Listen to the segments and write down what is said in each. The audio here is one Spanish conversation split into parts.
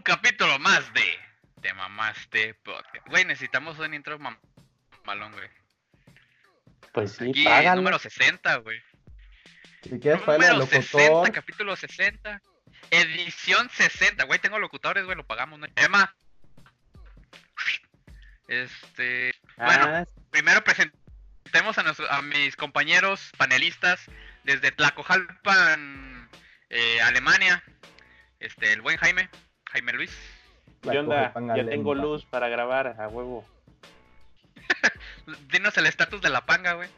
un capítulo más de Te Mamaste Podcast. Güey, necesitamos un intro mam malón, güey. Pues sí, Aquí, págalo. número 60, güey. Si quieres, el Número 60, locutor. capítulo 60. Edición 60. Güey, tengo locutores, güey, lo pagamos, ¿no? Emma. Este. Bueno, Ah, primero presentemos a, nuestro- a mis compañeros panelistas desde Tlacojalpan, eh, Alemania. Este, el buen Jaime. Jaime Luis. ¿Qué onda? Ya tengo luz para grabar a huevo. Dinos el estatus de la panga, güey.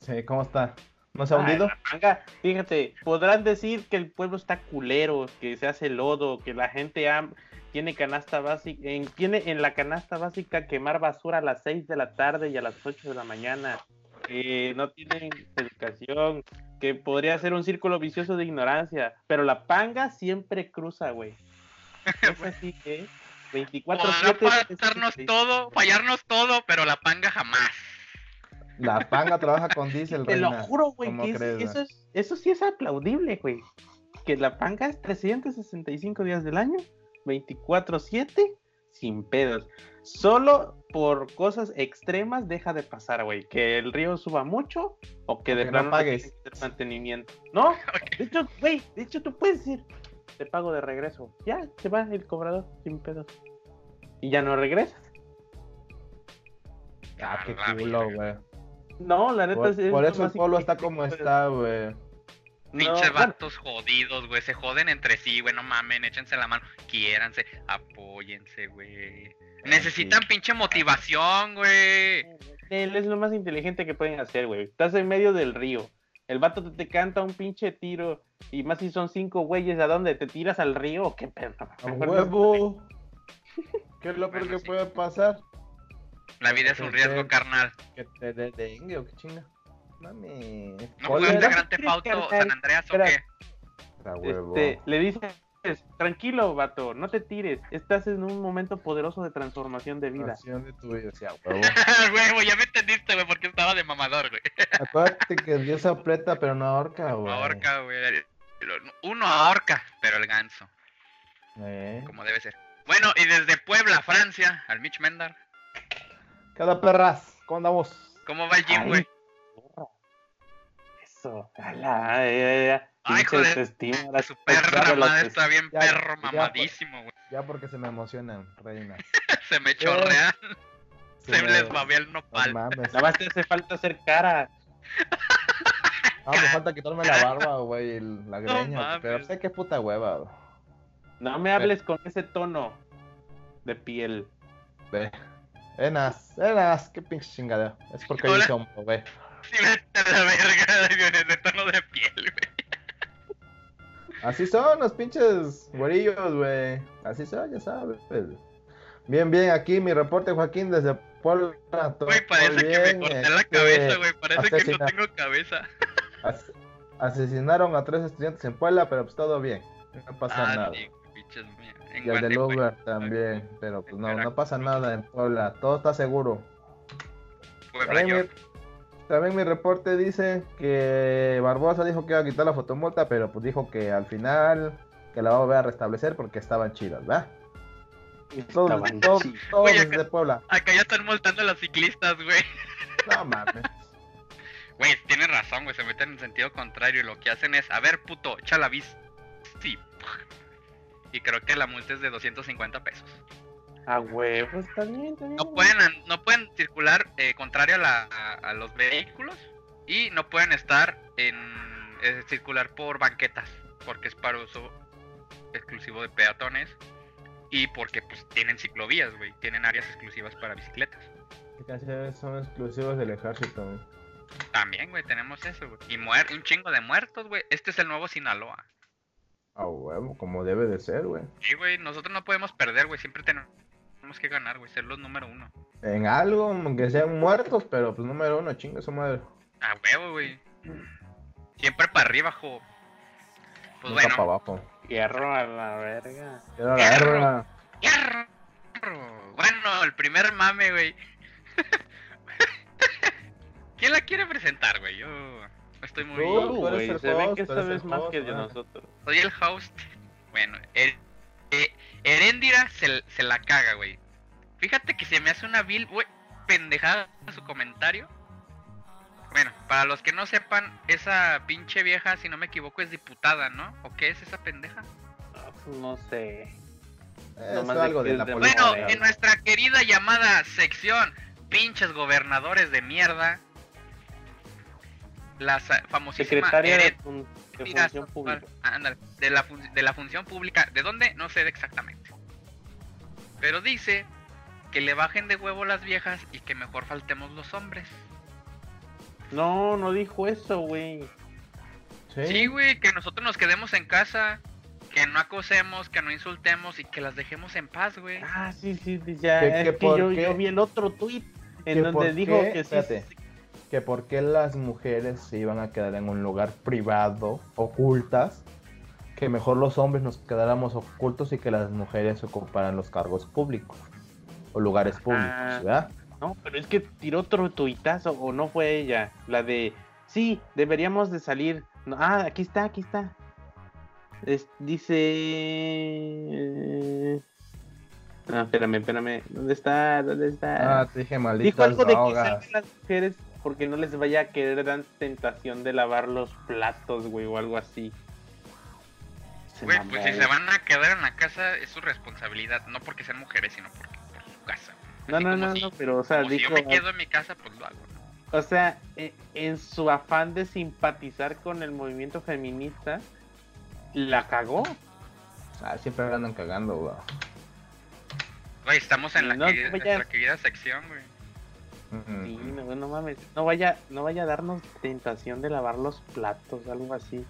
Sí, ¿cómo está? ¿No se ha Ay, hundido? la panga, fíjate, podrán decir que el pueblo está culero, que se hace lodo, que la gente am- tiene canasta básica, en, tiene en la canasta básica quemar basura a las 6 de la tarde y a las 8 de la mañana, que no tienen educación, que podría ser un círculo vicioso de ignorancia, pero la panga siempre cruza, güey. Es así que 24 Podrá fallarnos todo, fallarnos todo, pero la panga jamás. La panga trabaja con diésel, Te lo juro, güey, ¿Cómo que es- eso, es, eso sí es aplaudible, güey. Que la panga es 365 días del año, 24-7, sin pedos. Solo por cosas extremas deja de pasar, güey. Que el río suba mucho o que de Que no pagues. mantenimiento. No, de hecho, güey, de hecho tú puedes decir, te pago de regreso. Ya, se va el cobrador sin pedos. Y ya no regresas. Ah, qué Ah, culo, mira. güey. No, la neta Por, es- por eso el pueblo está como está, güey. No, Pinches bueno, vatos jodidos, güey. Se joden entre sí, güey. No mamen, échense la mano. Quiéranse, apóyense, güey. Necesitan pinche motivación, güey. Él es lo más inteligente que pueden hacer, güey. Estás en medio del río. El vato te, te canta un pinche tiro. Y más si son cinco güeyes, ¿a dónde? ¿Te tiras al río o qué pedo? A huevo. ¿Qué es lo peor Bueno, que sí. puede pasar? La vida es un riesgo, carnal. Que te dé dengue o qué chinga. Mami. ¿No jugaste Gran Theft Auto carnal. San Andreas o qué? A huevo. Este, le dices, tranquilo, vato, no te tires. Estás en un momento poderoso de transformación de vida. Nación de tu vida, huevo. Huevo, ya me entendiste, güey, porque estaba de mamador, güey. Acuérdate que Dios aprieta, pero no ahorca, güey. Ahorca, güey. Uno ahorca, pero el ganso, Eh. como debe ser. Bueno, y desde Puebla, Francia, al Mitch Mendar. Cada perras, ¿cómo andamos? ¿Cómo va el gym, güey? Eso, ala, eh, eh, Ay, pinche joder, autoestima, la Su perra madre está bien ya, perro, mamadísimo, güey. Ya porque se me emocionan, reina. Se me chorrean, se me- les babea el No nopal. mames. Nada más te hace falta hacer cara. Ah, me falta quitarme la barba, güey, y la greña. mames. pero sé que puta hueva. No me hables con ese tono de piel. Ve. Enas, enas, qué pinche chingadera. Es porque yo soy hombre, güey. Sí, vete a la verga, de tono de piel, güey. Así son los pinches güerillos, güey. Así son, ya sabes. Bien, bien, aquí mi reporte, Joaquín, desde Puebla. Güey, parece que bien, me corté la este, cabeza, güey. Parece que no tengo cabeza. as- asesinaron a tres estudiantes en Puebla, pero pues todo bien. No pasa Ah, nada. sí. En Y el del. Uber también, pero pues no, no pasa nada en Puebla, todo está seguro. Puebla, yo. mi, también mi reporte dice que Barbosa dijo que iba a quitar la fotomulta, pero pues dijo que al final que la va a volver a restablecer porque estaban chidas, ¿verdad? Todos, Estaban todos, chidas. todos Oye, desde Puebla. Acá ya están multando a los ciclistas, güey. No mames. Güey, tienen razón, güey. Se meten en sentido contrario y lo que hacen es, a ver, puto, echa la bici. Sí. Y creo que la multa es de 250 pesos. A huevo, está bien, está bien. No pueden, no pueden circular eh, contrario a, la- a- a los vehículos y no pueden estar en eh, circular por banquetas porque es para uso exclusivo de peatones y porque pues tienen ciclovías, güey, tienen áreas exclusivas para bicicletas. ¿Qué canciones son exclusivos del ejército? güey? También, güey, tenemos eso, güey. Y muer un chingo de muertos, güey. Este es el nuevo Sinaloa. A huevo, como debe de ser, güey. Sí, güey, nosotros no podemos perder, güey. Siempre tenemos que ganar, güey, ser los número uno. En algo, aunque sean muertos, pero pues número uno, chinga su madre. A huevo, güey. Siempre para arriba, jo. Pues Nunca bueno. para abajo. Hierro a la verga. Era la Hierro. verga. ¡Hierro! Bueno, el primer mame, güey. ¿Quién la quiere presentar, güey? Yo estoy muy... Tú. Güey, se ve que sabes más host, que de nosotros. Soy el host. Bueno, el, eh, Heréndira se, se la caga, güey. Fíjate que se me hace una vil, güey, pendejada su comentario. Bueno, para los que no sepan, esa pinche vieja, si no me equivoco, es diputada, ¿no? ¿O qué es esa pendeja? No sé. Algo de la política. Bueno, en nuestra querida llamada sección, pinches gobernadores de mierda, la famosísima Secretaria de Función Pública. ándale, de, la fun- de la función pública. ¿De dónde? No sé exactamente. Pero dice que le bajen de huevo las viejas y que mejor faltemos los hombres. No, no dijo eso, güey. Sí, güey, que nosotros nos quedemos en casa, que no acosemos, que no insultemos y que las dejemos en paz, güey. Ah, sí, sí, sí, ya. ¿Que- es que que yo, yo vi el otro tweet en ¿Que donde dijo qué? que sí. Espérate. Que por qué las mujeres se iban a quedar en un lugar privado, ocultas, que mejor los hombres nos quedáramos ocultos y que las mujeres ocuparan los cargos públicos o lugares públicos, Ah. ¿verdad? No, pero es que tiró otro tuitazo, o no fue ella. La de, sí, deberíamos de salir. No, ah, aquí está, aquí está. Es- dice... Ah, espérame, espérame. ¿Dónde está? ¿Dónde está? Ah, te dije Dijo malditas algo de que las mujeres porque no les vaya a querer dar tentación de lavar los platos, güey, o algo así. Se Güey, pues si se van a quedar en la casa es su responsabilidad, no porque sean mujeres, sino porque por su casa. No, no, no, si- no, pero, o sea, como si dijo... yo me quedo en mi casa, pues lo hago. ¿no? O sea, e- en su afán de simpatizar con el movimiento feminista, la cagó. Ah, siempre andan cagando, güey. Güey, estamos en la No, querida- no vaya- nuestra querida sección, güey. Sí, no, no mames, no vaya, no vaya a darnos tentación de lavar los platos, algo así.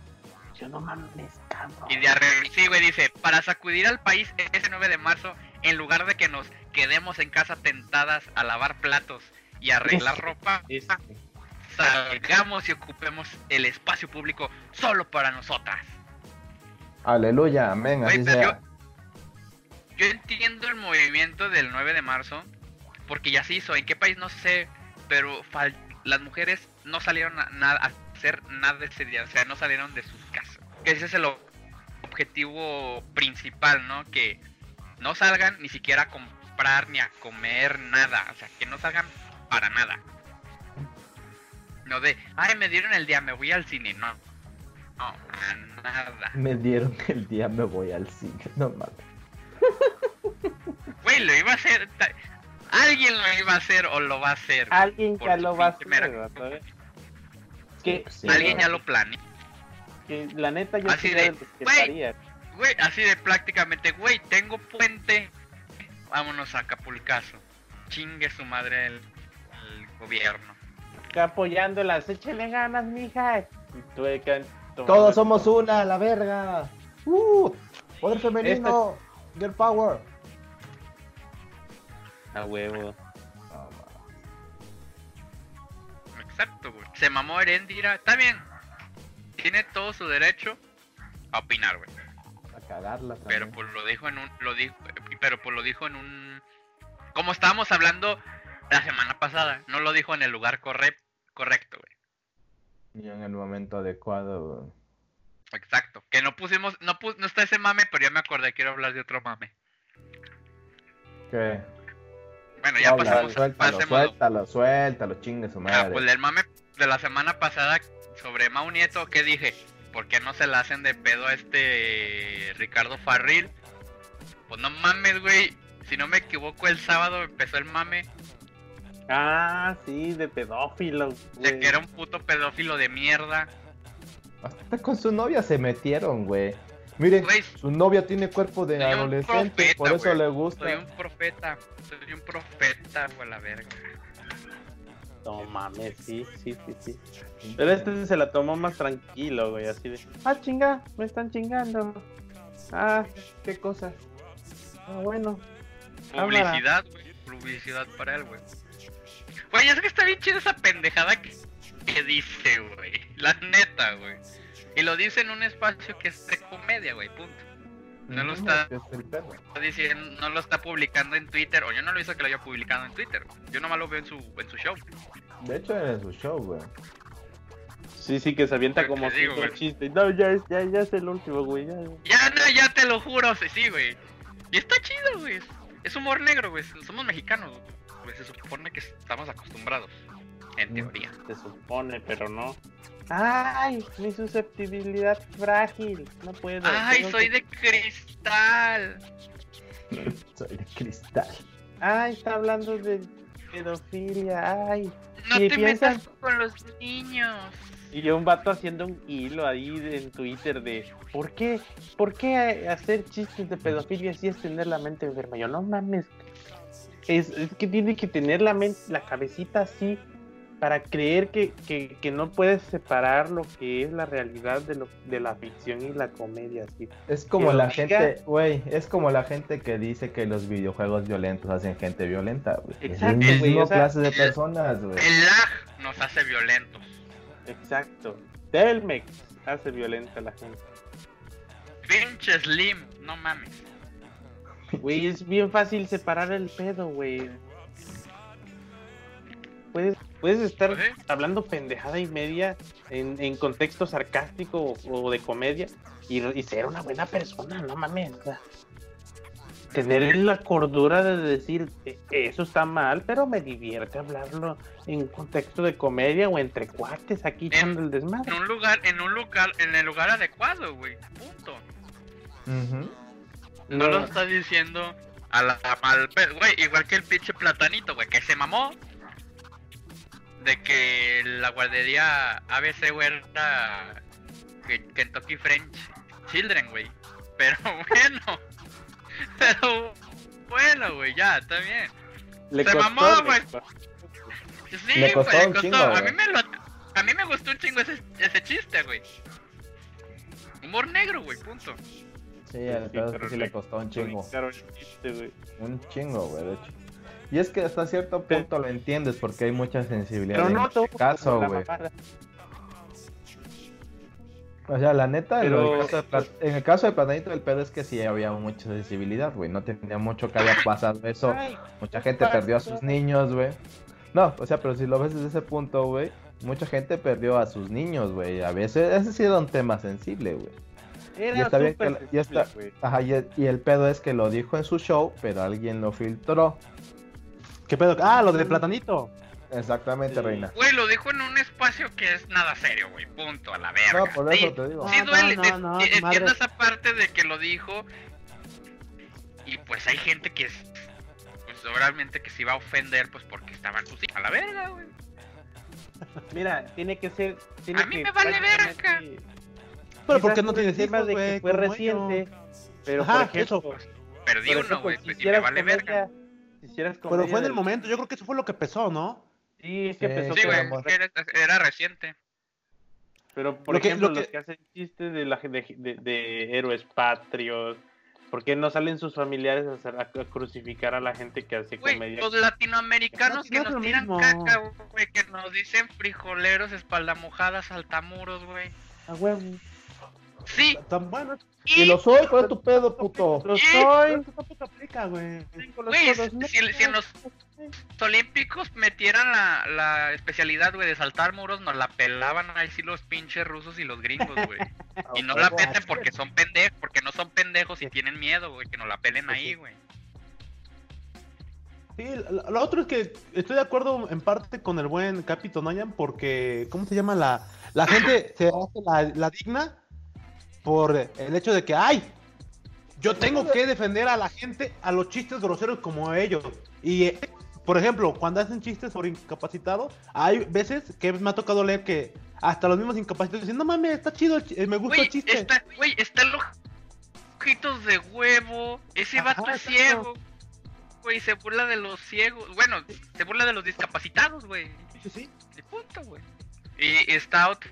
Yo no mames, cabrón. Y de arreglar, sí, güey, dice, para sacudir al país ese 9 de marzo, en lugar de que nos quedemos en casa tentadas a lavar platos y arreglar Ese- ropa, Este, salgamos y ocupemos el espacio público solo para nosotras. Aleluya, amén, así sea. Yo entiendo el movimiento del 9 de marzo, porque ya se hizo, en qué país no sé, pero fal- las mujeres no salieron a, nada, a hacer nada ese día, o sea, no salieron de sus casas. Que ese es el objetivo principal, ¿no? Que no salgan ni siquiera a comprar ni a comer nada, o sea, que no salgan para nada. No de, ay, me dieron el día, me voy al cine, no. No, a nada. Me dieron el día, me voy al cine. No mames. Güey, lo iba a hacer. Alguien lo iba a hacer o lo va a hacer. alguien ya lo va a hacer, Alguien ya lo planeó. que la neta yo Así de, güey. así de prácticamente, güey, tengo puente. Vámonos a Acapulcazo. Chingue su madre el, el gobierno. Apoyándolas, échale ganas, mija. Todos somos una, la verga. Uh, poder femenino. Girl power. A huevo. Exacto, güey. Se mamó Herendira. Está bien. Tiene todo su derecho a opinar, güey. a cagarla también. Pero pues lo dijo en un. Lo dijo, pero pues lo dijo en un. Como estábamos hablando la semana pasada. No lo dijo en el lugar corre- correcto, güey. Y en el momento adecuado. güey. Exacto. Que no pusimos, no, pus- no está ese mame, pero ya me acordé, quiero hablar de otro mame. ¿Qué? Bueno, ya pasamos, suéltalo, pasemos. suéltalo, suéltalo, chingue su Ah, madre. pues el mame de la semana pasada sobre Mau Nieto, ¿qué dije? ¿Por qué no se la hacen de pedo a este Ricardo Farril? Pues no mames, güey. Si no me equivoco, el sábado empezó el mame Ah, sí, de pedófilo. de que era un puto pedófilo de mierda. Hasta con su novia se metieron, güey. Miren, Güey, su novia tiene cuerpo de adolescente, profeta, por eso le gusta. Soy un profeta, soy un profeta, güey, la verga. No mames, sí, sí, sí, sí. Pero este se la tomó más tranquilo, güey, así de. Ah, chinga, me están chingando. Ah, qué cosa. Ah, bueno. Publicidad, güey. Publicidad para él, güey. Güey, es que está bien chida esa pendejada que, que dice, güey. La neta, güey. Y lo dice en un espacio que es de comedia, güey, punto. No lo está- es diciendo, no lo está publicando en Twitter, o yo no lo hice que lo haya publicado en Twitter. güey. Yo nomás lo veo en su, en su show. De hecho, en su show, güey. Sí, sí, que se avienta Güey, como digo, güey. chistes. No, ya es, ya, ya es el último, güey. Ya. Ya, no, ya te lo juro, sí, sí, güey. Y está chido, güey. Es humor negro, güey. Somos mexicanos, güey. Se supone que estamos acostumbrados. En Mm. teoría. Se supone, pero no. Ay, mi susceptibilidad frágil. No puedo. Ay, soy que- de cristal. Soy de cristal. Ay, está hablando de pedofilia. Ay. No te piensa- metas con los niños. Y yo un vato haciendo un hilo ahí de- en Twitter de ¿por qué? ¿Por qué hacer chistes de pedofilia si es tener la mente enferma? Yo no mames. Es, es que tiene que tener la mente, la cabecita así para creer que, que, que no puedes separar lo que es la realidad de lo de la ficción y la comedia así. Es como Que la diga. gente, güey, es como la gente que dice que los videojuegos violentos hacen gente violenta. Es Exacto, el güey, mismo o sea, clase de personas, güey. El lag nos hace violentos. Exacto. Telmex hace violenta a la gente. Pinche Slim, no mames. Güey, es bien fácil separar el pedo, güey. Puedes, estar hablando pendejada y media en, en contexto sarcástico o, o de comedia y, y ser una buena persona, no mames. o sea, tener la cordura de decir "E- eso está mal, pero me divierte hablarlo en un contexto de comedia o entre cuates aquí echando el En desmadre. un lugar, en un lugar, en el lugar adecuado, güey. Punto. No, lo No. estás diciendo a la mal güey, igual que el pinche platanito, güey, que se mamó de que la guardería ABC güey, era Ke- Kentucky French Children, güey. Pero bueno, pero bueno, güey, ya, está bien. Le se costó, mamó, güey. costó. Sí, Le costó güey, un costó. chingo, a mí me lo, a mí me gustó un chingo ese, ese chiste, güey. Humor negro, güey, punto. Sí, el Sí, pedo es pero que sí le- costó un chingo. Un chingo, güey, de hecho. Y es que hasta cierto punto lo entiendes porque hay mucha sensibilidad Pero en no este caso, güey. O sea, la neta, en, el caso de Plat- en el caso de Platanito, el pedo es que sí había mucha sensibilidad, güey. No tenía mucho que haya pasado eso. Ay, Mucha gente perdió a sus niños, güey. No, o sea, pero si lo ves desde ese punto, güey, mucha gente perdió a sus niños, güey. A veces ese sí era un tema sensible, güey. Era Y está bien que está-. Ajá, y el, y el pedo es que lo dijo en su show, pero alguien lo filtró. ¿Qué pedo? Ah, lo de platanito. Exactamente, Sí. reina. Güey, lo dijo en un espacio que es nada serio, güey, punto, a la verga. No, por eso Sí, te digo. Sí No, duele, no, no, entiendo esa parte de que lo dijo y pues hay gente que es, pues obviamente que se iba a ofender pues porque estaban sus hijos a la verga, güey. Mira, tiene que ser. Tiene A mí que me vale verga. Pero ¿por qué no tienes hijos, de que fue reciente. Pero Ajá, por ejemplo, eso. Perdí uno, güey, si pues, y me vale verga. Hicieras Pero fue en el del- momento, yo creo que eso fue lo que pesó, ¿no? Sí, es que Sí, empezó Sí, güey, era, era reciente. Pero por Lo que- ejemplo, lo que- los que hacen chistes de, la, de, de- de héroes patrios. ¿Por qué no salen sus familiares a, hacer- a crucificar a la gente que hace Güey, comedia? los latinoamericanos No, que nos tiran mismo. caca, güey, que nos dicen frijoleros, espalda mojada, saltamuros, güey. A huevo. Sí, Tan bueno. Y lo soy, ¿cuál es tu pedo, puto? Lo soy. Eso tampoco aplica, güey. si, si en los olímpicos metieran la, la especialidad, güey, de saltar muros, nos la pelaban ahí sí los pinches rusos y los gringos, güey. Y no la meten porque son pendejos, porque no son pendejos y tienen miedo, güey, que nos la pelen ahí, güey. Sí, lo, lo otro es que estoy de acuerdo en parte con el buen Capito Nayan porque, ¿cómo se llama? La, la gente se hace la, la digna por el hecho de que, ay, yo tengo que defender a la gente, a los chistes groseros como ellos. Y, eh, por ejemplo, cuando hacen chistes sobre incapacitados, hay veces que me ha tocado leer que hasta los mismos incapacitados dicen, no mames, está chido, eh, me gusta Güey, el chiste. está, güey, están los ojitos de huevo, ese Ajá, vato es ciego, güey, se burla de los ciegos, bueno, se burla de los discapacitados, güey. Sí, sí. De punto, güey. Y está otro,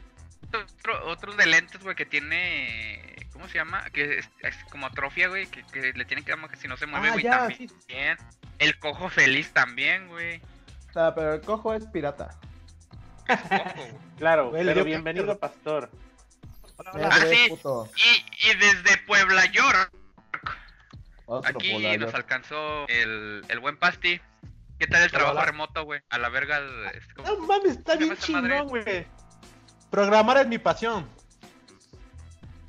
otro, otro de lentes, güey, que tiene. ¿Cómo se llama? Que es, es como atrofia, güey, que, que le tiene que dar que si no se mueve, Ah, güey, ya, también. sí. El cojo feliz también, güey. Ah, pero el cojo es pirata. Cojo, güey. Claro, Güey, pero bienvenido, pastor. Mira, Ah, sí. Y, y desde Puebla, York, Otro aquí nos alcanzó el, el buen Pasti. ¿Qué tal el trabajo Hola. remoto, güey? A la verga. este, ¿cómo- No mames, está ¿Cómo se bien chingón, güey. Programar es mi pasión.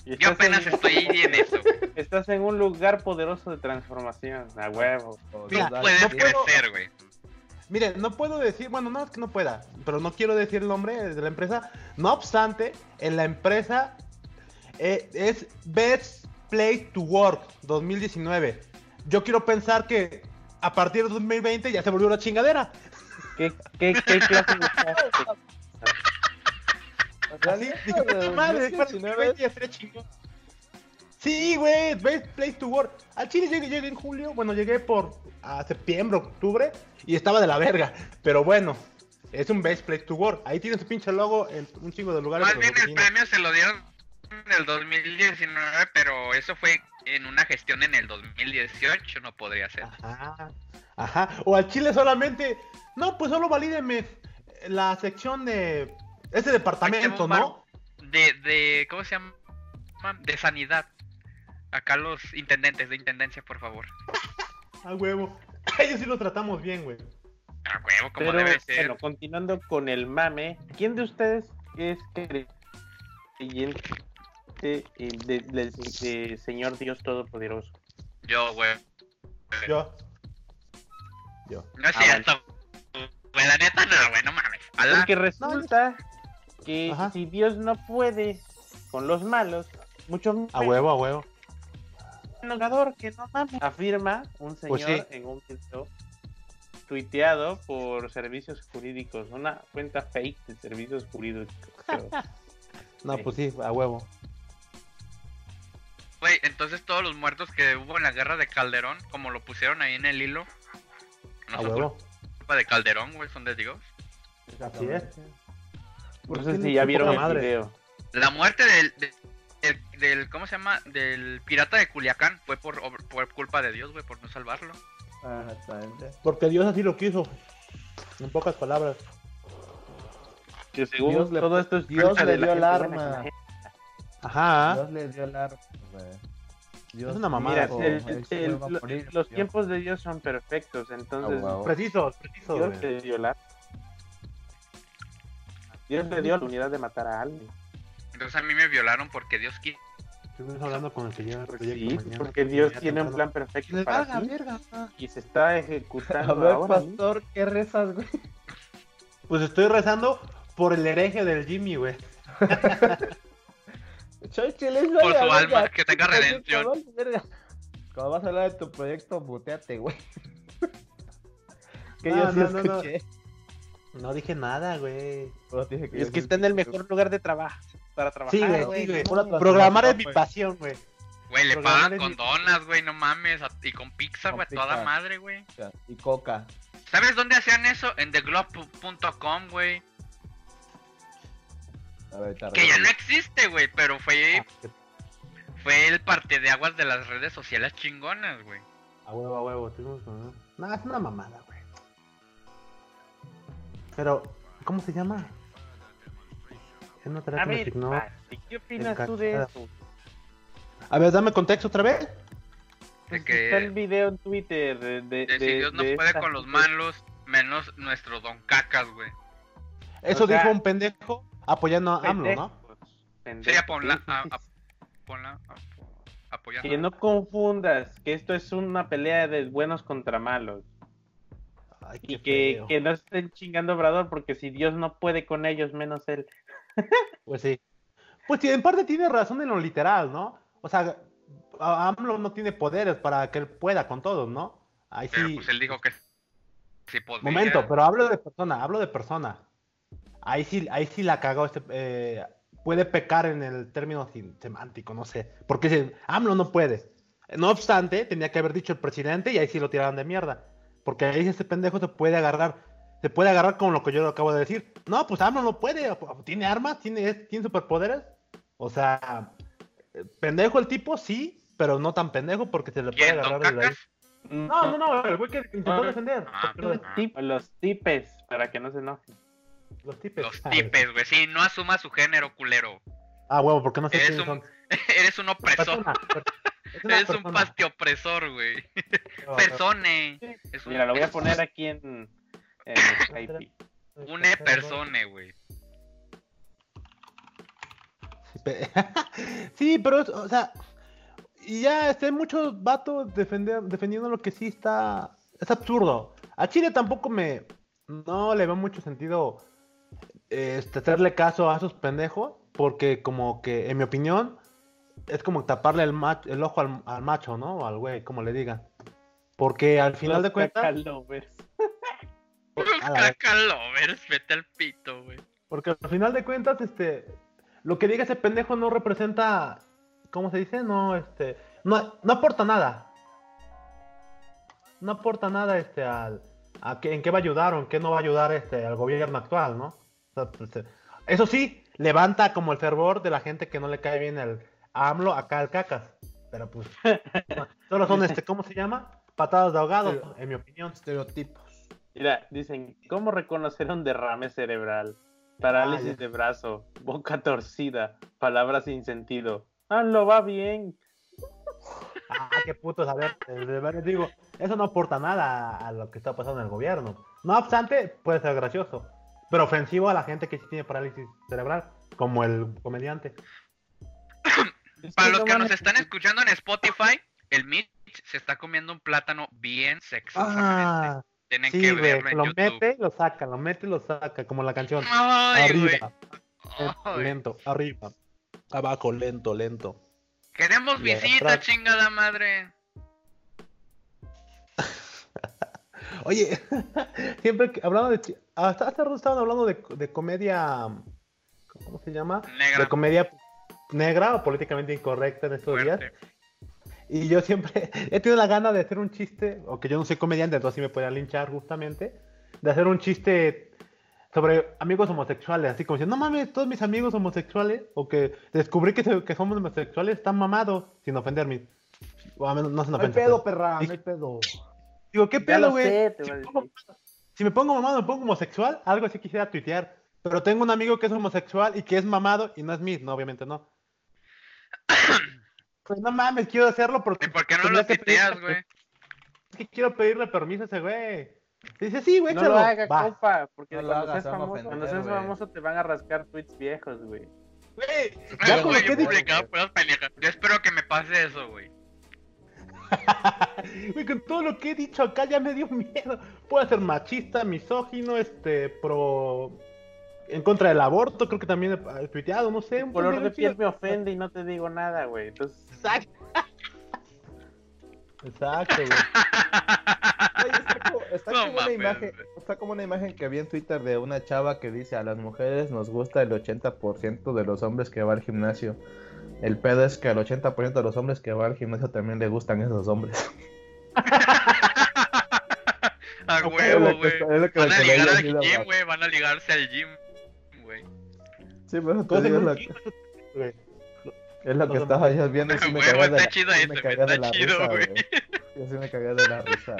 Y Yo estás en- apenas estoy en eso. Estás en un lugar poderoso de transformación, a huevo. Mira, puedes no puedo- crecer, güey. Mire, no puedo decir, bueno, no es que no pueda, pero no quiero decir el nombre de la empresa. No obstante, en la empresa eh, es Best Place to Work 2019. Yo quiero pensar que a partir de 2020 ya se volvió una chingadera. ¿Qué, qué, qué clase de cosas? Así, dije, "Puta madre, para 2020 ya sería chingón". Sí, güey, Best Place to Work. Al Chile llegué, llegué en julio, bueno, llegué por a septiembre, octubre, y estaba de la verga. Pero bueno, es un Best Place to Work. Ahí tiene su pinche logo en un chingo de lugares. Más bien el premio se lo dieron en el 2019, pero eso fue en una gestión en el 2018, no podría ser. Ajá, ajá. O al Chile solamente. No, pues solo valídeme la sección de ese departamento, ¿no? De, de, ¿cómo se llama? De sanidad. Acá los intendentes de intendencia, por favor. A huevo. Ellos sí lo tratamos bien, güey. A huevo, como Pero, debe ser. bueno, continuando con el mame, ¿quién de ustedes es creyente eh, de- del de Señor Dios Todopoderoso? Yo, güey. Yo. Yo. No es Ah, cierto. Güey, la neta no, güey, no mames. Porque resulta que Ajá. si Dios no puede con los malos, mucho A huevo, a huevo. menos jugador que no mames. Afirma un señor Pues sí. en un video tuiteado por servicios jurídicos, una cuenta fake de servicios jurídicos. No, pues sí, a huevo. Güey, entonces todos los muertos que hubo en la guerra de Calderón, como lo pusieron ahí en el hilo, no A son huevo. culpa de Calderón, güey, son de Dios. Así es. No sé si ya vieron el madre. video. La muerte del, de- del, del- ¿cómo se llama? Del pirata de Culiacán fue por, por culpa de Dios, güey, por no salvarlo. Ah, exactamente. Porque Dios así lo quiso. En pocas palabras. Que según Dios le- todo esto es Dios le de la dio el arma. Ajá. Dios les dio el arma, güey. Dios Es una mamada. Mira, el- "Este el- morir". los Dios. tiempos de Dios son perfectos, entonces Ah, huevo. Precisos, precisos. Dios le dio la Dios le dio la unidad de matar a alguien. Entonces a mí me violaron porque Dios quiso. Estuvimos hablando con el el Pues sí, mañana, porque Dios tiene un plan perfecto para valga ti verga. y se está A ejecutando ver, ahora. mismo. pastor, ¿qué rezas, güey? Pues estoy rezando por el hereje del Jimmy, güey. Por su verga, alma, que tenga redención. Cuando vas a hablar de tu proyecto, muteate, güey. que No, yo sí no, no, no. No dije nada, güey. Dije que es que está en el mejor lugar de trabajo para trabajar. Sí, güey, güey. sí, güey. Programar es mi güey. pasión, güey. Güey, le Programar pagan con mi- donas, güey, no mames. Y con pizza, Con güey, toda madre, güey. Y coca. ¿Sabes dónde hacían eso? En theglobe.com, güey. A ver, Que ya no existe, güey, pero fue, Ah, fue el parte de aguas de las redes sociales chingonas, güey. A huevo, a huevo. Estuvimos con... No, es una mamada, güey. Pero, ¿cómo se llama? Tarea A ver. Pati, ¿qué opinas tú de eso? A ver, dame contexto otra vez. Pues que- Está el video en Twitter de, de, De si de- Dios no de puede esta con los malos, menos nuestro don cacas, güey. Eso O sea- dijo un pendejo apoyando a AMLO, ¿no? Pendejos, pendejos, Sí, ponla, sí, sí, a- ponla, a- apoyando. Que no confundas que esto es una pelea de buenos contra malos. Ay, Y que, que no estén chingando a Obrador porque si Dios no puede con ellos, menos él. Pues sí. Pues sí, en parte tiene razón en lo literal, ¿no? O sea, AMLO no tiene poderes para que él pueda con todos, ¿no? Ahí Pero sí. pues él dijo que sí podía. Momento, pero hablo de persona, hablo de persona. Ahí sí, ahí sí la cagó este. eh, puede pecar en el término sin- semántico, no sé. Porque dice, AMLO no puede. No obstante, tenía que haber dicho el presidente y ahí sí lo tiraron de mierda. Porque ahí este pendejo se puede agarrar. Se puede agarrar con lo que yo acabo de decir. No, pues AMLO no puede. ¿Tiene armas? ¿Tiene, ¿tiene superpoderes? O sea, pendejo el tipo, sí, pero no tan pendejo porque se le puede ¿Quién, don agarrar desde ahí. cacas? No, no, no, el güey que intentó defender. Ah, Los, tip- los tipes, para que no se enojen. Los tipes. Los tipes, güey. Sí, no asuma su género, culero. Ah, huevo, porque no sé quiénes un son. Eres un opresor. Persona, Eres un persona. pastiopresor, güey. No, Persone. Es un- Mira, lo voy a poner aquí en, en. Un e persone, güey. Sí, pero, es- o sea, y ya este, hay muchos vatos defendiendo lo que sí está, es absurdo. A Chile tampoco me, no le veo mucho sentido este, hacerle caso a esos pendejos, porque como que, en mi opinión, es como taparle el, mach- el ojo al, al macho, ¿no? O al güey, como le digan. Porque al final de Los cuentas, cacalovers. Cacalovers, vete al pito, güey. Porque al final de cuentas, este, lo que diga ese pendejo no representa, ¿cómo se dice? No, este, no, no aporta nada. No aporta nada, este, al, a qué, en qué va a ayudar o en qué no va a ayudar, este, al gobierno actual, ¿no? O sea, pues, este, eso sí, levanta como el fervor de la gente que no le cae bien el AMLO acá al cacas. Pero pues, solo son, este, ¿cómo se llama? Patadas de ahogado, Pero- en mi opinión. Estereotipos. Mira, dicen, ¿cómo reconocer un derrame cerebral? Parálisis Ah, de brazo, boca torcida, palabras sin sentido. Ah, lo va bien. Ah, qué putos, a ver, de verdad les digo, eso no aporta nada a, a lo que está pasando en el gobierno. No obstante, puede ser gracioso, pero ofensivo a la gente que sí tiene parálisis cerebral, como el comediante. Para los que nos están escuchando en Spotify, el Mitch se está comiendo un plátano bien sexosamente. Ah, Tienen sí, que verlo en lo YouTube. mete y lo saca, lo mete y lo saca, como la canción. Ay, arriba, lento, Ay. lento, arriba, abajo, lento, lento. Queremos Y visita, atrás. chingada madre. Oye, siempre que hablando de... Hasta hace rato estaban hablando de, de comedia... ¿Cómo se llama? Negra. De comedia negra o políticamente incorrecta en estos días. Y yo siempre he tenido la gana de hacer un chiste, o que yo no soy comediante, entonces sí me podían linchar justamente, de hacer un chiste sobre amigos homosexuales, así como diciendo, no mames, todos mis amigos homosexuales, o que descubrí que, se- que somos homosexuales, están mamados, sin ofenderme. O a menos no se No hay pedo, perra, no hay pedo. Digo, ¿qué pedo, güey? me si me pongo mamado, me pongo homosexual, algo así quisiera tuitear. Pero tengo un amigo que es homosexual y que es mamado y no es mí, no, obviamente no. Pues no mames, quiero hacerlo porque ¿Y por qué no lo que tuiteas, güey? Es que quiero pedirle permiso a ese güey. Dice, sí, güey, No lo haga, Va. compa, porque No lo cuando, hagas, seas a famoso, ofender, cuando seas güey. famoso te van a rascar tweets viejos, güey. Güey, Ay, ya güey, que yo he publicaba puras pendejas. Yo espero que me pase eso, güey. Güey, con todo lo que he dicho acá ya me dio miedo. Puedo ser machista, misógino, este, pro... En contra del aborto, creo que también he tuiteado, no sé. Un color de piel me ofende y no te digo nada, güey. Entonces, Exacto. Exacto, güey. Oye, está como, está No como una mames, imagen, está como una imagen que vi en Twitter de una chava que dice a las mujeres nos gusta el 80% de los hombres que va al gimnasio. El pedo es que al 80% de los hombres que va al gimnasio también le gustan esos hombres. A huevo, güey. Van a ligar al gym, güey. Van a ligarse al gym. Sí, pero te digo, es lo, güey. es lo que estaba yo viendo y sí me cagué de está la, chido sí me cagué de la risa, güey. Yo sí me cagué de la risa.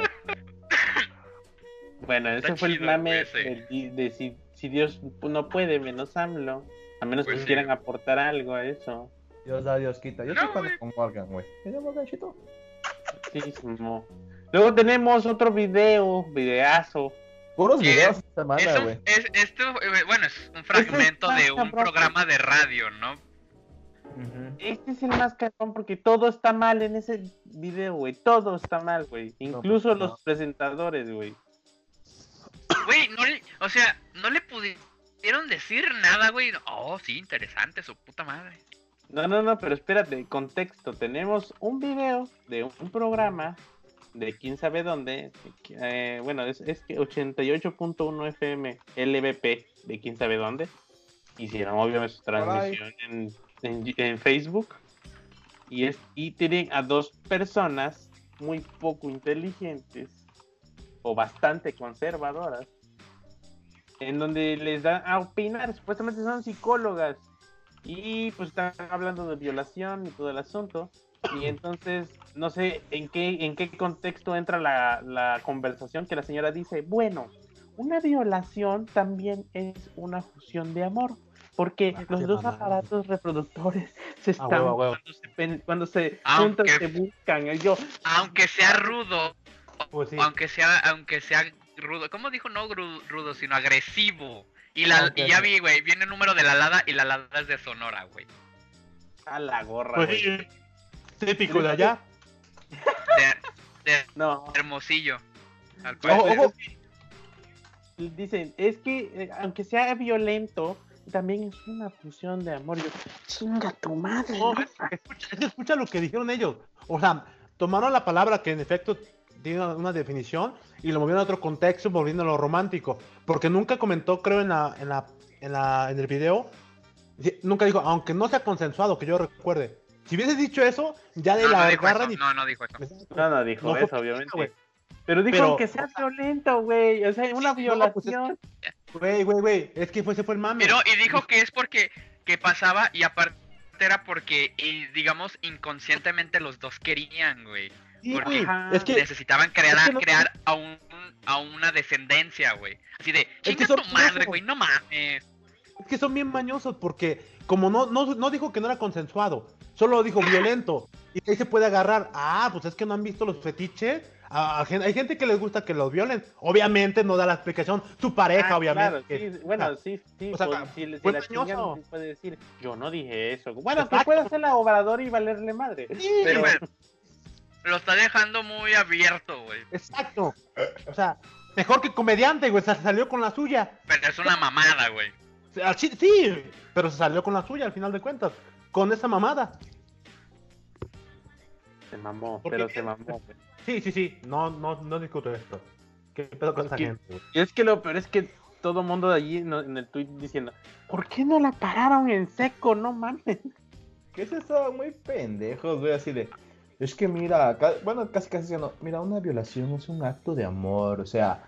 bueno, ese Está fue el mame de, si, si Dios no puede, menos AMLO. A menos Pues que sí. quieran aportar algo a eso. Dios da, Dios quita. Yo No, estoy con Morgan, güey. Mira, Morganchito. Sí, Simo. Luego tenemos otro video, videazo. Puros videos esta Es semana, güey. es, esto, eh, bueno, es un fragmento más de un cabrón. programa de radio, ¿no? Ujú. Este es el más cagón porque todo está mal en ese video, güey. Todo está mal, güey. Incluso pues, no. los presentadores, güey. Güey, no le, o sea, no le pudieron decir nada, güey. Oh, sí, interesante, su puta madre. No, no, no, pero espérate, contexto. Tenemos un video de un programa de quién sabe dónde. eh, bueno, es, es que 88.1 FM LVP de quién sabe dónde. Hicieron obviamente su transmisión en, en- en Facebook. Y, es, y tienen a dos personas muy poco inteligentes o bastante conservadoras. En donde les dan a opinar, supuestamente son psicólogas. Y pues están hablando de violación y todo el asunto. Y entonces, no sé en qué, en qué contexto entra la, la conversación que la señora dice, bueno, una violación también es una fusión de amor. Porque Ah, los dos aparatos reproductores se A están huevo, a huevo. cuando se, pen- cuando se Aunque- juntan, se buscan. Y yo, Aunque sea rudo, Pues sí. aunque sea, aunque sea rudo, ¿cómo dijo? No rudo, sino agresivo. Y, la, y ya vi, güey, viene el número de la Lada y la Lada es de Sonora, güey. A la gorra, Pues güey. Típico de allá. De, de No, Hermosillo. Al Ojo, dicen, es que eh, aunque sea violento, también es una fusión de amor. Yo, chinga tu madre. Escucha, lo que dijeron ellos. O sea, tomaron la palabra que en efecto tiene una definición y lo movieron a otro contexto, volviéndolo romántico. Porque nunca comentó, creo, en la, en la, en la, en el video, nunca dijo, aunque no sea consensuado, que yo recuerde. Si hubiese dicho eso, ya de No, la no no, no dijo eso. No, no dijo No eso, obviamente. Pero dijo Pero- que sea violento, güey. O sea, una Sí, no, pues es violación. Güey, güey, güey, es que fue, ese fue el mame. Pero, y dijo que es porque que pasaba y aparte era porque, y, digamos, inconscientemente los dos querían, güey. Sí, porque- Ajá. es que Necesitaban crear, es que no- crear a, un, a una descendencia, güey. Así de, que chinga son tu madre, güey, no mames. Es que son bien mañosos porque como no, no, no dijo que no era consensuado, solo dijo violento. Y ahí se puede agarrar. Ah, pues es que no han visto los fetiches. A- a gen- hay gente que les gusta que los violen. Obviamente no da la explicación. Su pareja, Ah, obviamente. claro, sí, bueno, sea, sí, sí. o sea, pues, si, si la chingan, puede decir, yo no dije eso. Bueno, que Exacto. puede hacer la obrador y valerle madre. sí, Pero, lo está dejando muy abierto, güey. exacto. O sea, mejor que comediante, güey. Se salió con la suya. Pero es una mamada, güey. Sí, pero se salió con la suya al final de cuentas. Con esa mamada. Se mamó, pero se mamó. Sí, sí, sí. No, no, no discuto esto. ¿Qué pedo con esa que- gente? Y es que lo peor es que todo mundo de allí no- en el tweet diciendo, ¿por qué no la pararon en seco? No mames. Que se estaban muy pendejos, güey, así de. Es que mira, ca- bueno, casi casi diciendo, mira, una violación es un acto de amor, o sea,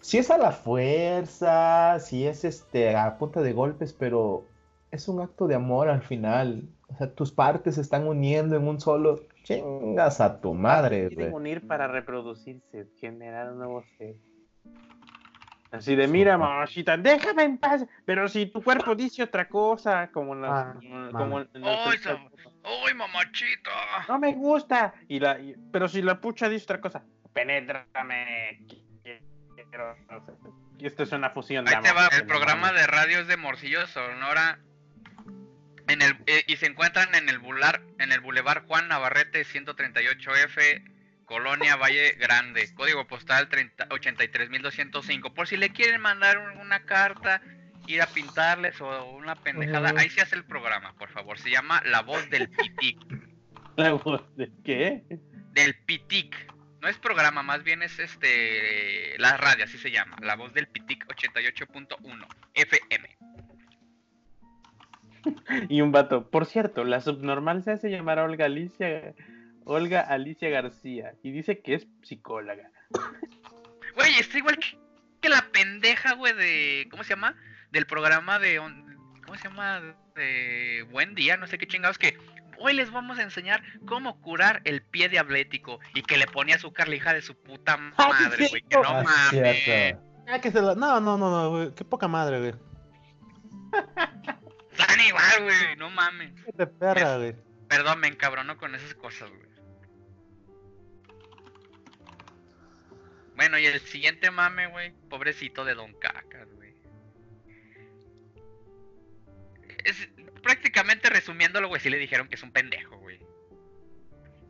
si es a la fuerza, si es este a punta de golpes, pero es un acto de amor al final. O sea, tus partes se están uniendo en un solo. Chingas a tu madre, Quieren güey. unir para reproducirse, generar un nuevo ser. Así de, mira, mamachita, déjame en paz. Pero si tu cuerpo dice otra cosa, como en los- Ah, como Ay, so- ¡Uy, mamachita! no me gusta. Y la, y- pero si la pucha dice otra cosa, penétrame. Quiero, no sé. Y esto es una fusión de Ahí te amor. va, el programa de radio es de Morcillo, Sonora. En el, eh, y se encuentran en el bular, en el Boulevard Juan Navarrete 138F, Colonia Valle Grande, código postal 30 83205. Por si le quieren mandar un- una carta, ir a pintarles o una pendejada, ahí se hace el programa, por favor. Se llama La Voz del Pitic. La voz de qué? del Pitic. No es programa, más bien es este la radio, así se llama. La Voz del Pitic 88.1 FM. Y un vato. Por cierto, la subnormal se hace llamar Olga Alicia, Olga Alicia García. Y dice que es psicóloga. Güey, está igual que, que la pendeja, güey, de. ¿Cómo se llama? Del programa de. ¿Cómo se llama? De Buen Día, no sé qué chingados. Que hoy les vamos a enseñar cómo curar el pie diabético. Y que le ponía azúcar la hija de su puta Ah, madre, güey. Que no Ah, mames. cierto. Ah, que se la- No, no, no, no, güey. Qué poca madre, güey. Igual, güey. No mames. De perra, güey. Perdón, me encabrono con esas cosas, güey. Bueno, y el siguiente mame, güey. Pobrecito de Don Cacas, güey. Es prácticamente resumiéndolo, güey, sí le dijeron que es un pendejo, güey.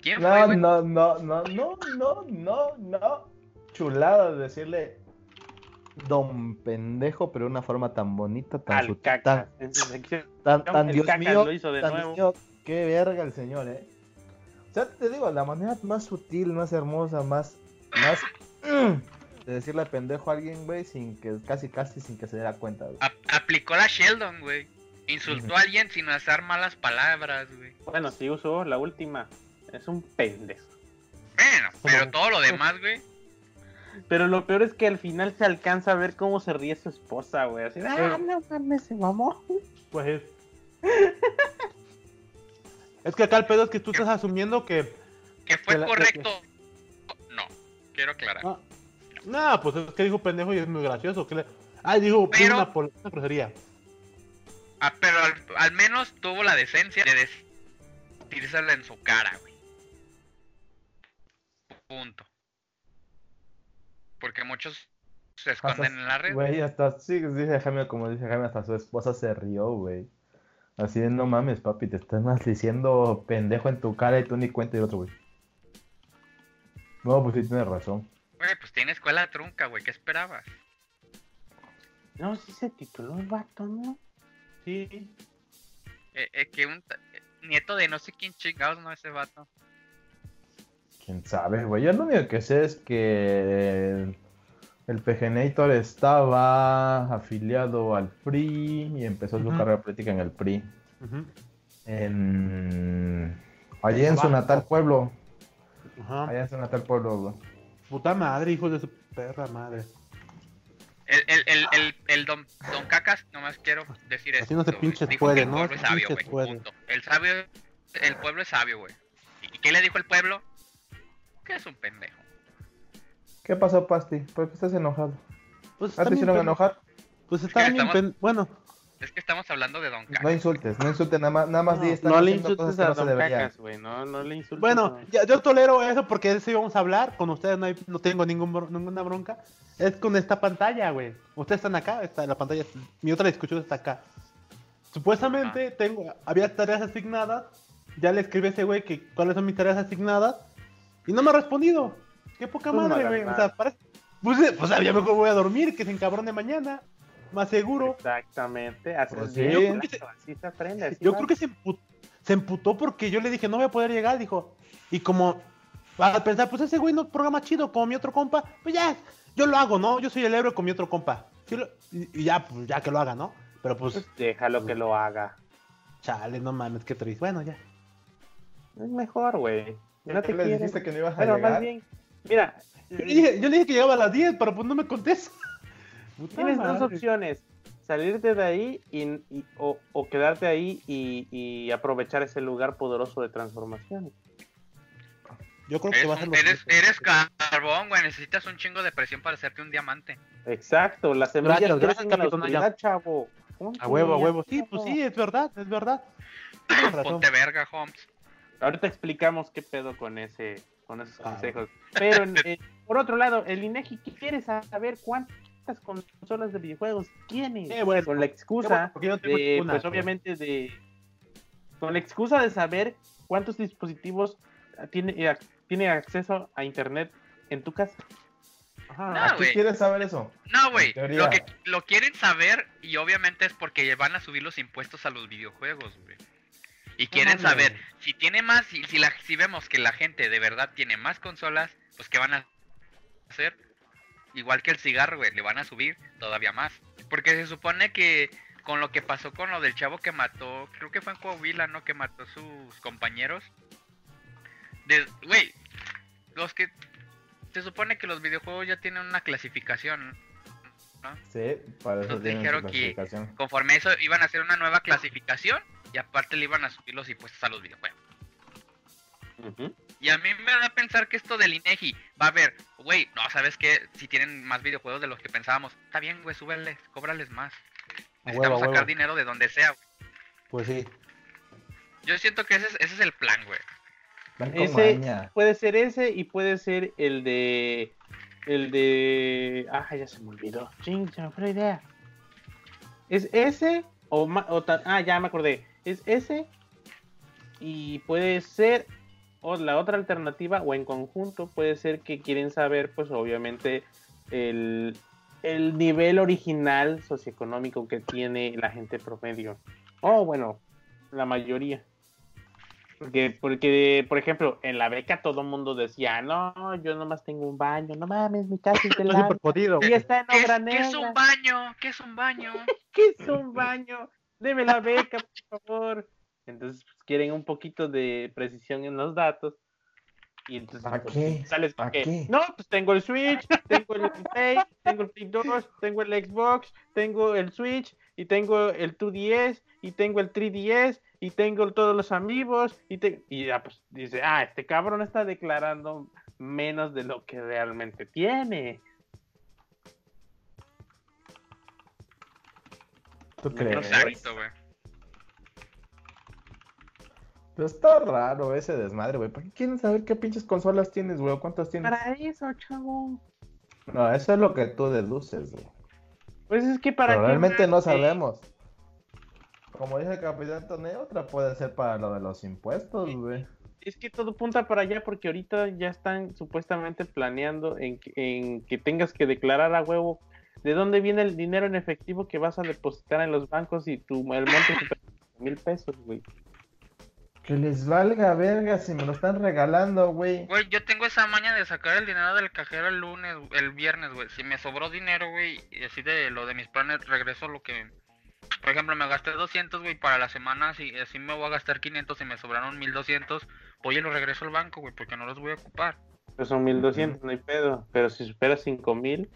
¿Quién fue, No, güey? no, no, no, no, no, no, no. Chulada de decirle don pendejo, pero de una forma tan bonita, tan Al sutil, tan, Dios cacas mío, lo hizo de tan nuevo. Dios mío, qué verga el señor, eh. O sea, te digo, la manera más sutil, más hermosa, más, más de decirle pendejo a alguien, güey, sin que, casi, casi sin que se diera cuenta, güey. Aplicó la Sheldon, güey. Insultó a alguien sin usar malas palabras, güey. Bueno, sí usó la última. Es un pendejo. Bueno, pero todo lo demás, güey. Pero lo peor es que al final se alcanza a ver cómo se ríe su esposa, güey. Así, ah, Eh. no mames, se mamó. Pues. Es que acá el pedo es que tú estás asumiendo que. Que fue Que la- correcto. No, quiero aclarar. No, no, pues es que dijo pendejo y es muy gracioso. que le- Ah, dijo Pero- una, pol- una grosería. Ah, pero al, al menos tuvo la decencia de decírsela en su cara, güey. Punto. Porque muchos se esconden en la red. Güey, hasta, sí, dice Jaime, como dice Jaime, hasta su esposa se rió, güey. Así de no mames, papi, te estás más diciendo pendejo en tu cara y tú ni cuenta y otro, güey. No, pues sí tienes razón. Güey, pues tiene escuela trunca, güey. ¿Qué esperabas? No, sí se tituló el vato, ¿no? Sí. Eh, eh, que un eh, nieto de no sé quién chingados, ¿no? Ese vato. Quién sabe, güey. Yo lo único que sé es que el, el PGNator estaba afiliado al PRI y empezó su carrera política en el PRI. Ujú. En... Allí en su natal pueblo. Ajá. Allá en su natal pueblo, güey. Puta madre, hijo de su perra madre. El, el, el, el, el don, don Cacas, nomás quiero decir Así esto. no se pinches Dijo puede, que el ¿no? pueblo es Así sabio, güey. El sabio, el pueblo es sabio, güey. ¿Y qué le dijo el pueblo? Que es un pendejo. ¿Qué pasó, Pasti? ¿Por qué estás enojado? Pues ¿Ah, está te hicieron pen- enojar? Pues está bien estamos- pen- Bueno, Es que estamos hablando de don Cacas. No insultes, no insultes, nada más, nada más di, No, están no le insultes a no Don. Cacas, güey. No, no le insultes. bueno, no. ya- yo tolero eso porque de eso íbamos a hablar. Con ustedes no, hay- no tengo ningún, ninguna bronca. Es con esta pantalla, güey. Ustedes están acá, está la pantalla. Mi otra discusión está acá. Supuestamente tengo, había tareas asignadas. Ya le escribí a ese güey que cuáles son mis tareas asignadas. Y no me ha respondido. Qué poca Pues madre, güey. O sea, parece. Pues, eh, pues ya mejor voy a dormir, que se encabrone mañana. Más seguro. Exactamente. Así, Pues sí. Yo creo que claro, así se aprende. así Yo va. creo que se emputó, se emputó porque yo le dije, no voy a poder llegar, dijo. Y como, a pensar, pues ese güey no programa chido como mi otro compa, pues ya, yo lo hago, ¿no? Yo soy el héroe con mi otro compa. Sí lo- y, ya, pues ya que lo haga, ¿no? Pero pues, Pues déjalo que lo haga. chale, no mames, qué triste. Bueno, ya. Es mejor, güey. No te ¿Les quieren. dijiste que no ibas a Bueno, llegar? más bien. Mira, Yo le dije, yo le dije que llegaba a las 10, pero pues no me contesta. Tienes dos opciones. Salirte de ahí y, y- o, o quedarte ahí y, y aprovechar ese lugar poderoso de transformación. Yo creo que Eres, va a eres, eres carbón, güey. Necesitas un chingo de presión para hacerte un diamante. Exacto, las semillas Gracias, gracias, crecen en la oscuridad, chavo. A huevo, a ya, huevo. Sí, pues sí, es verdad, es verdad. Ponte verga, Holmes. Ahorita explicamos qué pedo con ese con esos Ah. consejos. Pero eh, por otro lado, el INEGI quiere saber cuántas consolas de videojuegos tiene. Qué bueno, con la bueno, excusa porque yo no de, ninguna, pues pero- obviamente de con la excusa de saber cuántos dispositivos tiene eh, tiene acceso a internet en tu casa. Ajá. No, ¿A qué güey. quieres saber eso? No, güey. Lo que lo quieren saber y obviamente es porque van a subir los impuestos a los videojuegos, güey. Y quieren saber si tiene más, si, si, la, si vemos que la gente de verdad tiene más consolas, pues ¿qué van a hacer? Igual que el cigarro, güey, le van a subir todavía más. Porque se supone que con lo que pasó con lo del chavo que mató, creo que fue en Coahuila, ¿no? Que mató a sus compañeros. De, güey, los que... Se supone que los videojuegos ya tienen una clasificación, ¿no? Sí, para eso Entonces dijeron que-. Conforme a eso iban a hacer una nueva clasificación y aparte le iban a subir los impuestos a los videojuegos. Y a mí me da a pensar que esto del INEGI va a ver, güey, no, ¿sabes qué? Si tienen más videojuegos de los que pensábamos, está bien, güey, súbeles, cóbrales más. Necesitamos huevo, sacar huevo. dinero de donde sea. güey. Pues sí. Yo siento que ese es, ese es el plan, güey. Van con Ese maña. puede ser ese y puede ser el de el de ah ya se me olvidó. Ching, se me fue la idea. Es ese o, ma- o ta- ah ya me acordé. Es ese y puede ser o la otra alternativa o en conjunto puede ser que quieren saber pues obviamente el el nivel original socioeconómico que tiene la gente promedio. O bueno, la mayoría. Porque, porque, por ejemplo, en la beca todo el mundo decía, no, yo nomás tengo un baño, no mames, mi casa es de jodido. Y está en ¿Qué es, obra qué es negra. un baño? ¿Qué es un baño? ¿Qué es un baño? Deme la beca, por favor. Entonces, pues, quieren un poquito de precisión en los datos. Y entonces, ¿Para pues, qué? sales ¿Para que, qué? No, pues tengo el Switch, tengo el Play, tengo el Play 2, tengo el Xbox, tengo el Switch, y tengo el 2DS, y tengo el 3DS, y tengo todos los amigos, y, te... y ya pues dice, ah, este cabrón está declarando menos de lo que realmente tiene. ¿Tú No crees? sé. Exacto, güey. Pero está raro ese desmadre, güey. ¿Para qué quieren saber qué pinches consolas tienes, güey? ¿Cuántas tienes? Para eso, chavo. No, eso es lo que tú deduces, güey. Pues es que para Pero qué realmente más, no sabemos. como dice el Capitán Toneo, otra puede ser para lo de los impuestos, güey. Es que todo punta para allá porque ahorita ya están supuestamente planeando en que tengas que declarar a huevo de dónde viene el dinero en efectivo que vas a depositar en los bancos y tu el monte supera mil pesos, güey. Que les valga verga si me lo están regalando, güey. Güey, yo tengo esa maña de sacar el dinero del cajero el lunes, el viernes, güey. Si me sobró dinero, güey, y así de lo de mis planes, regreso lo que... Por ejemplo, me gasté 200, güey, para la semana, si así me voy a gastar 500 y me sobraron 1200, voy y lo regreso al banco, güey, porque no los voy a ocupar. Pues son 1200, no hay pedo. Pero si superas 5000,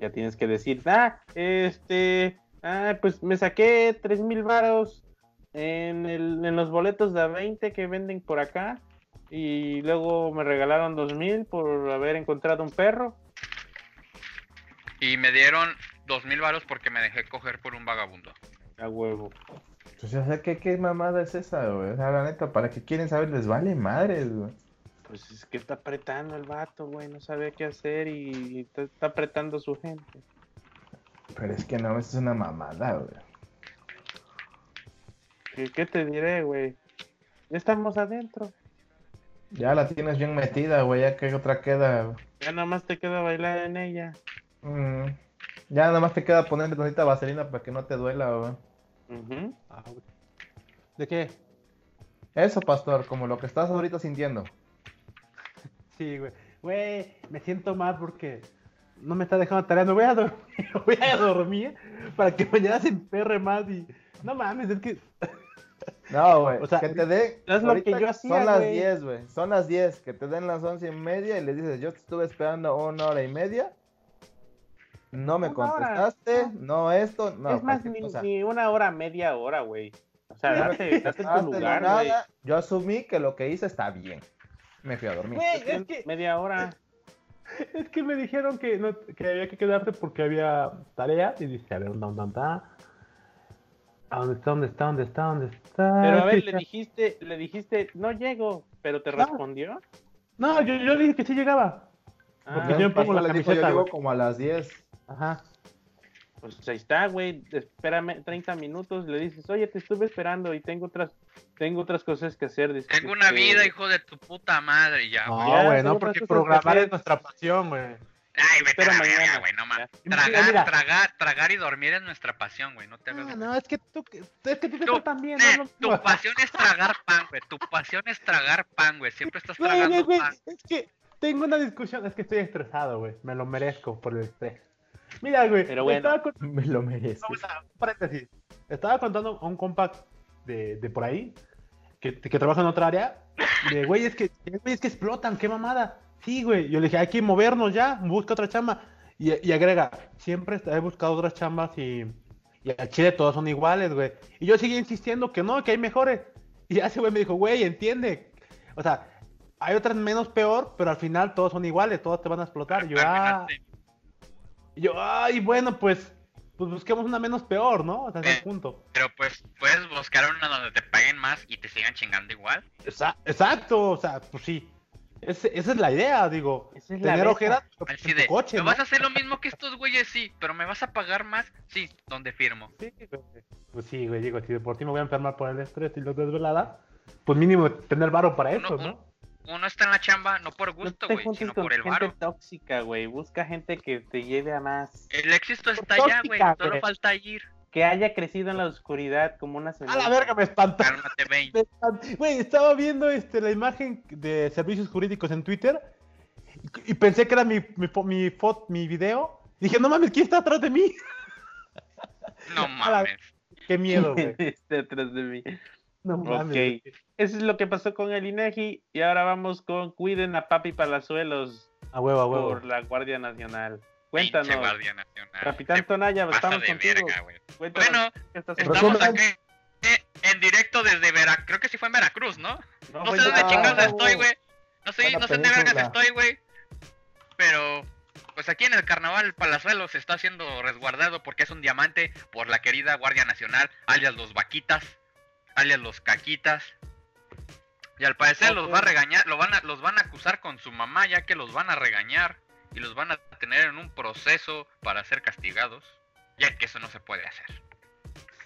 ya tienes que decir, ah, este, ah, pues me saqué 3000 varos en, el, en los boletos de a 20 que venden por acá. Y luego me regalaron 2000 por haber encontrado un perro. Y me dieron 2000 varos porque me dejé coger por un vagabundo. A huevo. Pues, o sea, ¿qué, qué mamada es esa, güey? O sea, la neta, ¿para qué quieren saber? Les vale madres, güey. Pues es que está apretando el vato, güey. No sabía qué hacer y está, está apretando a su gente. Pero es que no, es una mamada, güey. ¿Qué, qué te diré, güey? Ya estamos adentro. Ya la tienes bien metida, güey, ya que otra queda. güey. Ya nada más te queda bailar en ella. Mm. Ya nada más te queda ponerle tantita vaselina para que no te duela, güey. Ujú. Ah, güey. ¿De qué? Eso, pastor, como lo que estás ahorita sintiendo. Sí, güey. Güey, me siento mal porque no me está dejando tarea. Me voy a dormir, me voy a dormir para que mañana se emperre más y... No mames, es que... No, güey, O sea, que te dé. es lo que yo hacía, Son las güey. 10, güey. Son las 10. Que te den las once y media y les dices, yo te estuve esperando una hora y media. No me Una contestaste, no. no esto, no. es más, ni, ni una hora, media hora, güey. O sea, date, date tu lugar, nada. Yo asumí que lo que hice está bien. Me fui a dormir. Güey, es que, Media hora. es que me dijeron que, no, que había que quedarte porque había tarea. Y dije, a ver, ¿dónde, dónde está? ¿A dónde está? ¿Dónde está? ¿Dónde está? ¿Dónde está? Pero a ver, le dijiste, le dijiste, no llego, pero te No. respondió. No, yo, yo dije que sí llegaba. Ah, Porque yo me pongo la le dijo, yo camiseta, llego como a las 10. Ajá. Pues ahí está, güey. Espérame 30 minutos. Le dices, oye, te estuve esperando y tengo otras, tengo otras cosas que hacer. Dice, Tengo una vida, hijo de tu puta madre, ya. No, güey, no, porque programar es nuestra pasión, güey. Ay, vete a Espera la mañana. güey, no. Mira, Tragar, mira. tragar, tragar y dormir es nuestra pasión, güey, no te hagas... Güey. no, es que tú, es que tú te también, Eh, no, tu no, pasión es tragar pan, güey. Tu pasión es tragar pan, güey. Siempre estás tragando pan. es que tengo una discusión, es que estoy estresado, güey. Me lo merezco por el estrés. Mira, güey, Pero bueno. estaba con- Me lo merezco. Vamos a- un paréntesis. Estaba contando a un compa de, de por ahí que, que trabaja en otra área. De güey, es que, güey, es que explotan, qué mamada. Sí, güey. Yo le dije, hay que movernos ya, busca otra chamba. Y, y agrega, siempre he buscado otras chambas y, y al chile todos son iguales, güey. Y yo seguía insistiendo que no, que hay mejores. Y ese güey me dijo, güey, entiende. O sea, hay otras menos peor, pero al final todos son iguales, todos te van a explotar. Y yo, ah, Imagínate. Y yo, ay, bueno, pues, pues busquemos una menos peor, ¿no? Hasta ese Eh. punto. Pero pues puedes buscar una donde te paguen más y te sigan chingando igual. Esa- exacto, o sea, pues sí. Ese- esa es la idea, digo. Esa es Tener ojeras Así de, coche, ¿me ¿no? vas a hacer lo mismo que estos güeyes? Sí, pero ¿me vas a pagar más? Sí, donde firmo. Sí, güey. Pues sí, güey, digo, si de por ti me voy a enfermar por el estrés y la desvelada, pues mínimo tener varo para Uno- eso, ¿no? Uno está en la chamba no por No gusto, te güey, juntes sino con por el gente varo. tóxica, güey. Busca gente que te lleve a más. El éxito está allá, güey. Solo falta ir. Que haya crecido en la oscuridad como una A semana. la verga, me espantó. Güey, estaba viendo este, la imagen de servicios jurídicos en Twitter y, y pensé que era mi, mi, mi, fot- mi video. Dije, no mames, ¿quién está atrás de mí? No A la- mames. Qué miedo, güey. Está atrás de mí. No mames. Ok. Eso es lo que pasó con el INEGI. Y ahora vamos con Cuiden a Papi Palazuelos A huevo, a huevo. por la Guardia Nacional. Pinche Cuéntanos. Guardia Nacional. Capitán Te Tonaya, estamos de contigo. verga. Cuéntanos Bueno, estamos eh, en directo desde Veracruz. Creo que sí fue en Veracruz, ¿no? No fue sé dónde chingados no, estoy, güey. No sé, no sé dónde vergas estoy, güey. Pero, pues aquí en el carnaval el Palazuelo se está haciendo resguardado porque es un diamante por la querida Guardia Nacional, alias los vaquitas, alias los caquitas. Y al parecer los va a regañar, lo van a, los van a acusar con su mamá ya que los van a regañar y los van a tener en un proceso para ser castigados, ya que eso no se puede hacer.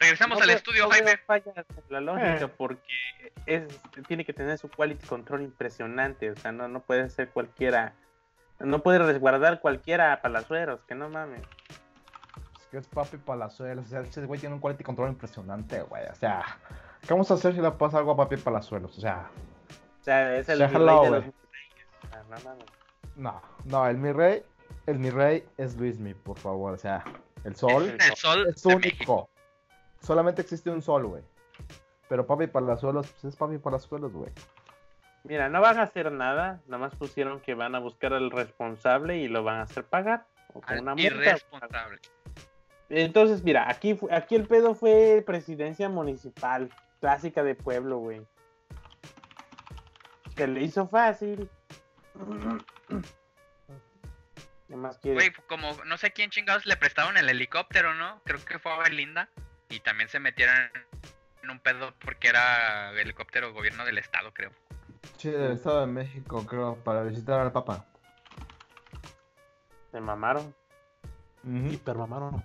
Regresamos No al veo- estudio, no Jaime. fallas en la lógica Eh. porque es, tiene que tener su quality control impresionante. O sea, no, no puede ser cualquiera. No puede resguardar cualquiera a palazuelos, que no mames. Es que es papi Palazuelos. O sea, ese güey tiene un quality control impresionante, güey. O sea, ¿qué vamos a hacer si le pasa algo a papi Palazuelos? O sea, O sea, es el de güey. los no no, el mi rey, el mi rey es Luismi, por favor. O sea, el sol El sol es único. Solamente existe un sol, güey. Pero papi Palazuelos, pues es papi Palazuelos, güey. Mira, no van a hacer nada, nada más pusieron que van a buscar al responsable y lo van a hacer pagar. O con Al una multa. irresponsable. Entonces, mira, aquí, aquí el pedo fue presidencia municipal, clásica de pueblo, güey. Que le hizo fácil. ¿Qué más quieres? Güey, como no sé quién chingados le prestaron el helicóptero, ¿no? Creo que fue a Belinda. Y también se metieron en un pedo porque era helicóptero gobierno del estado, creo. Sí, del Estado de México, creo, para visitar al Papa. Se mamaron. Hipermamaron.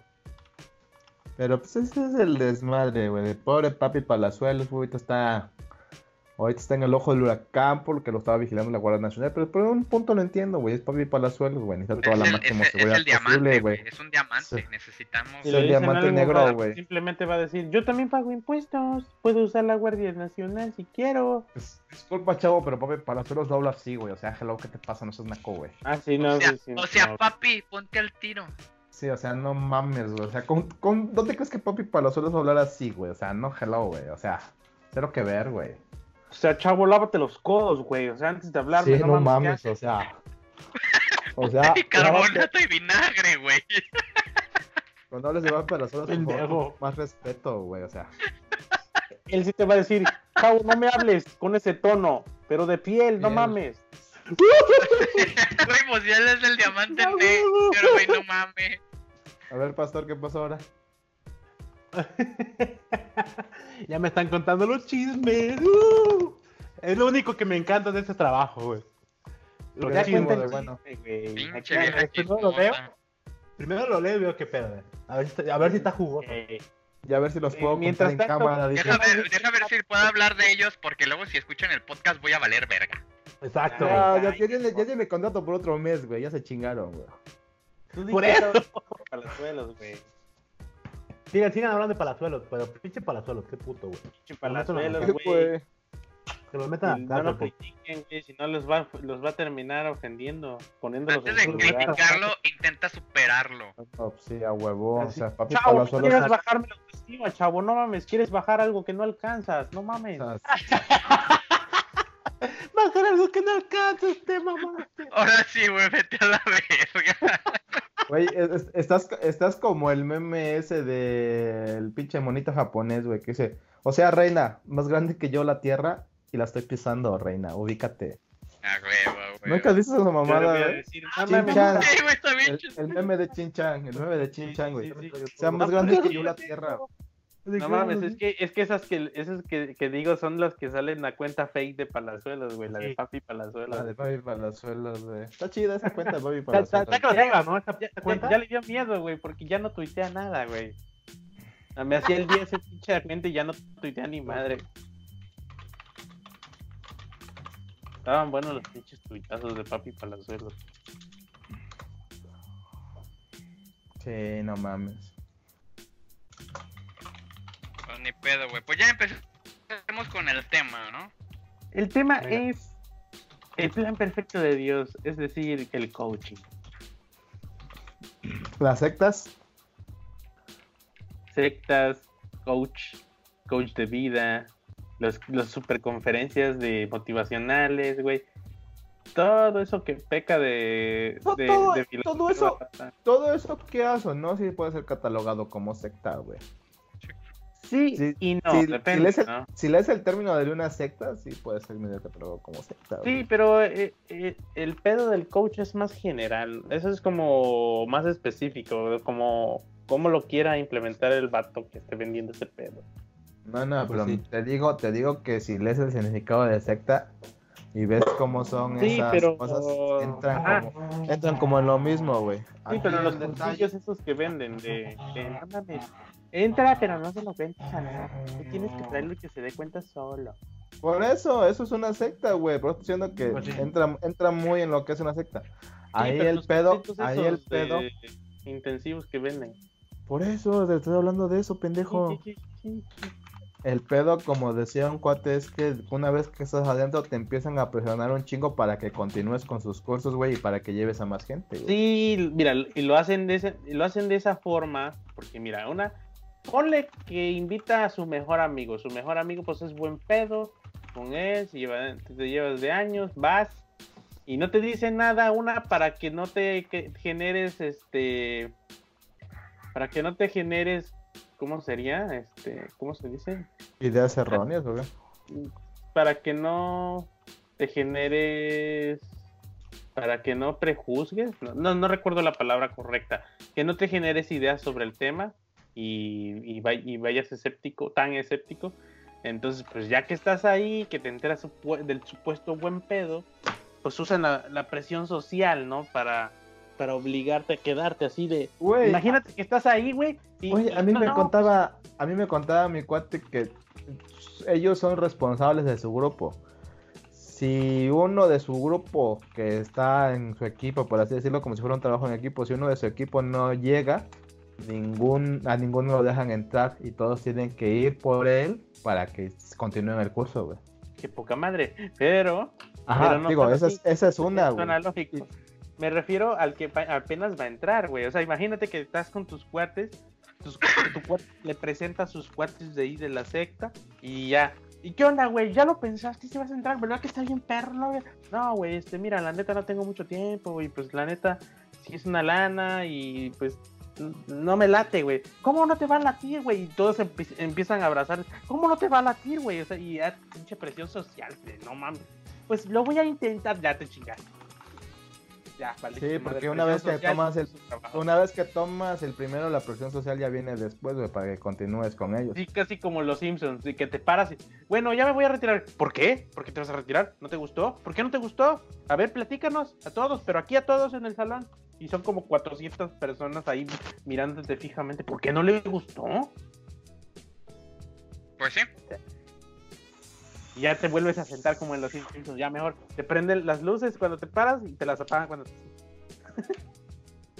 Pero pues ese es el desmadre, güey. El pobre papi Palazuelos, güey, ahorita está. Ahorita está en el ojo del huracán porque lo estaba vigilando la Guardia Nacional. Pero por un punto lo entiendo, güey. Es papi Palazuelos, güey. Necesita toda Es la el, máxima es- es seguridad el diamante, posible, güey. Es un diamante. Sí. Necesitamos. Si el diamante negro, güey. Simplemente va a decir, yo también pago impuestos, puedo usar la Guardia Nacional si quiero. Dis- Disculpa, chavo, pero papi Palazuelos no habla así, güey. O sea, hello, ¿qué te pasa? No seas naco, güey. Ah, sí, no, o sea, sí, sí, o sea, no. papi, ponte al tiro. Sí, o sea, no mames, güey. O sea, ¿con, con, ¿dónde crees que papi Palazuelos va a hablar así, güey? O sea, no hello, güey. O sea, cero que ver, güey. O sea, chavo, lávate los codos, güey. O sea, antes de hablarme, Sí, no ¿qué mames, o sea. O sea, Carbonato y vinagre, güey. cuando hables de papi Palazuelos, favor, más respeto, güey. O sea, Él sí te va a decir, chavo, no me hables con ese tono, pero de piel, no mames. Güey, pues ya es el diamante No, negro, güey, no mames. a ver, pastor, ¿qué pasó ahora? ya me están contando los chismes. ¡uh! Es lo único que me encanta de este trabajo, güey. Los Ya chismo cuenta el de bueno. vieja este lo veo. chismosa. Primero lo leo y veo qué pedo. güey. A ver si está, a ver si está jugoso. Eh, Ya a ver si los Eh, puedo mientras contar en tanto, cámara. Deja ver, deja ver si puedo hablar de ellos, porque luego si escuchan el podcast voy a valer verga. Exacto. Ah, ya, ya, tiene- ya tiene contrato por otro mes, güey. Ya se chingaron, güey. tú Por eso. ahora Para los suelos, güey. Sigan, sigan hablando de palazuelos, pero pinche palazuelos, qué puto, güey. Pinche palazuelos, ¿Qué, güey. Que los metan a No lo por- critiquen, güey, si no los va, los va a terminar ofendiendo, poniéndolos Antes en de su lugar. criticarlo, intenta superarlo. No, pues sí, a huevo. O sea, papi Chavo, no Palazuelos. quieres bajarme la autoestima, chavo, no mames, quieres bajar algo que no alcanzas, no mames. o sea, Bajar algo que no alcanza este mamá. Ahora sí, güey, vete a la verga. Güey, es- es- estás, estás como el meme ese del pinche monito japonés, güey, que dice, o sea, reina, más grande que yo la tierra y la estoy pisando, reina, ubícate. Ah, huevo, güey. ¿Nunca has visto esa mamada, a güey? decir, güey, El, el meme de Chin Chan, el meme de Chin Sí, Chan, sí, güey. sí, sí. Sea más grande que yo la tierra. No mames, es que, es que esas que esas que, que digo son las que salen a cuenta fake de Palazuelos, güey, la de. Papi Palazuelos. La de Papi Palazuelos, güey. Está chida esa cuenta de Papi Está está- Palazuelos. está que lo tenga, ¿no? Ya, cuenta. le dio miedo, güey, porque ya no tuitea nada, güey. Me hacía el día ese pinche gente y ya no tuitea ni madre. Estaban buenos los pinches tuitazos de Papi Palazuelos. Sí, no mames. Ni pedo, güey. Pues ya empecemos con el tema, ¿no? El tema es el plan perfecto de Dios, es decir, el coaching. Las sectas, sectas, coach, coach de vida, los, las superconferencias de motivacionales, güey. Todo eso que peca de, No, de, todo- de todo eso. todo eso que hace, ¿no? Sí puede ser catalogado como secta, güey. Sí, Sí, y no, si, depende, si lees el, ¿no? si lees el término de una secta, sí puede ser medio catalogado como secta. Sí, pero eh, eh, el pedo del coach es más general. Eso es como más específico, como cómo lo quiera implementar el vato que esté vendiendo ese pedo. No, no, Ah, pues pero sí. te digo, te digo que si lees el significado de secta y ves cómo son Sí, esas pero- cosas, entran Ajá. como, entran como en lo mismo, güey. Sí, Aquí pero los el detalle- cursillos esos que venden de, de mames, Entra, pero no se lo cuentes a nada. Tú tienes que traerlo y que se dé cuenta solo. Por eso, eso es una secta, güey. Por eso estoy diciendo que Pues sí. entra, entra muy en lo que es una secta. Ahí Sí, el pedo, ahí el pedo. de Intensivos que venden. Por eso, te estoy hablando de eso, pendejo. Sí, sí, sí, sí. El pedo, como decía un cuate, es que una vez que estás adentro te empiezan a presionar un chingo para que continúes con sus cursos, güey, y para que lleves a más gente, güey. Sí, mira, y lo hacen de ese, y lo hacen de esa forma, porque mira, una, ponle que invita a su mejor amigo, su mejor amigo pues es buen pedo con él, lleva- te llevas de años, vas y no te dice nada, una para que no te que- generes este, para que no te generes, ¿cómo sería? Este, ¿cómo se dice? Ideas erróneas, güey. para que no te generes para que no prejuzgues no, no, no recuerdo la palabra correcta que no te generes ideas sobre el tema y, y, y vayas escéptico tan escéptico entonces pues ya que estás ahí que te enteras supu- del supuesto buen pedo pues usan la, la presión social no para para obligarte a quedarte así de imagínate que estás ahí güey Oye, a mí no, me no, contaba, a mí me contaba mi cuate que ellos son responsables de su grupo. Si uno de su grupo que está en su equipo, por así decirlo, como si fuera un trabajo en equipo, si uno de su equipo no llega, ningún, a ninguno lo dejan entrar y todos tienen que ir por él para que continúen el curso, güey. qué poca madre pero Ajá, Pero no digo, esa es, esa es una, güey. Me refiero al que apenas va a entrar, güey. O sea, imagínate que estás con tus cuates, tus, tu cuate le presenta a sus cuates de ahí de la secta y ya. ¿Y qué onda, güey? ¿Ya lo pensaste si vas a entrar? ¿Verdad que está bien perro, no? güey? No, güey, este, mira, la neta no tengo mucho tiempo, güey. Pues la neta sí es una lana y pues no me late, güey. ¿Cómo no te va a latir, güey? Y todos empie- empiezan a abrazar. ¿Cómo no te va a latir, güey? O sea, y ya, pinche presión social, güey. No mames. Pues lo voy a intentar, ya te chingaste. Ya, vale. Sí, porque una vez que tomas el- Una vez que tomas el primero, la presión social ya viene después, güey, para que continúes con ellos. Sí, casi como los Simpsons, de que te paras y, bueno, ya me voy a retirar. ¿Por qué? ¿Por qué te vas a retirar? ¿No te gustó? ¿Por qué no te gustó? A ver, platícanos a todos, pero aquí a todos en el salón. Y son como 400 personas ahí mirándote fijamente. ¿Por qué no le gustó? Pues sí. Y ya te vuelves a sentar como en los Simpsons. Ya mejor te prenden las luces cuando te paras y te las apagan cuando te...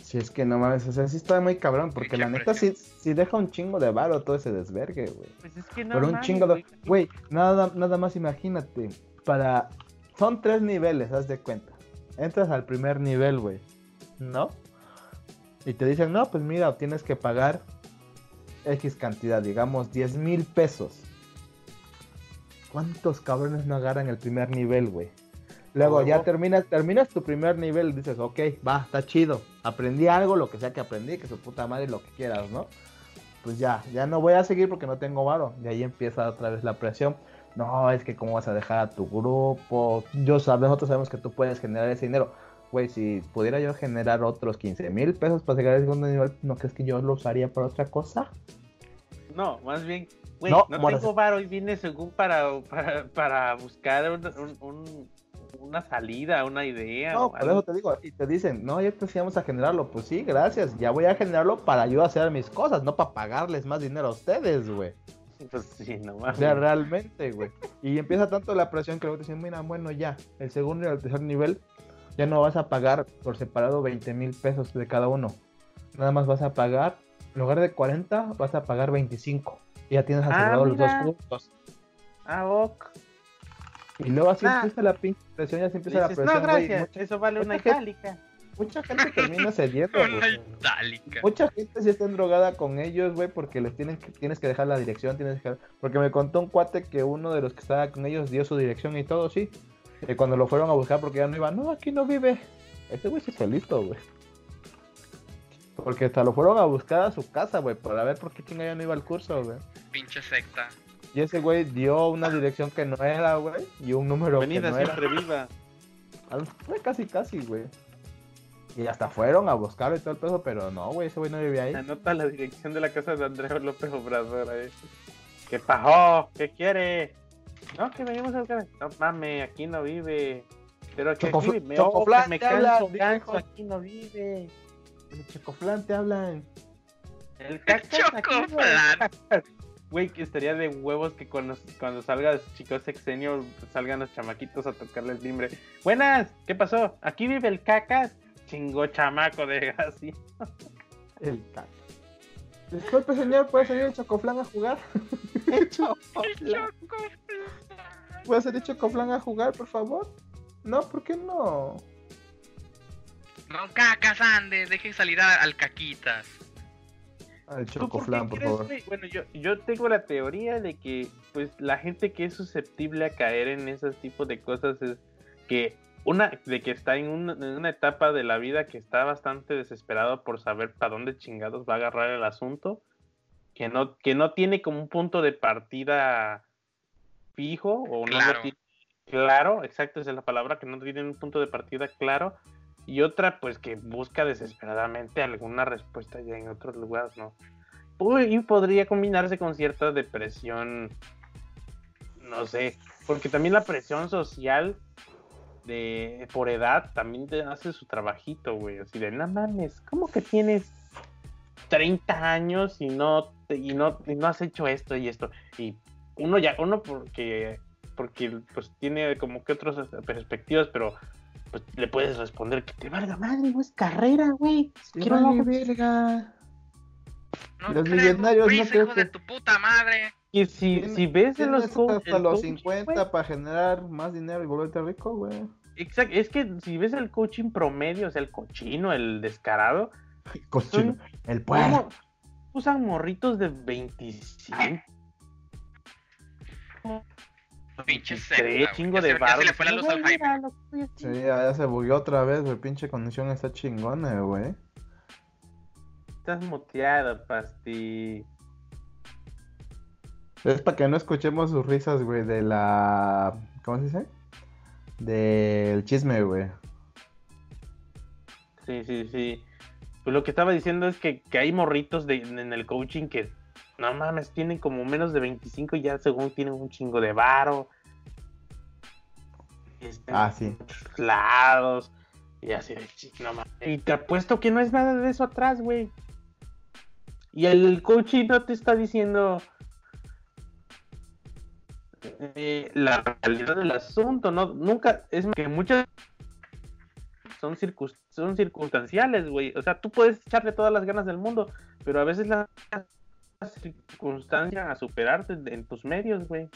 Si es que no mames, o sea, sí está muy cabrón, porque la neta sí, sí deja un chingo de varo todo ese desvergue, güey. Pues es que no. Pero un mames, chingo de... güey. Güey, nada, nada más imagínate, para... Son tres niveles, haz de cuenta. Entras al primer nivel, güey, ¿no? Y te dicen, no, pues mira, tienes que pagar X cantidad, digamos 10 mil pesos. ¿Cuántos cabrones no agarran el primer nivel, güey? Luego ya terminas, terminas tu primer nivel y dices, ok, va, está chido. Aprendí algo, lo que sea que aprendí, que su puta madre, lo que quieras, ¿no? Pues ya, ya no voy a seguir porque no tengo varo. De ahí empieza otra vez la presión. No, es que cómo vas a dejar a tu grupo. Yo sab- nosotros sabemos que tú puedes generar ese dinero. Güey, si pudiera yo generar otros 15 mil pesos para llegar al segundo nivel, ¿no crees que yo lo usaría para otra cosa? No, más bien, güey, No, no, tengo varo y vine según para, para, para buscar un- un- un- una salida, una idea. No, o por algo. eso te digo, y te dicen, no, ya te enseñamos a generarlo. Pues sí, gracias, ya voy a generarlo para yo hacer mis cosas, no para pagarles más dinero a ustedes, güey. Pues sí, no O mames. sea, realmente, güey. Y empieza tanto la presión que luego te dicen, mira, bueno, ya, el segundo y el tercer nivel, ya no vas a pagar por separado 20 mil pesos de cada uno. Nada más vas a pagar, en lugar de 40, vas a pagar 25. Y ya tienes Ah, asegurado los dos puntos. Ah, ok. Y luego así empieza la pinche presión, ya se empieza la Dices, presión, no, güey. gracias, Mucha, eso vale una itálica. mucha gente termina cediendo, Una güey. itálica. Mucha gente sí está drogada con ellos, güey, porque les tienen que, tienes que dejar la dirección, tienes que porque me contó un cuate que uno de los que estaba con ellos dio su dirección y todo, sí. Y cuando lo fueron a buscar porque ya no iba, no, aquí no vive. Ese güey sí fue listo, güey. Porque hasta lo fueron a buscar a su casa, güey, para ver por qué chinga ya no iba al curso, güey. Pinche secta. Y ese güey dio una dirección que no era, güey, y un número Venida que no era. siempre viva. Fue casi, casi, güey. Y hasta fueron a buscarlo y todo el peso, pero no, güey, ese güey no vivía ahí. Anota la dirección de la casa de Andrés López Obrador ahí. ¿Qué pasó? ¿Qué quiere? No, que venimos a buscar. No mames, aquí no vive. Pero que aquí Chocofl- vive. Chocoflan, me canso, canso, aquí no vive. El Chocoflan te hablan. El cacas. güey. Chocoflan. Güey, que estaría de huevos que cuando, cuando salga chicos sexenio salgan los chamaquitos a tocarle el timbre. Buenas, ¿qué pasó? Aquí vive el cacas. Chingo chamaco de así. El caca. Disculpe, señor, ¿puede salir el Chocoflan a jugar? ¿Puede salir Chocoflan a jugar, por favor? No, ¿por qué no? No, cacas, ande, deje salir a- al caquitas. Al ¿Tú por Chocoflan, por crees, favor. Bueno, yo, yo tengo la teoría de que pues la gente que es susceptible a caer en esos tipos de cosas es que una de que está en una, en una etapa de la vida que está bastante desesperado por saber para dónde chingados va a agarrar el asunto, que no que no tiene como un punto de partida fijo o no Claro. lo tiene claro, exacto, esa es la palabra, que no tiene un punto de partida claro. Y otra, pues que busca desesperadamente alguna respuesta ya en otros lugares, ¿no? Y podría combinarse con cierta depresión, no sé, porque también la presión social de por edad también te hace su trabajito, güey, así de, no mames, ¿cómo que tienes 30 años y no te- y no y no has hecho esto y esto? Y uno ya uno porque porque pues tiene como que otras perspectivas, pero pues le puedes responder que te valga madre, no es carrera, güey. Quiero vale verga. No Los traigo millonarios no creo hijo que- de tu puta madre. Y si, si ves en los hasta los coaching, 50 güey, para generar más dinero y volverte rico, güey. Exacto, es que si ves el coaching promedio, o sea, el cochino, el descarado, Cochino. son- El. ¿cómo usan morritos de 25. Pinche 23, secta, güey. chingo de se- ya se le fue la luz al Jaime. Sí, ya se bugueó otra vez, güey. Pinche conexión está chingona, güey. Estás muteado, pasti. Es para que no escuchemos sus risas, güey, de la. ¿Cómo se dice? Del chisme, güey. Sí, sí, sí. Pues lo que estaba diciendo es que, que hay morritos de, en el coaching que, no mames, tienen como menos de 25 y ya según tienen un chingo de varo. Y están Ah, sí. lados. Y así de "Chi, no mames. Y te apuesto que no es nada de eso atrás, güey. Y el coaching no te está diciendo eh, la realidad del asunto, ¿no? Nunca, es que muchas son circunstanciales, güey. O sea, tú puedes echarle todas las ganas del mundo, pero a veces las circunstancias a superarte en tus medios, güey.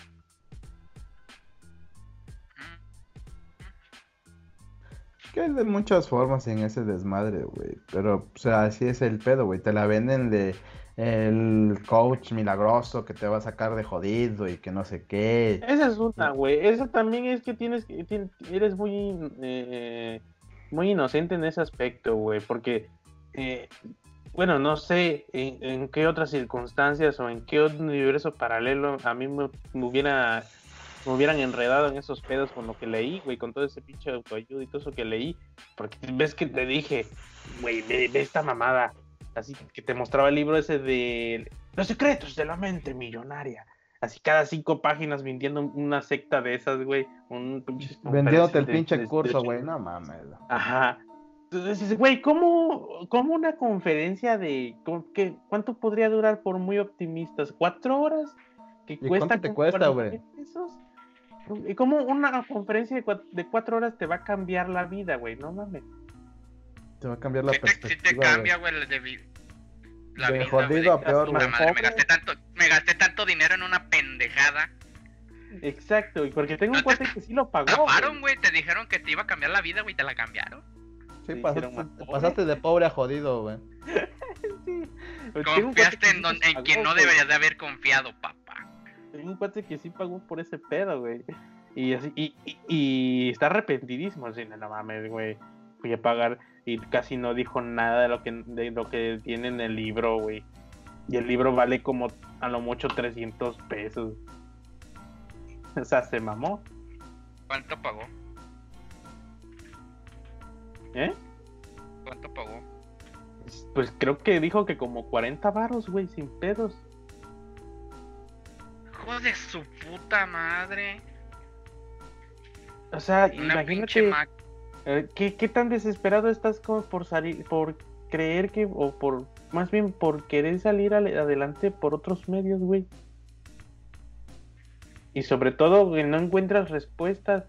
Que hay de muchas formas en ese desmadre, güey. Pero, o sea, así es el pedo, güey. Te la venden de el coach milagroso que te va a sacar de jodido y que no sé qué. Esa es una, güey. Esa también es que tienes que eres muy eh, muy inocente en ese aspecto, güey, porque eh, bueno, no sé en, en qué otras circunstancias o en qué otro universo paralelo a mí me, me hubiera me hubieran enredado en esos pedos con lo que leí, güey, con todo ese pinche autoayuda y todo eso que leí, porque ves que te dije, güey, ve, ve esta mamada, así que te mostraba el libro ese de Los secretos de la mente millonaria. Así cada cinco páginas vendiendo una secta de esas, güey. Un pinche Vendiéndote el pinche de- curso, güey. No mames. Ajá. Entonces dices, güey, ¿cómo, ¿cómo una conferencia de... qué- ¿Cuánto podría durar por muy optimistas? ¿Cuatro horas? ¿Que ¿Y cuánto te cuesta, 40 pesos? ¿Y cómo una conferencia de cua- de cuatro horas te va a cambiar la vida, güey? No mames. Te va a cambiar la Sí te, sí perspectiva. te güey. cambia, güey, la de vida, jodido güey. a peor, güey. madre, me gasté tanto, me gasté tanto dinero en una pendejada. Exacto, y porque tengo No un te- cuate que sí lo pagó. Güey. güey, te dijeron que te iba a cambiar la vida, güey, te la cambiaron. Sí, Te pasaste, de pobre a jodido, güey. Sí. Confiaste en, don- en pagó, quien no güey. deberías de haber confiado, papá. Tengo un cuate que sí pagó por ese pedo, güey. Y así, y, y, y está arrepentidísimo, así, no, no mames, güey. Fui a pagar y casi no dijo nada de lo que, de lo que tiene en el libro, güey. Y el libro vale como a lo mucho 300 pesos. O sea, se mamó, ¿Cuánto pagó? ¿Eh? ¿Cuánto pagó? Pues creo que dijo que como 40 varos, güey, sin pedos. Hijo de su puta madre. O sea, Una imagínate eh, ¿qué, qué tan desesperado estás como por salir, por creer que, o por más bien por querer salir adelante por otros medios, güey. Y sobre todo no encuentras respuestas.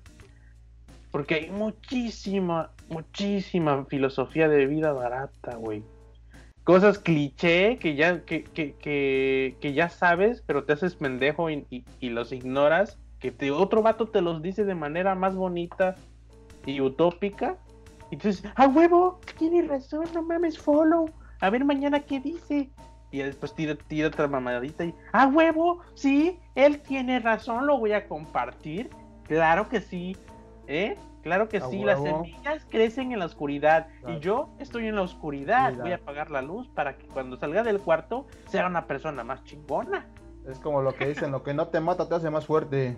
Porque hay muchísima, muchísima filosofía de vida barata, güey. Cosas cliché que ya, que, que, que, que ya sabes, pero te haces pendejo y, los ignoras. Que otro vato te los dice de manera más bonita y utópica. Y tú dices, ¡ah, huevo! Tienes razón, no mames, follow. A ver mañana qué dice. Y después tira, tira otra mamadita y, ¡ah, huevo! Sí, él tiene razón, lo voy a compartir. Claro que sí. ¿Eh? Claro que sí, las semillas crecen en la oscuridad. Claro. Y yo estoy en la oscuridad. Mira. Voy a apagar la luz para que cuando salga del cuarto sea una persona más chingona. Es como lo que dicen, lo que no te mata te hace más fuerte.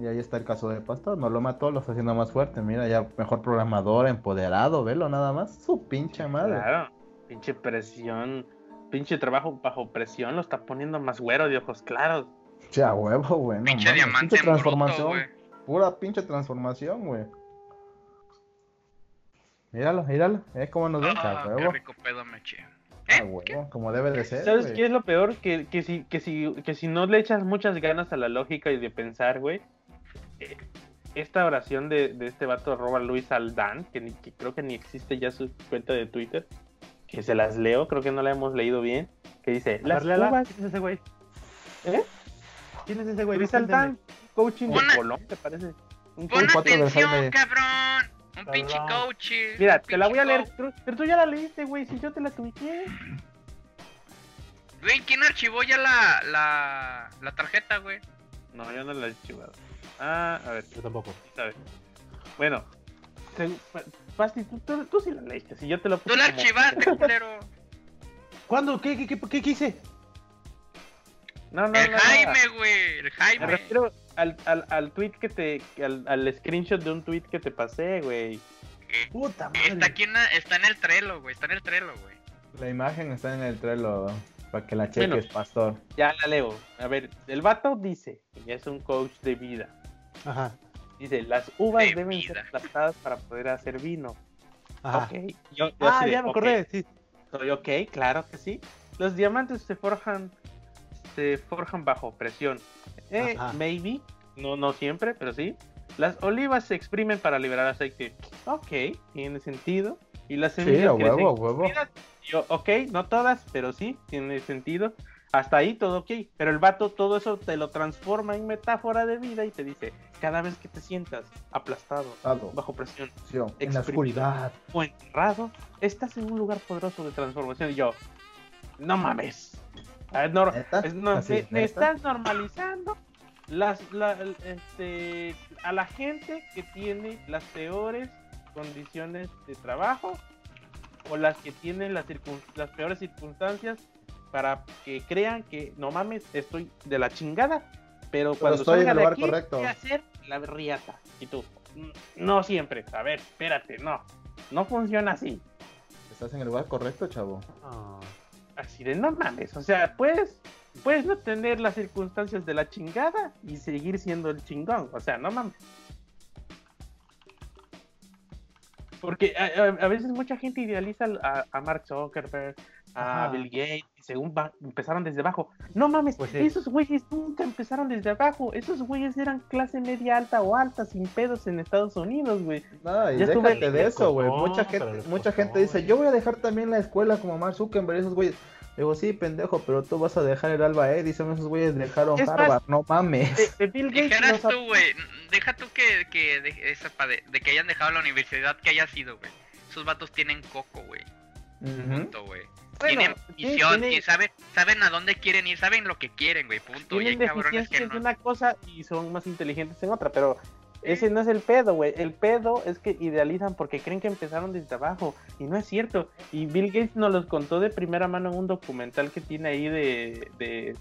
Y ahí está el caso del pastor, no lo mató, lo está haciendo más fuerte. Mira, ya mejor programador, empoderado, velo nada más. Su pinche madre. Claro, pinche presión, pinche trabajo bajo presión lo está poniendo más güero de ojos claros. Ya huevo, güey. no Pinche diamante pinche bruto, transformación. güey. Pura pinche transformación, güey. Míralo, míralo. ¿Eh? ¿Cómo nos ven? Ah, A qué rico pedo me eché. ¿Eh? huevo, como debe de ser. ¿Sabes qué es lo peor? Que, que, si, que, si, que si no le echas muchas ganas a la lógica y de pensar, güey, eh, esta oración de, de este vato arroba Luis Aldán, que, ni- que creo que ni existe ya su cuenta de Twitter, que se las leo, creo que no la hemos leído bien, que dice, las uvas, ¿Quién es ese güey? ¿eh? ¿Quién es ese güey? Luis. Aldán, coaching de Colón, ¿te parece? Un Pon atención, cabrón. Un pinche coach. Mira, te la voy a leer, tú- pero tú ya la leíste, güey, si yo te la tuiteé. Güey, ¿quién archivó ya la, la, la tarjeta, güey? No, yo no la he chivado. Ah, a ver, Yo tampoco. a ver. Bueno, se- Pa- Pasti, tú, tú, tú sí la leíste, si yo te lo Tú puse la como- archivaste, culero. ¿Cuándo? ¿Qué, qué, qué, qué, qué hice? No, no, El no. Jaime, güey. El Me Jaime. refiero al, al, al tweet que te. Al, al screenshot de un tweet que te pasé, güey. Puta madre. Está aquí en, está en el Trello, güey. Está en el Trello, güey. La imagen está en el trelo para que la cheques, Bueno. pastor. Ya la leo. A ver, el vato dice, y es un coach de vida. Ajá. Dice, las uvas De deben vida. ser aplastadas para poder hacer vino. Ajá. Ok. Yo, yo Ah, de, ya me acordé, sí. Soy ok, claro que sí. Los diamantes se forjan se forjan bajo presión. Eh, Ajá. maybe, no, no siempre, pero sí. Las olivas se exprimen para liberar aceite. Ok, tiene sentido. Y las Sí, semillas a crecen huevo, a huevo. Yo, ok, no todas, pero sí, tiene sentido. Hasta ahí todo ok. Pero el vato todo eso te lo transforma en metáfora de vida y te dice, cada vez que te sientas aplastado, bajo presión, Sí, En la oscuridad. o enterrado, estás en un lugar poderoso de transformación. Y yo, no mames. Ah, no, ¿Neta? es- no, estás normalizando las, la- este, a la gente que tiene las peores condiciones de trabajo o las que tienen las, circun- las peores circunstancias para que crean que no mames, estoy de la chingada, pero cuando estoy en salga el de lugar aquí correcto. voy a hacer la riata. Y tú, "Mm, no siempre, a ver, espérate, no, no funciona así. Estás en el lugar correcto, chavo. Ah. Así de no mames, o sea, puedes, puedes no tener las circunstancias de la chingada y seguir siendo el chingón, o sea, no mames. Porque a, veces mucha gente idealiza a, a Mark Zuckerberg, a Ajá. Bill Gates, y según va- empezaron desde abajo. No mames, Pues esos güeyes nunca empezaron desde abajo. Esos güeyes eran clase media alta o alta, sin pedos en Estados Unidos, güey. No, y Ya estuve- déjate de eso, güey. Mucha gente, mucha costó, gente dice, yo voy a dejar también la escuela como Mark Zuckerberg, esos güeyes. Digo, sí, pendejo, pero tú vas a dejar el Alba Edison, esos güeyes dejaron Es más, Harvard, no mames. De, de Bill Gates nos tú, güey. Deja tú que, que de, esa de, de que hayan dejado la universidad que haya sido, güey. Esos vatos tienen coco, güey. Ujú. Punto, güey. Bueno, tienen visión tiene- y saben, saben a dónde quieren ir, saben lo que quieren, güey. Punto. Y hay tienen que deficiencias no. en una cosa y son más inteligentes en otra, pero ese no es el pedo, güey. El pedo es que idealizan porque creen que empezaron desde abajo y no es cierto. Y Bill Gates nos los contó de primera mano en un documental que tiene ahí de, de,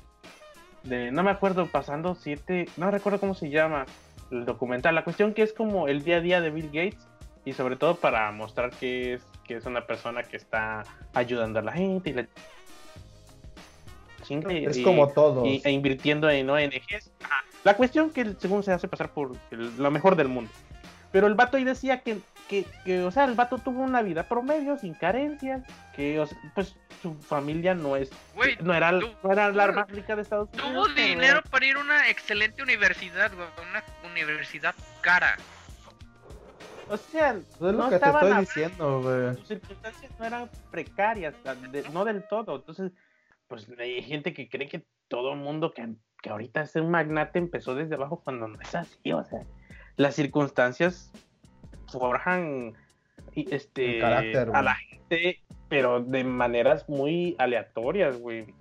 de- no me acuerdo, pasando siete, no recuerdo cómo se llama el documental. La cuestión que es como el día a día de Bill Gates y sobre todo para mostrar que es que es una persona que está ayudando a la gente y la chinga y- Es y- como todos. y- e invirtiendo en ONGs. Ajá. La cuestión que según se hace pasar por el- lo mejor del mundo. Pero el vato ahí decía que, que, que, o sea, el vato tuvo una vida promedio, sin carencias, que, o sea, pues, su familia no es, no era, tu- no era la más rica de Estados Unidos. tuvo dinero era- para ir a una excelente universidad, güey. Una universidad cara. O sea, Eso es lo no que te estoy diciendo, güey. sus circunstancias no eran precarias, no del todo. Entonces, pues hay gente que cree que todo el mundo que, que ahorita es un magnate empezó desde abajo cuando no es así. O sea, las circunstancias forjan este, carácter, a la gente, pero de maneras muy aleatorias, güey.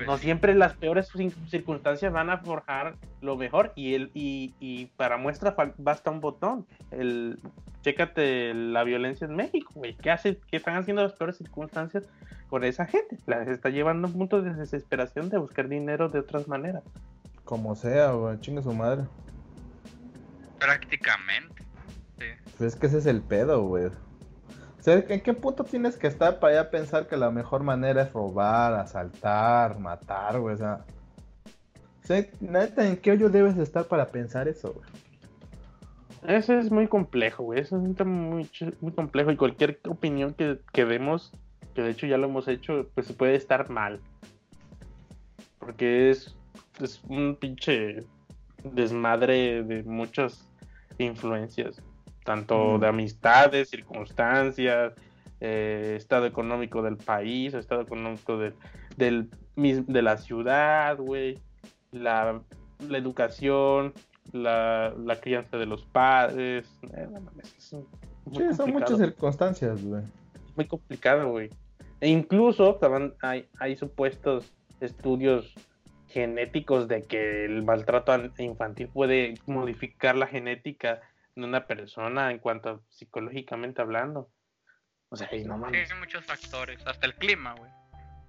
Pues, No siempre las peores circunstancias van a forjar lo mejor y el y, y para muestra basta un botón. El chécate la violencia en México, güey. ¿Qué hace qué están haciendo las peores circunstancias con esa gente? Las está llevando a un punto de desesperación de buscar dinero de otras maneras. Como sea, güey, chingue su madre. prácticamente. Sí. Pues es que ese es el pedo, güey. ¿En qué punto tienes que estar para ya pensar que la mejor manera es robar, asaltar, matar, güey? O sea, neta, ¿en qué hoyo debes de estar para pensar eso, güey? Eso es muy complejo, güey. Eso es un tema muy, complejo y cualquier opinión que, que demos, que de hecho ya lo hemos hecho, pues puede estar mal. Porque es un pinche desmadre de muchas influencias, tanto Mm. de amistades, circunstancias, eh, estado económico del país, estado económico del, del, de la ciudad, güey, la, la educación, la, la crianza de los padres. eh, no mames, es un- muy Sí, son muchas circunstancias, güey. muy complicado, güey. E incluso estaban- hay, hay supuestos estudios genéticos de que el maltrato an- infantil puede modificar la genética de una persona en cuanto a psicológicamente hablando. O sea, y no Sí, mames. hay muchos factores. Hasta el clima, güey.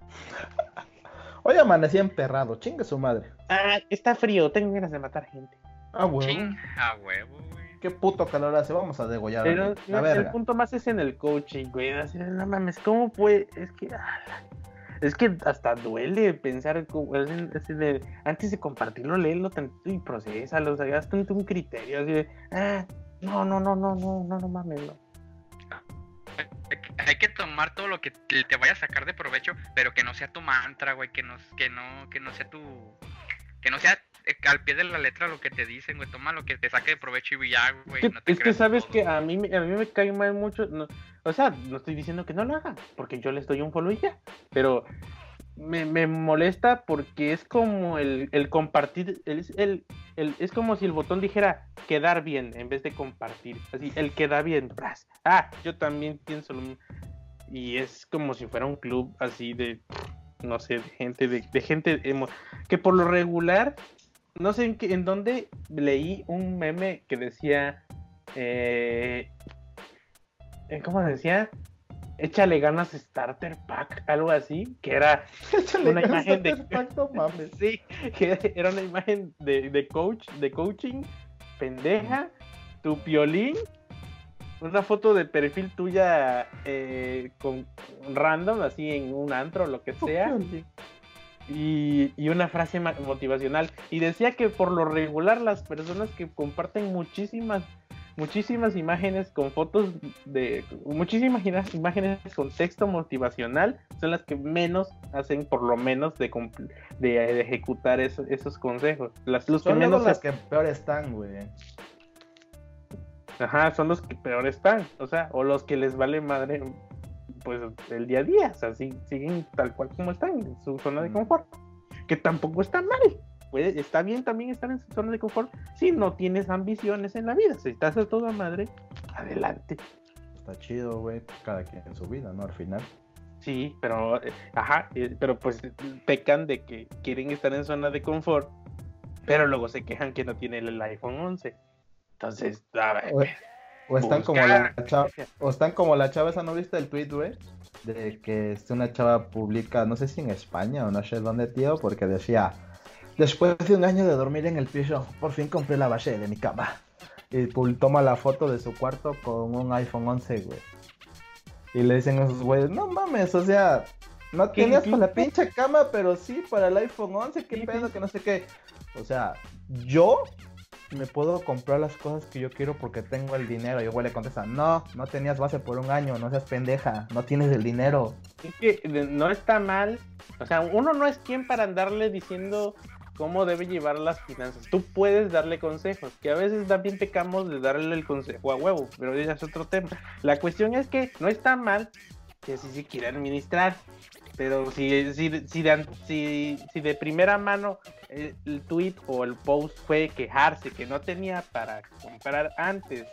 Hoy amanecí emperrado, chingue su madre. Ah, está frío, tengo ganas de matar gente. Ah, güey. Ching, a huevo, güey. Qué puto calor hace, vamos a degollar. Pero a la el verga. punto más es en el coaching, güey. Así, no mames, ¿cómo puede? Es que. ah, Es que hasta duele pensar así, de, antes de compartirlo, léelo tantito y procesalo, o sea, hazte un, un criterio así de, ah, no, no, no, no, no, no, no mames, no. Hay que- tomar todo lo que te vaya a sacar de provecho, pero que no sea tu mantra, güey, que no, que no, que no sea tu, que no sea eh, al pie de la letra lo que te dicen, güey, toma lo que te saque de provecho y ya, güey, Que- no te es que sabes todo. que a mí, me- a mí me cae mal mucho, no, o sea, no estoy diciendo que no lo haga, porque yo les doy un follow ya, pero me, me molesta porque es como el, el compartir, el, el, el- es como si el botón dijera quedar bien en vez de compartir, así, el queda bien, ah, yo también pienso lo mismo, y es como si fuera un club así de, no sé, de gente, de, de gente que por lo regular no sé en, qué, en dónde leí un meme que decía, eh, eh, ¿cómo decía? Échale ganas Starter Pack, algo así, que era, Échale una ganas imagen de- Pack, no mames. sí, que era una imagen de, de coach, de coaching, pendeja, tu piolín, una foto de perfil tuya eh, con random, así en un antro, lo que sea, y, y una frase motivacional. Y decía que por lo regular las personas que comparten muchísimas, muchísimas imágenes con fotos de, muchísimas imágenes con texto motivacional son las que menos hacen por lo menos de, de, de ejecutar eso- esos consejos. Las, los que Son luego menos las que peor están, güey. Ajá, son los que peor están, o sea, o los que les vale madre, pues, el día a día, o sea, siguen tal cual como están, en su zona de Mm. confort, que tampoco está mal, puede, está bien también estar en su zona de confort si no tienes ambiciones en la vida, si estás a toda madre, adelante, Está chido, güey. Cada quien en su vida, ¿no? Al final. sí, pero, eh, ajá, eh, pero pues pecan de que quieren estar en zona de confort, pero luego se quejan que no tienen el iPhone 11, entonces, a ver, O, o están como la chava, o están como la chava, esa no viste el tweet, güey, de que una chava publica, no sé si en España o no sé dónde, tío, porque decía, después de un año de dormir en el piso, por fin compré la base de mi cama. Y toma la foto de su cuarto con un iPhone 11, güey. Y le dicen a esos güeyes, no mames, o sea, no ¿Qué- tenías para la pinche cama, pero sí para el iPhone 11, qué pedo, que no sé qué. O sea, yo me puedo comprar las cosas que yo quiero porque tengo el dinero. Y el güey le contesta, no, no tenías base por un año, no seas pendeja, no tienes el dinero. Es que no está mal. O sea, uno no es quien para andarle diciendo cómo debe llevar las finanzas. Tú puedes darle consejos, que a veces también pecamos de darle el consejo a huevo, pero ese es otro tema. La cuestión es que no está mal que así se quiera administrar. Pero si, si, si, de, si, si de primera mano el, el tweet o el post fue quejarse que no tenía para comprar antes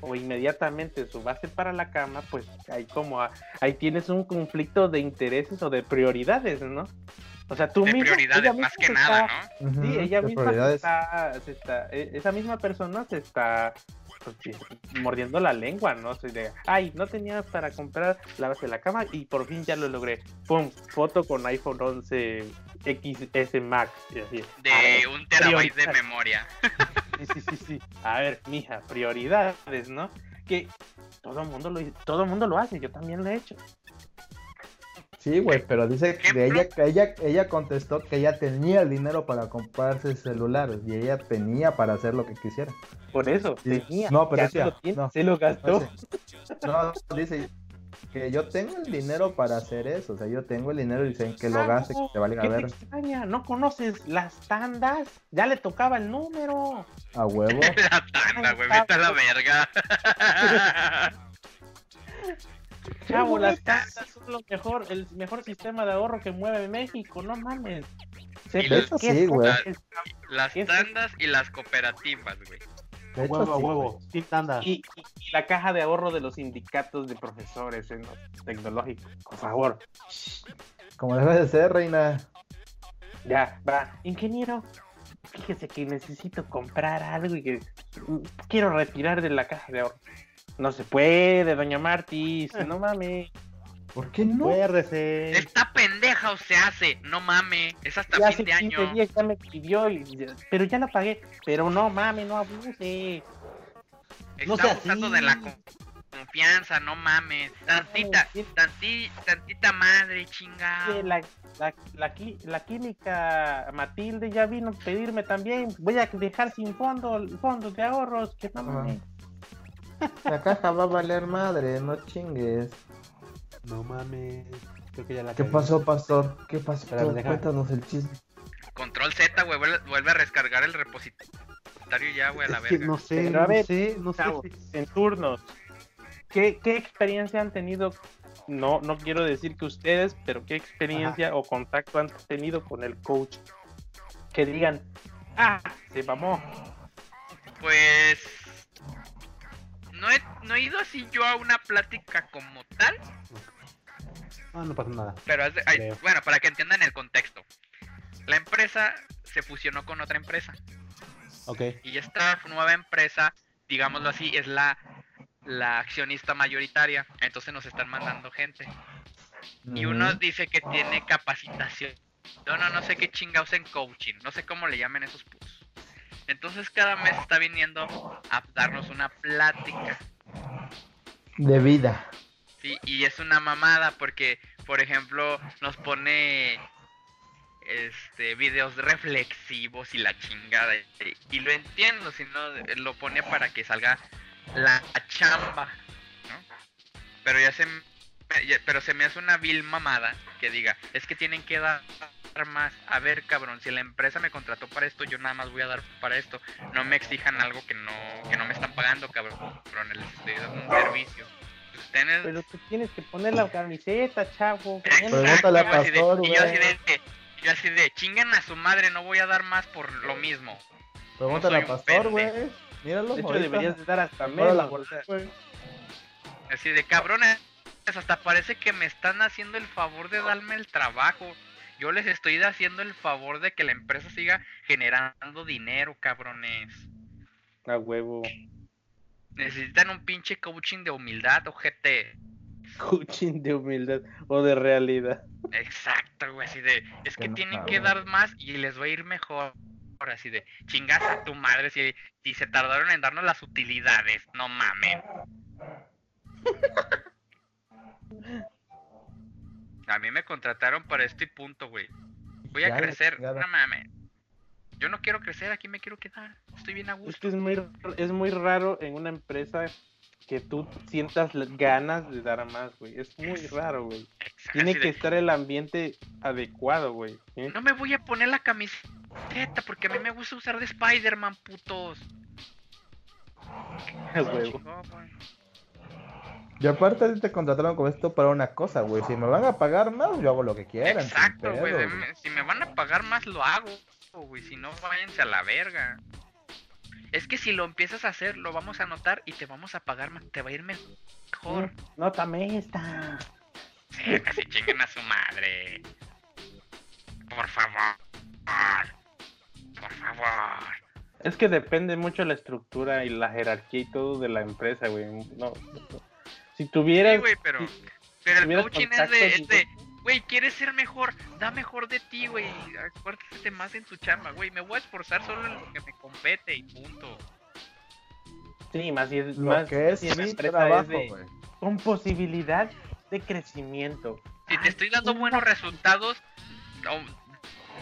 o inmediatamente su base para la cama, pues ahí como ahí tienes un conflicto de intereses o de prioridades, ¿no? O sea, tú De misma- ella prioridades misma más que se nada, está- ¿no? Sí, ella misma se está, se está- e- esa misma persona se está pues, mordiendo la lengua, ¿no? De, ay, no tenía para comprar la base de la cama y por fin ya lo logré. Pum, foto con iPhone 11 XS Max. Y así, De ver, un terabyte de memoria. Sí, sí, sí, sí. A ver, mija, prioridades, ¿no? Que todo el mundo lo todo el mundo lo hace, yo también lo he hecho. Sí, güey, pero dice que ella, que ella, ella contestó que ella tenía el dinero para comprarse celulares y ella tenía para hacer lo que quisiera. Por eso, Sí. tenía. No, pero ya decía, se lo tiene, no. se lo gastó. No, dice que yo tengo el dinero para hacer eso, o sea, yo tengo el dinero y dicen que lo gaste, que te valga ¿Qué a te ver extraña? ¿No conoces las tandas? Ya le tocaba el número. a huevo. La tanda, güey, la verga. Chavo, las tandas son lo mejor, el mejor sistema de ahorro que mueve México, no mames. Se Y sí, güey. Las ¿Qué es tandas y las cooperativas, güey. De hecho, huevo, a sí, huevo. Sin tanda. Y, y- y la caja de ahorro de los sindicatos de profesores en los tecnológicos, por favor. Como debe de ser, reina. Ya, va. Ingeniero, fíjese que necesito comprar algo y que quiero retirar de la caja de ahorro. No se puede, doña Martis, no mames. ¿Por qué no? Acuérdese. Esta pendeja o se hace, no mames, es hasta Ya fin hace de 15 año. días ya me pidió, y- pero ya la pagué. Pero no mames, no abuse. Está No abusando así. de la confianza, no mames. Tantita, tanti, tantita madre, chingada. La, la, la, química Matilde ya vino a pedirme también. Voy a dejar sin fondo, fondos de ahorros. Que no Ah. mames. La caja va a valer madre, no chingues. No mames. Creo que ya la ¿Qué cagué. pasó, pastor? ¿Qué pasó? Cuéntanos el chisme. Control Z, güey, vuelve, a descargar el repositorio ya, güey, a la verga. no sé, Pero a no ver, sé, no sé. chavos, si- en turnos. ¿Qué, ¿Qué experiencia han tenido? No, no quiero decir que ustedes, pero ¿qué experiencia o contacto han tenido con el coach? Que digan, ah, se mamó. Pues. No he, no he ido así yo a una plática como tal, Ah, no pasa nada. pero haz de- ay, Creo. bueno, para que entiendan el contexto. La empresa se fusionó con otra empresa Ok. y esta nueva empresa, digámoslo así, es la, la accionista mayoritaria. Entonces nos están mandando gente. Y uno dice que tiene capacitación. No, no, no sé qué chingados en coaching. No sé cómo le llamen esos putos. Entonces cada mes está viniendo a darnos una plática. De vida. Sí, y es una mamada porque, por ejemplo, nos pone este videos reflexivos y la chingada. Y, y lo entiendo, si no, lo pone para que salga la chamba, ¿no? Pero ya se me- ya- pero se me hace una vil mamada que diga, es que tienen que dar más. A ver, cabrón, si la empresa me contrató para esto, yo nada más voy a dar para esto. No me exijan algo que no que no me están pagando, cabrón. Les estoy dando un servicio. Ustedes Pero tú tienes que poner la camiseta, chavo. Pregúntale a Pastor, y yo así de, yo así de, chinguen a su madre, no voy a dar más por lo mismo. Pregúntale soy a pastor, güey. Míralo. De hecho, ahorita. deberías de dar hasta menos. Así de, cabrones, hasta parece que me están haciendo el favor de darme el trabajo. Yo les estoy haciendo el favor de que la empresa siga generando dinero, cabrones. A huevo. Necesitan un pinche coaching de humildad, ojete. Coaching de humildad o de realidad. Exacto, güey, así de, es que tienen que dar más y les va a ir mejor. Así de, chingas a tu madre si, si se tardaron en darnos las utilidades, no mamen. A mí me contrataron para este punto, güey. Voy a Ya, crecer, no mames. Yo no quiero crecer, aquí me quiero quedar. Estoy bien a Es gusto. que es muy, es muy raro en una empresa que tú sientas ganas de dar más, güey. Es muy raro, güey. Tiene que de, estar el ambiente adecuado, güey. No me voy a poner la camiseta porque a mí me gusta usar de Spider-Man, putos. A huevo. Chingón, güey. Y aparte a ti te contrataron con esto para una cosa, güey. Si me van a pagar más, yo hago lo que quieran. Exacto, güey. Si me van a pagar más, lo hago, güey. Si no, váyanse a la verga. Es que si lo empiezas a hacer, lo vamos a notar y te vamos a pagar más. Te va a ir mejor. No tame esta. Sí, casi chinguen a su madre. Por favor. Por favor. Es que depende mucho la estructura y la jerarquía y todo de la empresa, güey. No, si Sí, tuvieras, güey, pero. si- Pero el coaching es de, es de, güey, quieres ser mejor, da mejor de ti, güey. Acuérdate más en tu chamba, güey. Me voy a esforzar solo en lo que me compete y punto. sí, más si es Lo más que es si mi trabajo, es de- güey. con posibilidad de crecimiento. Si te estoy dando buenos resultados,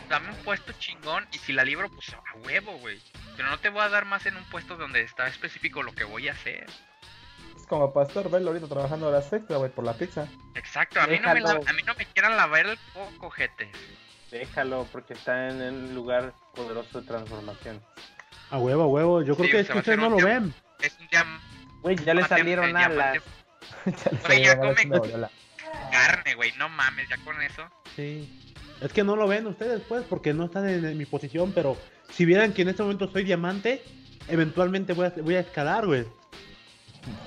dame un puesto chingón y si la libro, pues a huevo, güey. Pero no te voy a dar más en un puesto donde está específico lo que voy a hacer. Es como Pastor Bell ahorita trabajando horas extra, güey, por la pizza. Exacto, a mí, no me a mí no me quieran lavar el coco, gente. Déjalo, porque está en un lugar poderoso de transformación. A huevo, a huevo. Yo creo que es que ustedes no lo día- ven. Es un día Güey, ya le salieron ya alas. Ya ya salieron a la come- cebolla. carne, güey, no mames, ya con eso. Sí. Es que no lo ven ustedes, pues, porque no están en, en mi posición, pero si vieran que en este momento soy diamante, eventualmente voy a, voy a escalar, güey.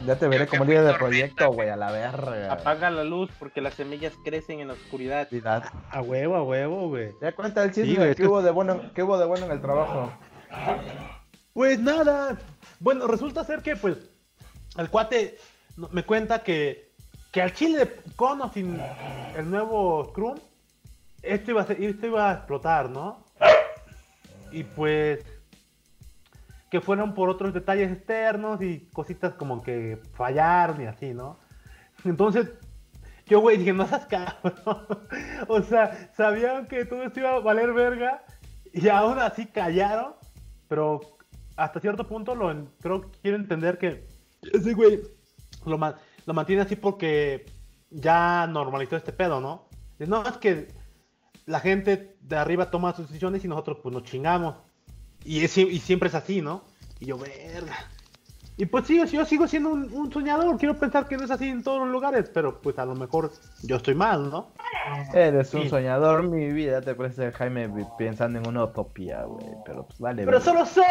Ya te veré como líder de proyecto, güey. a la verga. Apaga la luz porque las semillas crecen en la oscuridad. A huevo, a huevo, güey. Ya cuenta el chisme, Sí, ¿qué, que- hubo de bueno, ¿qué hubo de bueno en el trabajo? Pues nada. Bueno, resulta ser que, pues, el cuate me cuenta que, que al chile, con o sin el nuevo Scrum, esto iba a, ser- esto iba a explotar, ¿no? Y pues, que fueron por otros detalles externos y cositas como que fallaron y así, ¿no? Entonces, yo, güey, dije, no seas cabrón. o sea, sabían que todo esto iba a valer verga y aún así callaron, pero hasta cierto punto lo creo que quiero entender que ese güey lo, lo mantiene así porque ya normalizó este pedo, ¿no? No, es que la gente de arriba toma sus decisiones y nosotros pues nos chingamos. Y, es, y siempre es así, ¿no? Y yo, verga. Y pues sí, yo sigo siendo un, un soñador. Quiero pensar que no es así en todos los lugares, pero pues a lo mejor yo estoy mal, ¿no? Eres un Sí. soñador, mi vida. Te parece Jaime pensando en una utopía, güey. Pero pues vale, Pero solo soy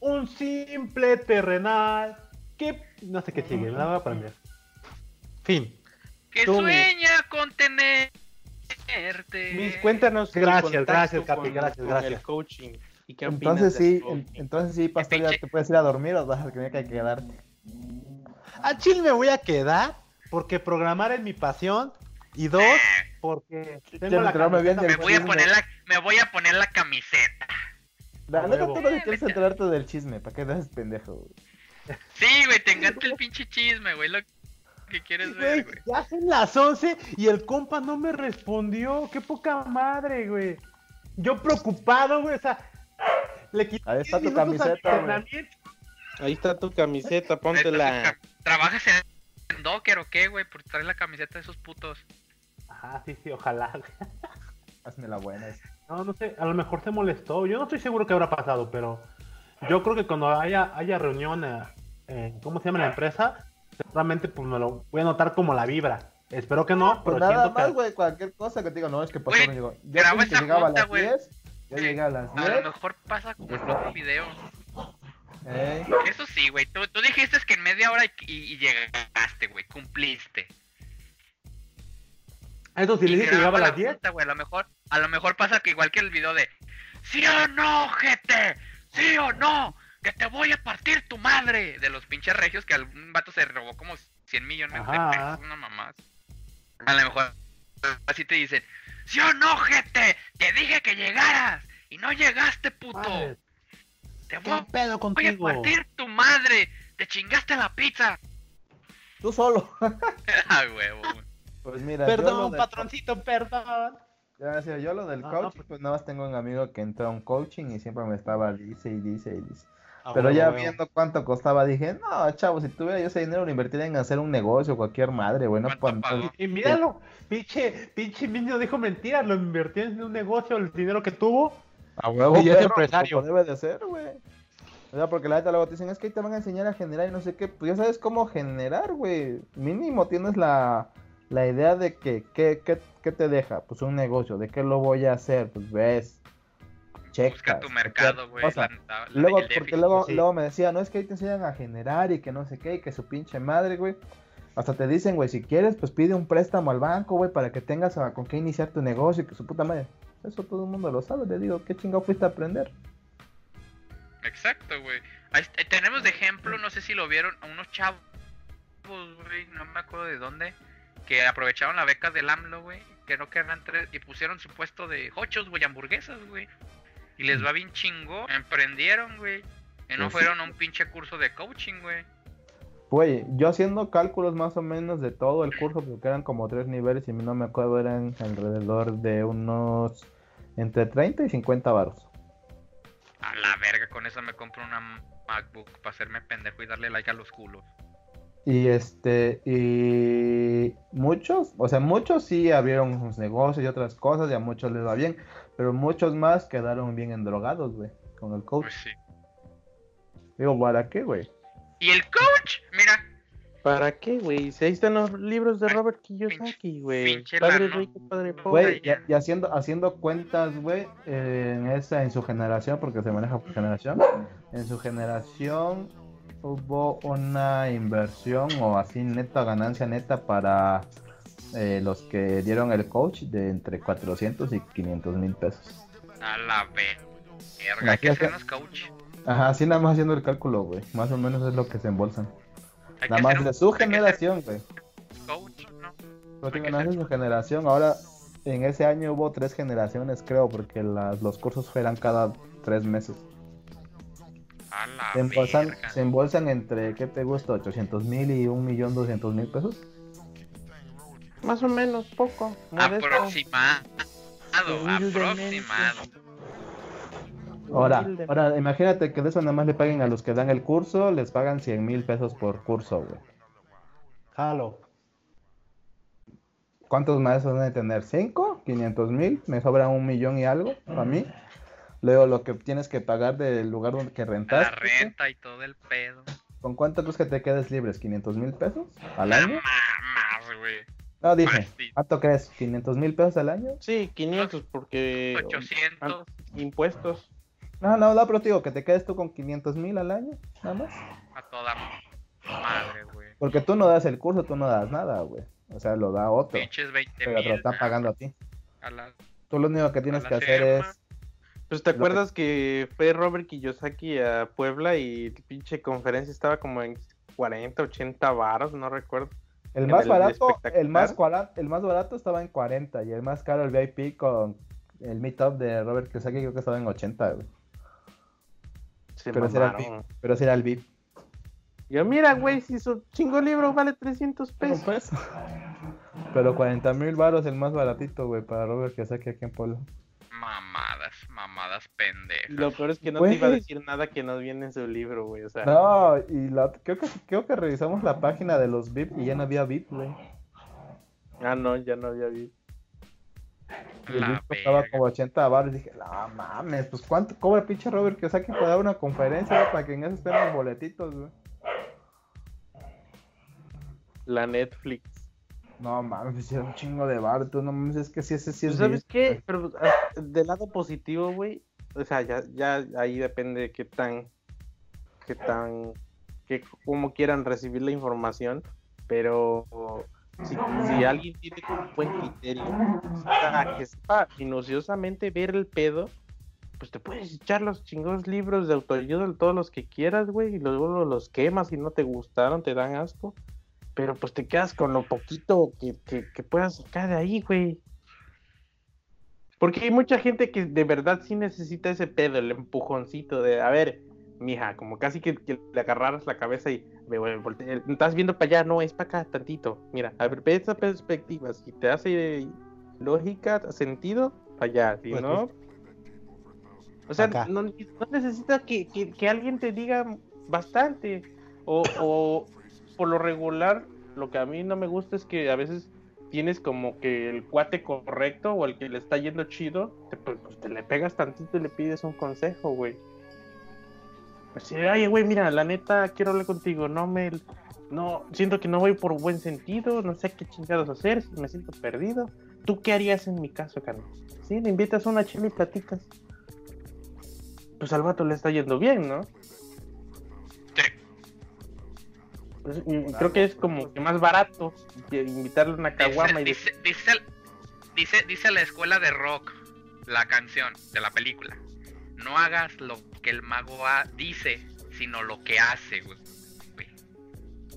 un simple terrenal que no sé qué sigue, me la voy a aprender. Fin. Que Tú, sueña con tenerte. Mis, cuéntanos. Gracias, gracias, Capi, gracias, gracias. el coaching. ¿Y qué Entonces sí, coaching? entonces sí, pastor, ya te puedes ir a dormir o vas a tener que quedarte. A Chile me voy a quedar porque programar es mi pasión y dos porque tengo la bien Me voy a poner la, me voy a poner la camiseta. La neta, tú no quieres enterarte del chisme, ¿para qué das pendejo? güey? Sí, güey, te encanta el pinche chisme, güey, lo que quieres ver, Güey, ya son las 11 y el compa no me respondió. Qué poca madre, güey. Yo preocupado, güey. O sea, le quité Ahí está tu 10 minutos al camiseta. Ahí está tu camiseta, póntela. ¿Trabajas en Docker o qué, güey? Por traer la camiseta de esos putos. Ajá, sí, sí, ojalá. güey. Hazme la buena. No, no sé, a lo mejor se molestó. Yo no estoy seguro qué habrá pasado, pero yo creo que cuando haya, haya reunión, eh, en- ¿cómo se llama la empresa? Seguramente pues me lo voy a notar como la vibra. Espero que no, Pues pero nada siento más, que... güey, cualquier cosa que te diga, no, es que pasó, no llegó. Yo dije que llegaba a las güey. 10, yo Sí. llegué a las A lo 10. mejor pasa como el otro video. eh, Eso sí, güey. Tú, tú dijiste que en media hora y, y- llegaste, güey. Cumpliste. Eso sí, le dije que llegaba a las la 10. junta, güey. A lo mejor, a lo mejor pasa que igual que el video de ¿Sí o no, gente? ¿Sí o no? Que te voy a partir tu madre. De los pinches regios que algún vato se robó como 100 millones Ajá. de pesos, una mamá. A lo mejor así te dicen, ¿sí o no, gente? Te dije que llegaras y no llegaste, puto. Madre, Te ¿Qué voy, pedo voy a contigo? partir tu madre. Te chingaste la pizza. tú solo. ah, huevo. Pues mira, Perdón, de- patroncito, perdón. Ya decía, yo lo del No, coaching, pues- pues nada más tengo un amigo que entró a un coaching y siempre me estaba dice y dice y dice. Ah, Pero ya viendo cuánto costaba, dije, no, chavo, si tuviera yo ese dinero, lo invertiría en hacer un negocio, cualquier madre, güey, no ¿Cuánto pa- pagó? Y míralo, pinche, pinche niño dijo mentiras, lo invirtió en un negocio, el dinero que tuvo. A huevo, Y es empresario. como debe de ser, güey. O sea, porque la neta luego te dicen, es que ahí te van a enseñar a generar y no sé qué. Pues ya sabes cómo generar, güey. Mínimo tienes la, la idea de que, ¿qué, qué, qué te deja? Pues un negocio. ¿De qué lo voy a hacer? Pues ves, checas. Busca tu mercado, güey. Luego, porque déficit. luego, sí. luego me decía, no es que ahí te enseñan a generar y que no sé qué, y que su pinche madre, güey. Hasta te dicen, güey, si quieres, pues pide un préstamo al banco, güey, para que tengas a- con qué iniciar tu negocio y que su puta madre. Eso todo el mundo lo sabe, le digo, ¿qué chingado fuiste a aprender? Exacto, güey. Tenemos de ejemplo, no sé si lo vieron, a unos chavos, güey, no me acuerdo de dónde, que aprovecharon la beca del AMLO, güey, que no quedan tres, y pusieron su puesto de hochos, güey, hamburguesas, güey. Y les va bien chingo, emprendieron, güey. Y no Pues fueron a un pinche curso de coaching, güey. Güey, yo haciendo cálculos más o menos de todo el curso, porque eran como tres niveles y no me acuerdo, eran alrededor de unos entre 30 y 50 baros. A la verga, con eso me compro una MacBook para hacerme pendejo y darle like a los culos. Y este, y muchos, o sea, muchos sí abrieron sus negocios y otras cosas y a muchos les va bien, pero muchos más quedaron bien endrogados, güey, con el coach. Pues sí. Digo, ¿para qué, güey? Y el coach, mira, ¿Para qué, güey? Si ahí están los libros de Robert Kiyosaki, güey. pinche Padre rico, padre pobre. Güey, y, y haciendo, haciendo cuentas, güey, eh, en esa, en su generación, porque se maneja por generación, en su generación hubo una inversión o así neta, ganancia neta para eh, los que dieron el coach de entre 400 y 500 mil pesos. a la verga. Que acá- hacernos coach. Ajá, así nada más haciendo el cálculo, güey. Más o menos es lo que se embolsan. Hay Nada más de su hay generación, güey. coach, ¿no? No tengo que nada de su generación. Ahora, en ese año hubo tres generaciones, creo, porque las, los cursos eran cada tres meses. A la Se embolsan, verga. se embolsan entre, ¿qué te gusta? 800 mil y 1.200.000 mil pesos. Más o menos, poco. modesto. Aproximado. Aproximado. Ahora, ahora, imagínate que de eso nada más le paguen a los que dan el curso, les pagan 100 mil pesos por curso, güey. Jalo. ¿Cuántos maestros van a tener? ¿Cinco? ¿500 mil? Me sobra un millón y algo para mí. Luego lo que tienes que pagar del lugar donde que La rentaste. renta y todo el pedo. ¿Con cuánto crees que te quedes libres? ¿500 mil pesos al Nada año? más, güey. No, dije. ¿Cuánto crees? ¿500 mil pesos al año? Sí, 500 porque 800. impuestos. No, no, no, pero te digo que te quedes tú con 500 mil al año, nada más. A toda madre, güey. Porque tú no das el curso, tú no das nada, güey. O sea, lo da otro. Pinches 20 Pero te lo mil. está pagando a ti. A la... Tú lo único que tienes que hacer firma. es... Pues te que- acuerdas que fue Robert Kiyosaki a Puebla y el pinche conferencia estaba como en 40, 80 varos, no recuerdo. El más el barato, el más, cuara- el más barato estaba en 40 y el más caro, el VIP con el meetup de Robert Kiyosaki, creo que estaba en 80, güey. Se Pero ese era el. VIP. Pero era el VIP. Yo, mira, güey, si su chingo libro vale 300 Pero, pesos. pues, pero 40 mil baros el más baratito, güey, para Robert Kiyosaki aquí en Puebla. Mamadas, lo peor es que no Güey. te iba a decir nada que no viene en su libro, güey. O sea, No, y la, creo, que, creo que revisamos la página de los VIP y ya no había VIP, güey. ah, no, ya no había. Y el VIP costaba como 80 baros. Y dije, no mames, pues cuánto cobra pinche Robert Kiyosaki para dar una conferencia güey, para que en eso estén los boletitos, güey. La Netflix. No mames, hicieron un chingo de bar, tú no mames, es que sí, ese sí es ¿Sabes business, qué? Pero ah, del lado positivo, güey, o sea, ya, ya ahí depende de qué tan, qué tan, que cómo quieran recibir la información, pero si, alguien tiene un buen criterio, sea, que sepa minuciosamente ver el pedo, pues te puedes echar los chingados libros de autoayuda, todos los que quieras, güey, y luego los quemas y no te gustaron, te dan asco, pero pues te quedas con lo poquito que, que, que puedas sacar de ahí, güey. Porque hay mucha gente que de verdad sí necesita ese pedo, el empujoncito de, a ver, mija, como casi que, que le agarraras la cabeza y me estás viendo para allá, no, es para acá tantito. Mira, a ver, ve esa perspectiva, si te hace lógica, sentido, allá, si Pues, no. O sea, no, no necesitas que, que- que alguien te diga bastante. O, o por lo regular, lo que a mí no me gusta es que a veces tienes como que el cuate correcto o el que le está yendo chido, te, pues, pues, te le pegas tantito y le pides un consejo, güey. Pues oye, güey, mira, la neta, quiero hablar contigo, no me... No, siento que no voy por buen sentido, no sé qué chingados hacer, me siento perdido. ¿Tú qué harías en mi caso, Carlos? Sí, le invitas a una chela y platicas. Pues al vato le está yendo bien, ¿no? Pues, creo que es como que más barato que invitarle una caguama Dice, y dice, dice, dice, la escuela de rock, la canción de la película. No hagas lo que el mago ha- dice, sino lo que hace, güey.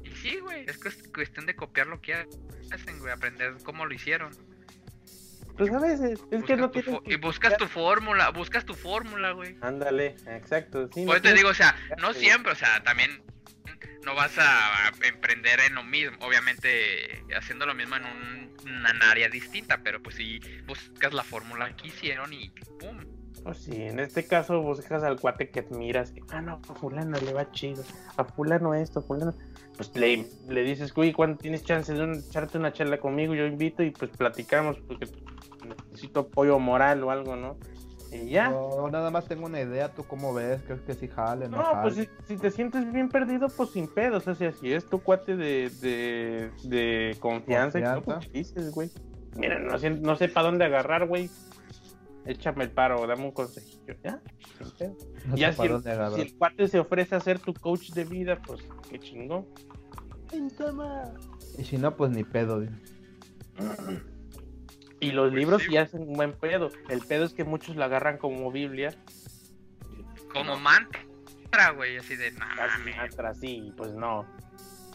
Y sí, güey, es cuest- cuestión de copiar lo que hacen, güey, aprender cómo lo hicieron. Pues a veces, es que no tienes que Y buscas tu fórmula, buscas tu fórmula, güey. Ándale, exacto. Sí, no Pues te digo, o sea, no siempre, o sea, también no vas a emprender en lo mismo, obviamente haciendo lo mismo en un, área distinta, pero pues si buscas la fórmula que hicieron y pum. Pues sí, en este caso buscas al cuate que admiras. Ah, no, a fulano le va chido. A fulano esto, fulano. Pues le, le dices, uy, cuando tienes chance de un- echarte una charla conmigo, yo invito y pues platicamos porque necesito apoyo moral o algo, ¿no? Y ya. Yo nada más tengo una idea, ¿tú cómo ves? ¿Crees que sí jale? No, No, pues si, si te sientes bien perdido, pues sin pedos. O sea, si es tu cuate de, de, de confianza, y todo, Confianza. pues, dices, güey. Mira, no sé, no sé para dónde agarrar, güey. Échame el paro, dame un consejillo. Ya, sin pedo. No ya si si el cuate se ofrece a ser tu coach de vida, pues qué chingón. Y si no, pues ni pedo. digo. Y los Pues libros sí. sí hacen un buen pedo. El pedo es que muchos la agarran como Biblia. Como mantra, güey, así de, atrás, sí, pues no.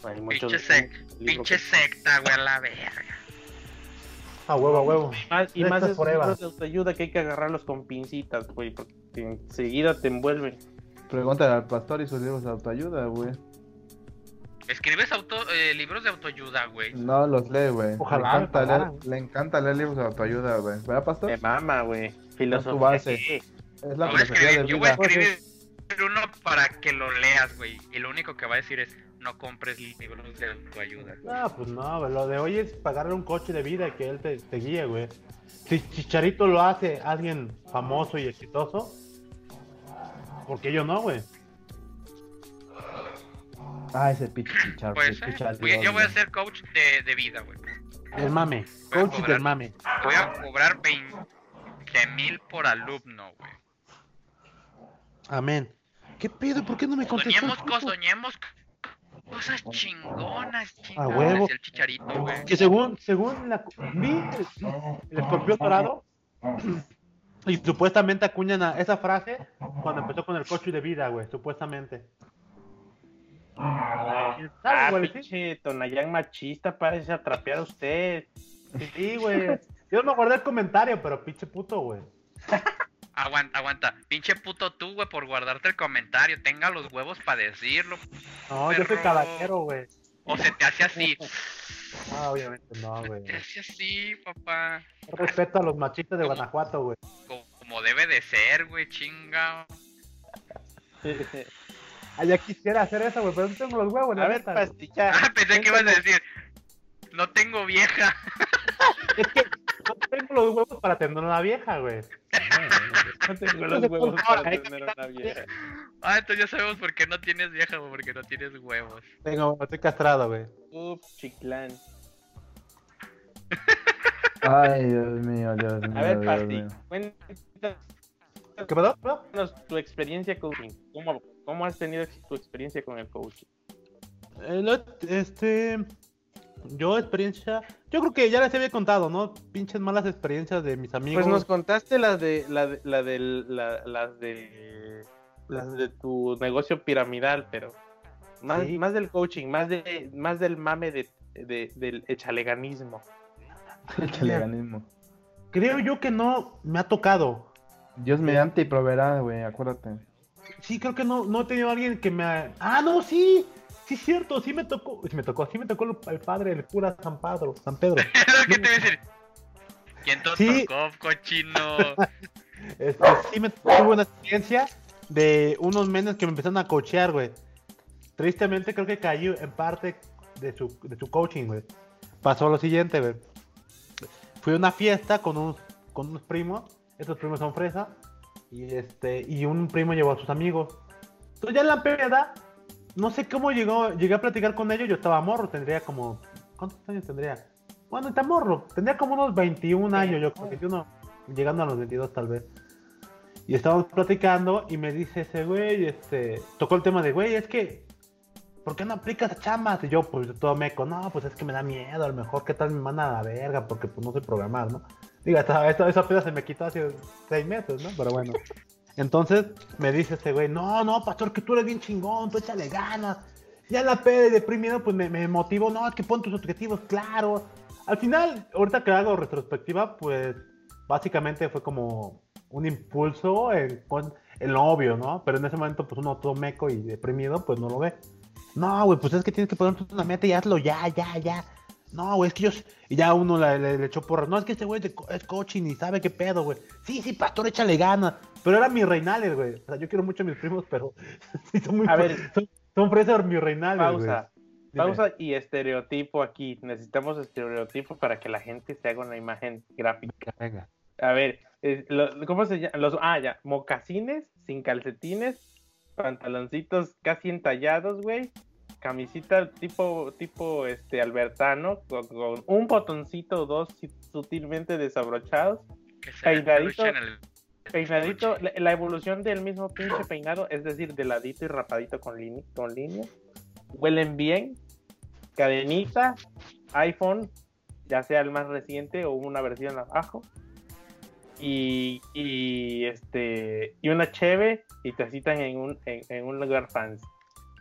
Hay muchos pinche, sec- libros pinche que- secta, güey, a la verga. A huevo, a huevo. Más- y más esos forever. libros de autoayuda que hay que agarrarlos con pincitas, güey, porque enseguida te envuelven. Pregúntale al pastor y sus libros de autoayuda, güey. Escribes auto, eh, libros de autoayuda, güey. No los lee, güey. Ojalá Le encanta, leer, le encanta leer libros de autoayuda, güey. ¿Verdad, pastor? Me mama, güey. Filosofía. base. Es la Yo voy a filosofía escribir, de yo voy a escribir uno para que lo leas, güey. Y lo único que va a decir es, no compres libros de autoayuda. No, pues no, güey, lo de hoy es pagarle un coche de vida y que él te, te guíe, güey. Si Chicharito lo hace alguien famoso y exitoso, ¿por qué yo no, güey? Ah, ese pinche chicharro. Voy- yo voy a ser coach de, de vida, güey. El mame, Voy a coach cobrar. del mame. Voy a cobrar 20 mil por alumno, güey. Amén. ¿Qué pedo? ¿Por qué no me contestó? Soñemos, cosas, soñemos cosas chingonas, chingonas. huevo. y el chicharito, güey. Que según, según la, vi el, el escorpión dorado y supuestamente acuñan a esa frase cuando empezó con el coche de vida, güey, supuestamente. ¿Quién sabe, Ah, güey? Sí, pinche Tonayán machista, parece atrapear a usted. Sí, güey. Yo no guardé el comentario, pero pinche puto, güey. Aguanta, aguanta. Pinche puto tú, güey, por guardarte el comentario. Tenga los huevos para decirlo. No, yo soy caballero, güey. O se te hace así. No, obviamente no, güey. Se te hace así, papá. Respeto a los machistas de Guanajuato, güey. Co- Como debe de ser, güey, chinga. Ah, ya quisiera hacer eso, güey, pero no tengo los huevos, la A ver, neta, güey. pastilla. Ah, pensé que ibas a decir. No tengo vieja. Es que no tengo los huevos para tener una vieja, güey. No tengo los Entonces, huevos para tener una vieja. Ah, entonces ya sabemos por qué no tienes vieja, güey, porque no tienes huevos. Tengo, estoy castrado, güey. Ups, chiclán. Ay, Dios mío, Dios mío. A ver, Pasti, cuéntanos ¿Qué pasó? Tu experiencia coaching. ¿Cómo, ¿Cómo has tenido tu experiencia con el coaching? Eh, este. Yo, experiencia. Yo creo que ya les había contado, ¿no? Pinches malas experiencias de mis amigos. Pues nos contaste las de la de, la del- la- las de las de tu negocio piramidal, pero más, Sí. más del coaching, más de más del mame de, de- del echaleganismo. El chaleganismo. Creo yo que no me ha tocado. Dios mediante y proveerá, güey, acuérdate. Sí, creo que no, no he tenido a alguien que me. ha- Ah, no, sí. Sí, es cierto. Sí me tocó. Sí me tocó. Sí me tocó el, padre, el cura San Pedro. San Pedro. Que te iba a decir. ¿Quién te Sí. tocó, cochino? Este, sí me tuve una experiencia de unos menes que me empezaron a coachear, güey. Tristemente creo que caí en parte de su, de su coaching, güey. Pasó lo siguiente, güey. Fui a una fiesta con unos, con unos primos. Estos primos son fresa. Y este, y un primo llevó a sus amigos. Entonces ya en la peda, no sé cómo llegó, llegué a platicar con ellos. Yo estaba morro, tendría como. ¿Cuántos años tendría? Bueno, está morro. Tendría como unos 21 años, yo creo, 21, llegando a los 22 tal vez. Y estábamos platicando y me dice ese güey, este, tocó el tema de, güey, es que, ¿por qué no aplicas chamas? Y yo, pues, todo meco, no, pues es que me da miedo, a lo mejor, ¿qué tal me mandan a la verga? Porque, pues, no sé programar, ¿no? Diga, esa, esa, peda se me quitó hace seis meses, ¿no? Pero bueno. Entonces, me dice ese güey, no, no, pastor, que tú eres bien chingón, tú échale ganas. Ya la peda de deprimido, pues, me, me motivó, no, es que pon tus objetivos claros. Al final, ahorita que hago retrospectiva, pues, básicamente fue como un impulso en, con el obvio, ¿no? Pero en ese momento, pues uno todo meco y deprimido, pues no lo ve. No, güey, pues es que tienes que ponerte una meta y hazlo ya, ya, ya. No, güey, es que yo... Y ya uno le, le- le echó porra. No, es que este güey es coaching y sabe qué pedo, güey. Sí, sí, pastor, échale ganas. Pero era mi reinales, güey. O sea, yo quiero mucho a mis primos, pero sí son muy... A ver. son, son fresas mi reinales, Pausa. Pausa y estereotipo aquí. Necesitamos estereotipo para que la gente se haga una imagen gráfica. Venga. A ver, ¿cómo se llama? Los, ah, ya, mocasines sin calcetines, pantaloncitos casi entallados, güey. Camisita tipo, tipo, este, albertano, con, con un botoncito o dos sutilmente desabrochados. Peinadito. el- Peinadito, la, la evolución del mismo pinche peinado, es decir, de ladito y rapadito con, línea con línea. Huelen bien. Cadenita, iPhone, ya sea el más reciente o una versión abajo. Y, y este y una cheve y te citan en un, en, en un lugar fancy.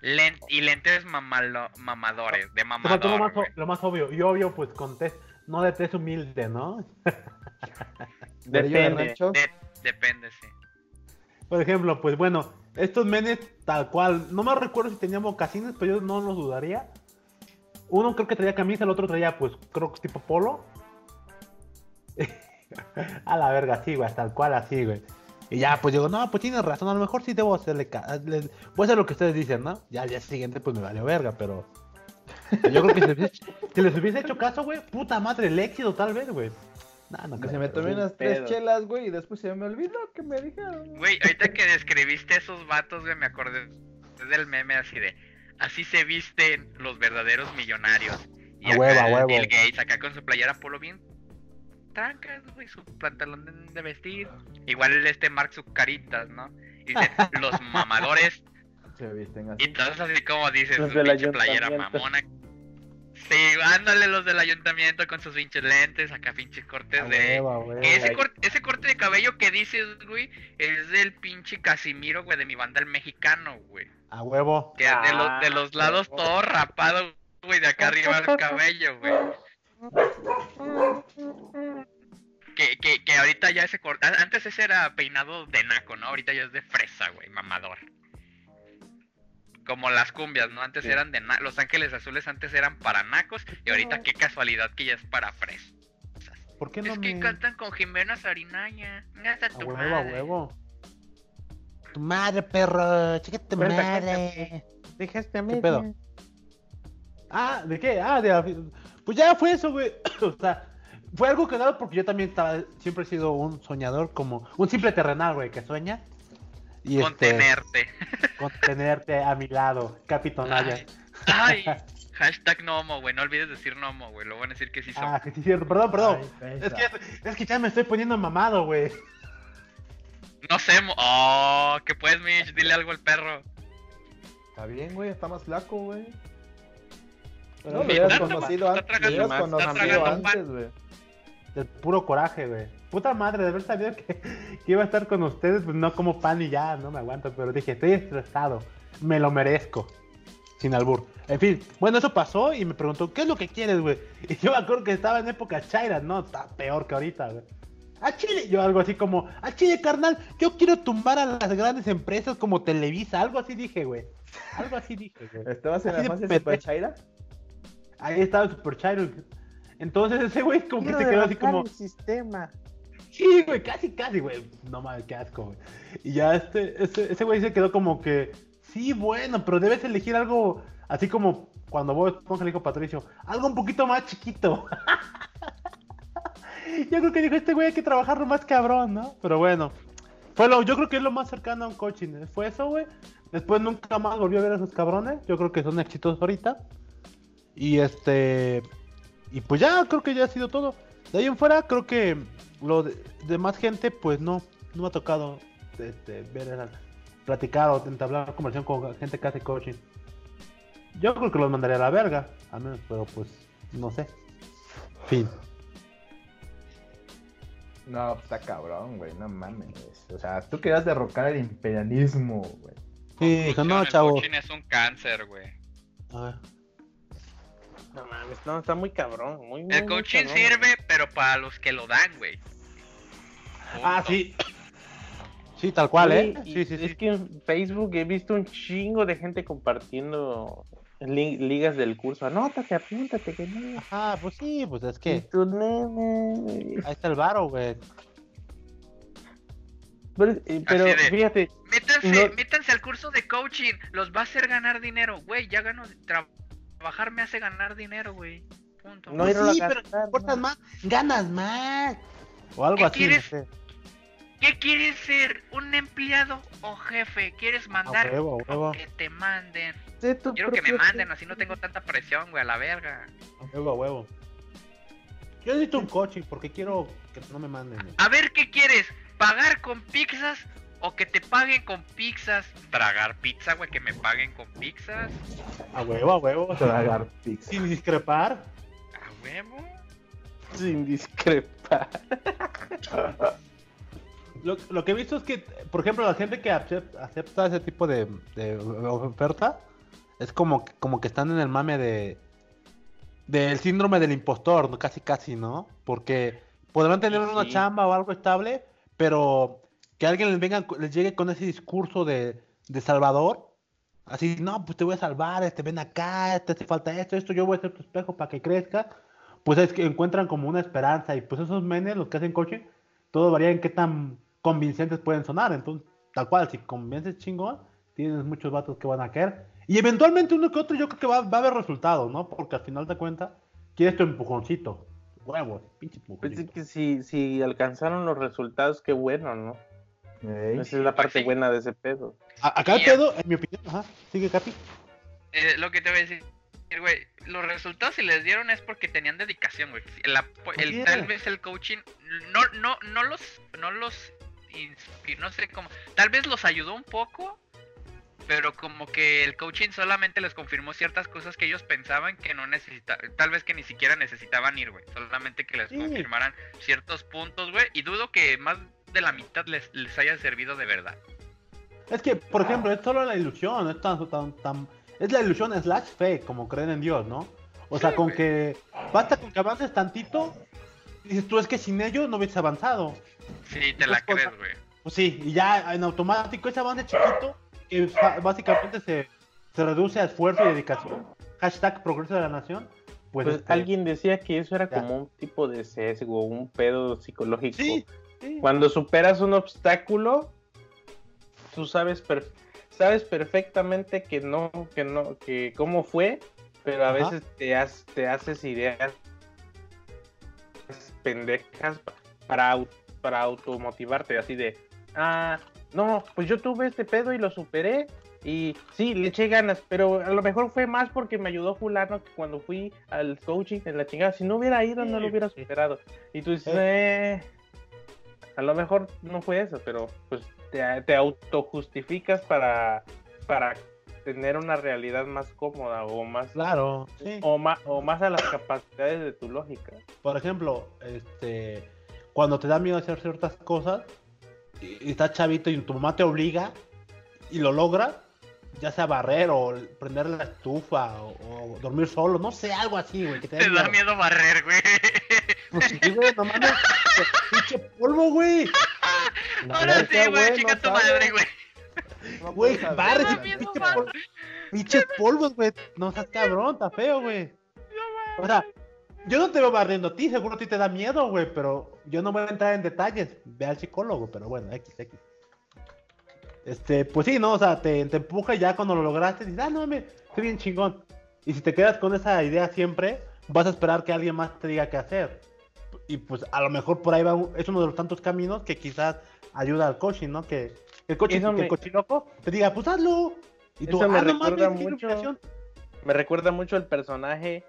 Y lentes mamalo- mamadores, de Te faltó lo mamador, más, lo más obvio. Y obvio, pues conté. No de tez humilde, ¿no? Depende. De- depende, sí. Por ejemplo, pues bueno, estos menes tal cual, no me recuerdo si tenían mocasines, pero yo no los dudaría. Uno creo que traía camisa, el otro traía pues creo que tipo polo. a la verga, sí, güey, tal cual así, güey. Y ya, pues digo, no, pues tienes razón, a lo mejor sí debo hacerle ca- les- Voy a hacer lo que ustedes dicen, ¿no? Ya al día siguiente pues me valió verga, pero... Yo creo que si les hubiese, si les hubiese hecho caso, güey, puta madre, el éxito tal vez, güey. No, no Que se me tomé unas tres pedo. chelas, güey, y después se me olvidó que me dijeron. Güey, ahorita que describiste esos vatos, güey, me acordé del meme así de así se visten los verdaderos millonarios. Y A acá huevo, a el huevo. Bill Gates acá con su playera polo bien trancas, güey, su pantalón de, vestir. Igual el este Mark Zucaritas, ¿no? Y dice, los mamadores Se visten y así. todos así como dices, Los su playera mamona. Sí, ándale los del ayuntamiento con sus pinches lentes, acá pinches cortes de... huevo, a huevo. Que ese, corte, ese corte de cabello que dices, güey, es del pinche Casimiro, güey, de mi banda el mexicano, güey. A huevo. Que de los, de Ah, los lados huevo. todo rapado, güey, de acá arriba el cabello, güey. Que, que, que ahorita ya ese corte, antes ese era peinado de naco, ¿no? Ahorita ya es de fresa, güey, mamador. Como las cumbias, ¿no? Antes Sí. eran de na Los Ángeles Azules antes eran para nacos y ahorita qué casualidad que ya es para fresas. ¿Por qué no Es que me... cantan con Jimena Sarinaña. Hasta A tu huevo, a madre. huevo. Tu madre, perro. Chica tu madre. Dejaste a ¿Qué media. pedo? Ah, ¿de qué? Ah, de Pues ya fue eso, güey. o sea, fue algo cagado porque yo también estaba, siempre he sido un soñador, como un simple terrenal, güey, que sueña. Y este, Contenerte. contenerte a mi lado, Capitán Naya. Ay, ay. Hashtag Nomo, güey. No olvides decir Nomo, güey. Lo van a decir que sí son. Ah, que sí, cierto. Perdón, perdón. Ay, es, que, es que ya me estoy poniendo mamado, güey. No sé, mo- oh, ¿qué puedes, Mitch? Dile algo al perro. Está bien, güey, está más flaco, güey. Pero No, lo mi hubieras conocido, an- conocido antes, güey. Del puro coraje, güey. Puta madre, de haber sabido que, que iba a estar con ustedes, pues no como pan y ya, no me aguanto. Pero dije, estoy estresado, me lo merezco. Sin albur. En fin, bueno, eso pasó y me preguntó, ¿qué es lo que quieres, güey? Y yo me acuerdo que estaba en época Chaira, no, está peor que ahorita, güey. A Chile, yo algo así como, a Chile, carnal, yo quiero tumbar a las grandes empresas como Televisa, algo así dije, güey. Algo así dije, güey. ¿Estabas en la Así de fase pendejo. Super Chaira? Ahí estaba el Super Chairo. Entonces ese güey como que se quedó así como, el sistema. sí, güey, casi, casi, güey. No mames, qué asco, güey. Y ya este, ese, ese güey se quedó como que, sí, bueno, pero debes elegir algo así como cuando vos Esponja le dijo a Patricio, algo un poquito más chiquito. yo creo que dijo, este güey hay que trabajarlo más cabrón, ¿no? Pero bueno, fue lo, yo creo que es lo más cercano a un coaching. ¿eh? Fue eso, güey. Después nunca más volvió a ver a esos cabrones. Yo creo que son exitosos ahorita. Y este. Y pues ya, creo que ya ha sido todo. De ahí en fuera, creo que lo de, de más gente, pues no, no me ha tocado este, ver, platicar o entablar conversación con gente que hace coaching. Yo creo que los mandaría a la verga, al menos, pero pues no sé. Fin. No, pues, está cabrón, güey, no mames. O sea, tú querías derrocar el imperialismo, güey. Sí, dijo, no, el chavo. coaching es un cáncer, güey. A ver. No mames, no, está muy cabrón. Muy, muy, El muy coaching cabrón. sirve, pero para los que lo dan, güey. Ah, sí. Sí, tal cual, ¿eh? Sí, sí, Es sí. que en Facebook he visto un chingo de gente compartiendo li- ligas del curso. Anótate, apúntate, que no. Ajá, pues sí, pues es que tú, nene. ahí está el varo, güey. Pero, eh, pero de- fíjate, Métanse, No- métanse al curso de coaching. Los va a hacer ganar dinero. Güey, ya gano. tra- trabajar me hace ganar dinero, güey. Punto. No, Pues irlo a sí, pero ¿no? más, ganas más. O algo ¿Qué así, no quieres? sé. ¿Qué quieres ser? ¿Un empleado o jefe? ¿Quieres mandar? huevo, a huevo. Que te manden. tu Quiero que me manden, así no tengo tanta presión, güey, a la verga. A huevo, a huevo. Yo necesito un coaching porque quiero que no me manden. güey. A ver, ¿qué quieres? ¿Pagar con pizzas o que te paguen con pizzas? Tragar pizza, güey, que me paguen con pizzas. A huevo, a huevo. Tragar pizza. Sin discrepar. A huevo. Sin discrepar. Lo, lo que he visto es que, por ejemplo, la gente que acep- acepta ese tipo de, de oferta es como, que- como que están en el mame de del síndrome del impostor, casi casi, ¿no? Porque podrán tener Sí, una chamba o algo estable, pero que alguien les venga, les llegue con ese discurso de, de salvador, así, no, pues te voy a salvar, este, ven acá, te hace falta esto, esto, yo voy a ser tu espejo para que crezca, pues es que encuentran como una esperanza y pues esos menes, los que hacen coaching, todo varía en qué tan convincentes pueden sonar. Entonces, tal cual, si convences chingón, tienes muchos vatos que van a caer. Y eventualmente uno que otro yo creo que va, va a haber resultados, ¿no? Porque al final de cuentas, quieres tu empujoncito. Huevos, pinche Pues que si, si alcanzaron los resultados, qué bueno, ¿no? Ey. Esa es la parte sí. buena de ese pedo. A- Acá el pedo, en mi opinión, ajá, sigue Capi. Eh, lo que te voy a decir, güey, los resultados si les dieron es porque tenían dedicación, güey. El, tal vez el coaching no, no, no los, no los inspiró, no sé cómo, tal vez los ayudó un poco, pero como que el coaching solamente les confirmó ciertas cosas que ellos pensaban que no necesitaban, tal vez que ni siquiera necesitaban ir, güey. Solamente que les Sí. confirmaran ciertos puntos, güey. Y dudo que más de la mitad les, les haya servido de verdad. Es que, por ejemplo, es solo la ilusión, es tan, tan, tan- es la ilusión slash fe, como creen en Dios, ¿no? O sea, con güey. que basta con que avances tantito, dices tú es que sin ellos no hubieses avanzado. Sí, te la crees, güey. Pues sí, y ya en automático ese avance chiquito, que básicamente se, se reduce a esfuerzo y dedicación. Hashtag progreso de la nación. Pues, Pues este, alguien decía que eso era ya. como un tipo de sesgo, un pedo psicológico. Sí, sí. Cuando superas un obstáculo, tú sabes per- sabes perfectamente que no, que no, que cómo fue, pero a Ajá. veces te, has- te haces ideas pendejas para, para automotivarte, así de, ah, no, pues yo tuve este pedo y lo superé. Y sí, le eché ganas, pero a lo mejor fue más porque me ayudó fulano que cuando fui al coaching en la chingada. Si no hubiera ido, no lo hubiera superado. Y tú dices, eh, a lo mejor no fue eso, pero pues te, te autojustificas para, para tener una realidad más cómoda o más, Claro, sí. o más, o más a las capacidades de tu lógica. Por ejemplo, este, cuando te da miedo hacer ciertas cosas, y, estás chavito y tu mamá te obliga y lo logra, ya sea barrer o prender la estufa o, o dormir solo, no sé, algo así, güey, que te da miedo. miedo barrer, güey. Pues sí, güey, no mames, pinche polvo, güey. Ahora sí, güey, güey, chica no tu sabe. madre, güey. No Güey, barre, pinche polvo. Pinches polvos, güey, no seas cabrón, está feo, güey. O sea, Yo no te veo barriendo a ti, seguro a ti te da miedo, güey, pero yo no voy a entrar en detalles. Ve al psicólogo, pero bueno, X, X. Este, pues sí, ¿no? O sea, te, te empuja y ya cuando lo lograste, dices, ah, no, me, estoy bien chingón. Y si te quedas con esa idea siempre, vas a esperar que alguien más te diga qué hacer. Y pues a lo mejor por ahí va, un- es uno de los tantos caminos que quizás ayuda al coaching, ¿no? Que el coaching, que el me- cochiloco te diga, pues hazlo. Y tú, Eso me ah, no recuerda mames, mucho- iluminación". Me recuerda mucho el personaje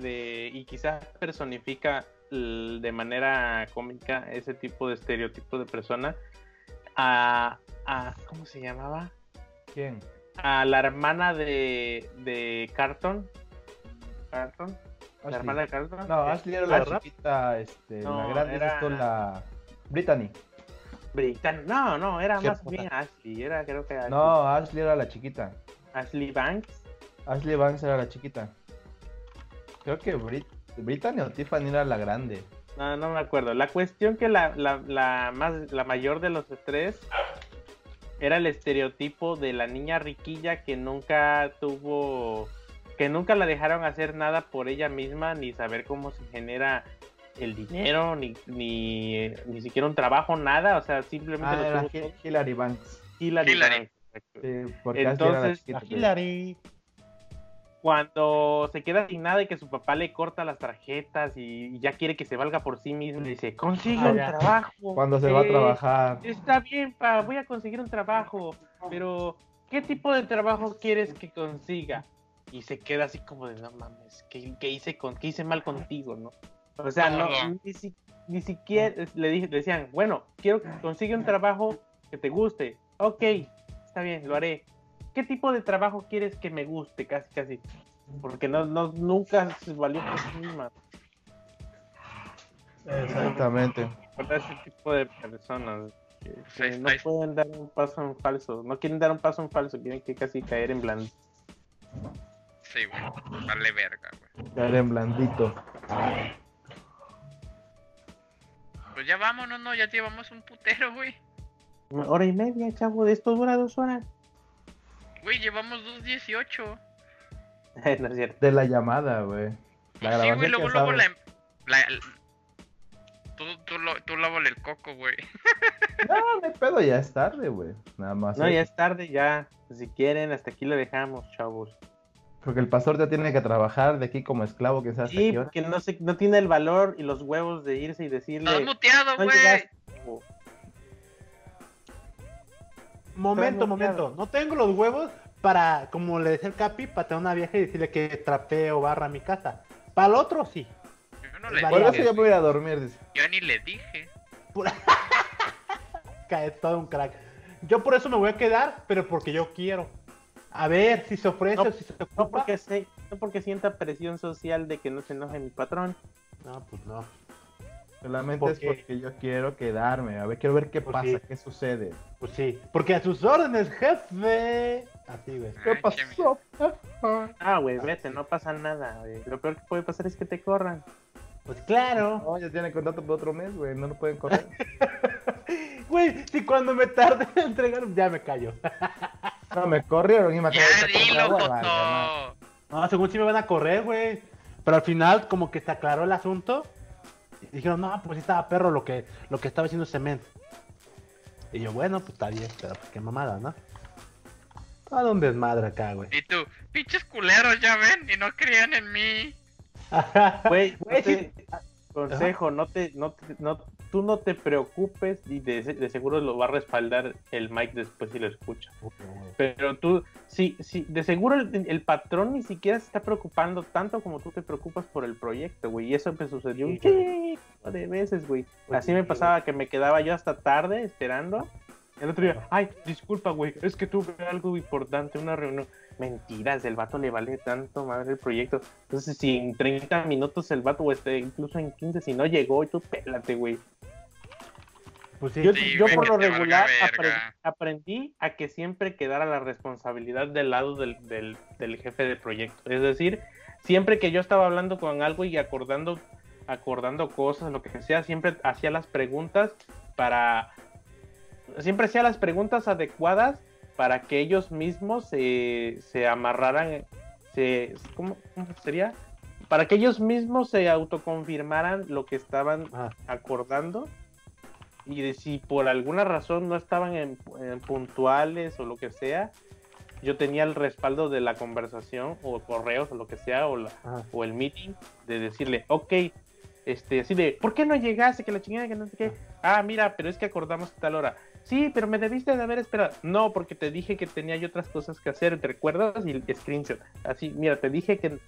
de y quizás personifica de manera cómica ese tipo de estereotipo de persona a, a ¿cómo se llamaba? ¿Quién? A la hermana de, de Carton. Carton, la Ashley. hermana de Carton. No, Ashley era ¿la la rap? chiquita, este, No, la grande era- es esto la Brittany. Britan- No, no, era más puta. bien Ashley, era creo que Ashley, No, Ashley era la chiquita. Ashley Banks. Ashley Banks era la chiquita. Creo que Brit Brittany o Tiffany era la grande. No, no me acuerdo. La cuestión que la, la, la más, la mayor de los tres era el estereotipo de la niña riquilla que nunca tuvo, que nunca la dejaron hacer nada por ella misma, ni saber cómo se genera el dinero, ni, ni, ni siquiera un trabajo, nada. O sea, simplemente Ah, lo era tuvo Hi- todo. Hilary Banks. Hillary Hillary. Banks, exacto. Sí, porque Ashley era la Entonces, chiquita, A pero- Hillary. Cuando se queda sin nada y que su papá le corta las tarjetas y, y ya quiere que se valga por sí mismo, le dice, consigue Ah, un ya. trabajo. Cuando se va a eh, trabajar. Está bien, pa, voy a conseguir un trabajo, pero ¿qué tipo de trabajo quieres que consiga? Y se queda así como de, no mames, ¿qué, qué hice, con, qué hice mal contigo, no? O sea, no, ni, si- ni siquiera le, dije, le decían, bueno, quiero que consigue un trabajo que te guste. Ok, está bien, lo haré. ¿Qué tipo de trabajo quieres que me guste? Casi, casi. Porque no, no, nunca se valió por sí misma. Exactamente. Para ese tipo de personas que, no pueden dar un paso en falso, no quieren dar un paso en falso, quieren que casi caer en blanco. Sí, güey. Vale verga, güey. Caer en blandito. Pues ya vámonos, ¿no? Ya llevamos un putero, güey. Una hora y media, chavo, de esto dura dos horas. Güey, llevamos 2.18. no es cierto. De la llamada, güey. La Sí, güey, luego, luego sabes. la... la- Tú, tú, lo, tú lávale el coco, güey. No, no hay pedo, ya es tarde, güey. Nada más. No, ¿eh? ya es tarde, ya. Si quieren, hasta aquí lo dejamos, chavos. Porque el pastor ya tiene que trabajar de aquí como esclavo, que sea hasta Sí, porque no, se, no tiene el valor y los huevos de irse y Estás decirle. muteado, "No güey. chavo". Momento, momento. No tengo los huevos para, como le decía el Capi, para tener una vieja y decirle que trapeo barra mi casa. Para el otro, sí. Yo no le Por dije. eso ya me voy a ir a dormir, dice. Yo ni le dije. Cae todo un crack. Yo por eso me voy a quedar, pero porque yo quiero. A ver si se ofrece No, o si se No ocupa. porque, se, no porque sienta presión social de que no se enoje mi patrón. No, pues no. Solamente ¿Por es porque yo quiero quedarme. A ver, quiero ver qué ¿Por pasa, qué? qué sucede. Pues sí. Porque a sus órdenes, jefe. Así, güey. ¿Qué Ay, pasó? Ah, güey, vete, no pasa nada, güey. Lo peor que puede pasar es que te corran. Pues claro. No, ya tiene contrato por otro mes, güey. No lo pueden correr. Güey, si cuando me tarde en entregar, ya me callo. No, me corrieron y me Ya acabo de dilo. Joto. No, según sí me van a correr, güey. Pero al final, como que se aclaró el asunto. Y dijeron, no, pues sí estaba perro lo que, lo que estaba haciendo Cement. Y yo, bueno, pues está bien, pero pues qué mamada, ¿no? Todo un desmadre acá, güey. Y tú, pinches culeros, ya ven, y no creían en mí. Güey, Güey, no te- consejo, no te, no te- no, tú no te preocupes y de, de seguro lo va a respaldar el mic después si lo escucha. Pero tú, sí, sí, de seguro el, el patrón ni siquiera se está preocupando tanto como tú te preocupas por el proyecto, güey. Y eso me sucedió un Sí, güey. chingo de veces, güey. Así sí, me pasaba que me quedaba yo hasta tarde esperando. El otro día, ay, disculpa, güey, es que tuve algo importante, una reunión. Mentiras, el vato le vale tanto madre el proyecto. Entonces, si en 30 minutos el vato, o este, incluso en 15, si no llegó, tú pélate, güey. Pues sí. Yo, Sí, yo güey, por lo regular apre- aprendí a que siempre quedara la responsabilidad del lado del, del- del jefe de proyecto. Es decir, siempre que yo estaba hablando con algo y acordando, acordando cosas, lo que sea, siempre hacía las preguntas para... Siempre hacía las preguntas adecuadas para que ellos mismos se, se amarraran, se, ¿cómo, cómo sería? para que ellos mismos se autoconfirmaran lo que estaban Ah, acordando y de si por alguna razón no estaban en, en puntuales o lo que sea, yo tenía el respaldo de la conversación o correos o lo que sea o, la- o el meeting de decirle, ok, este, así de, ¿por qué no llegaste? Que la chingada, que no sé qué. Ah, mira, pero es que acordamos a tal hora. Sí, pero me debiste de haber esperado. No, porque te dije que tenía yo otras cosas que hacer, ¿te recuerdas? Y el screenshot. Así, mira, te dije que,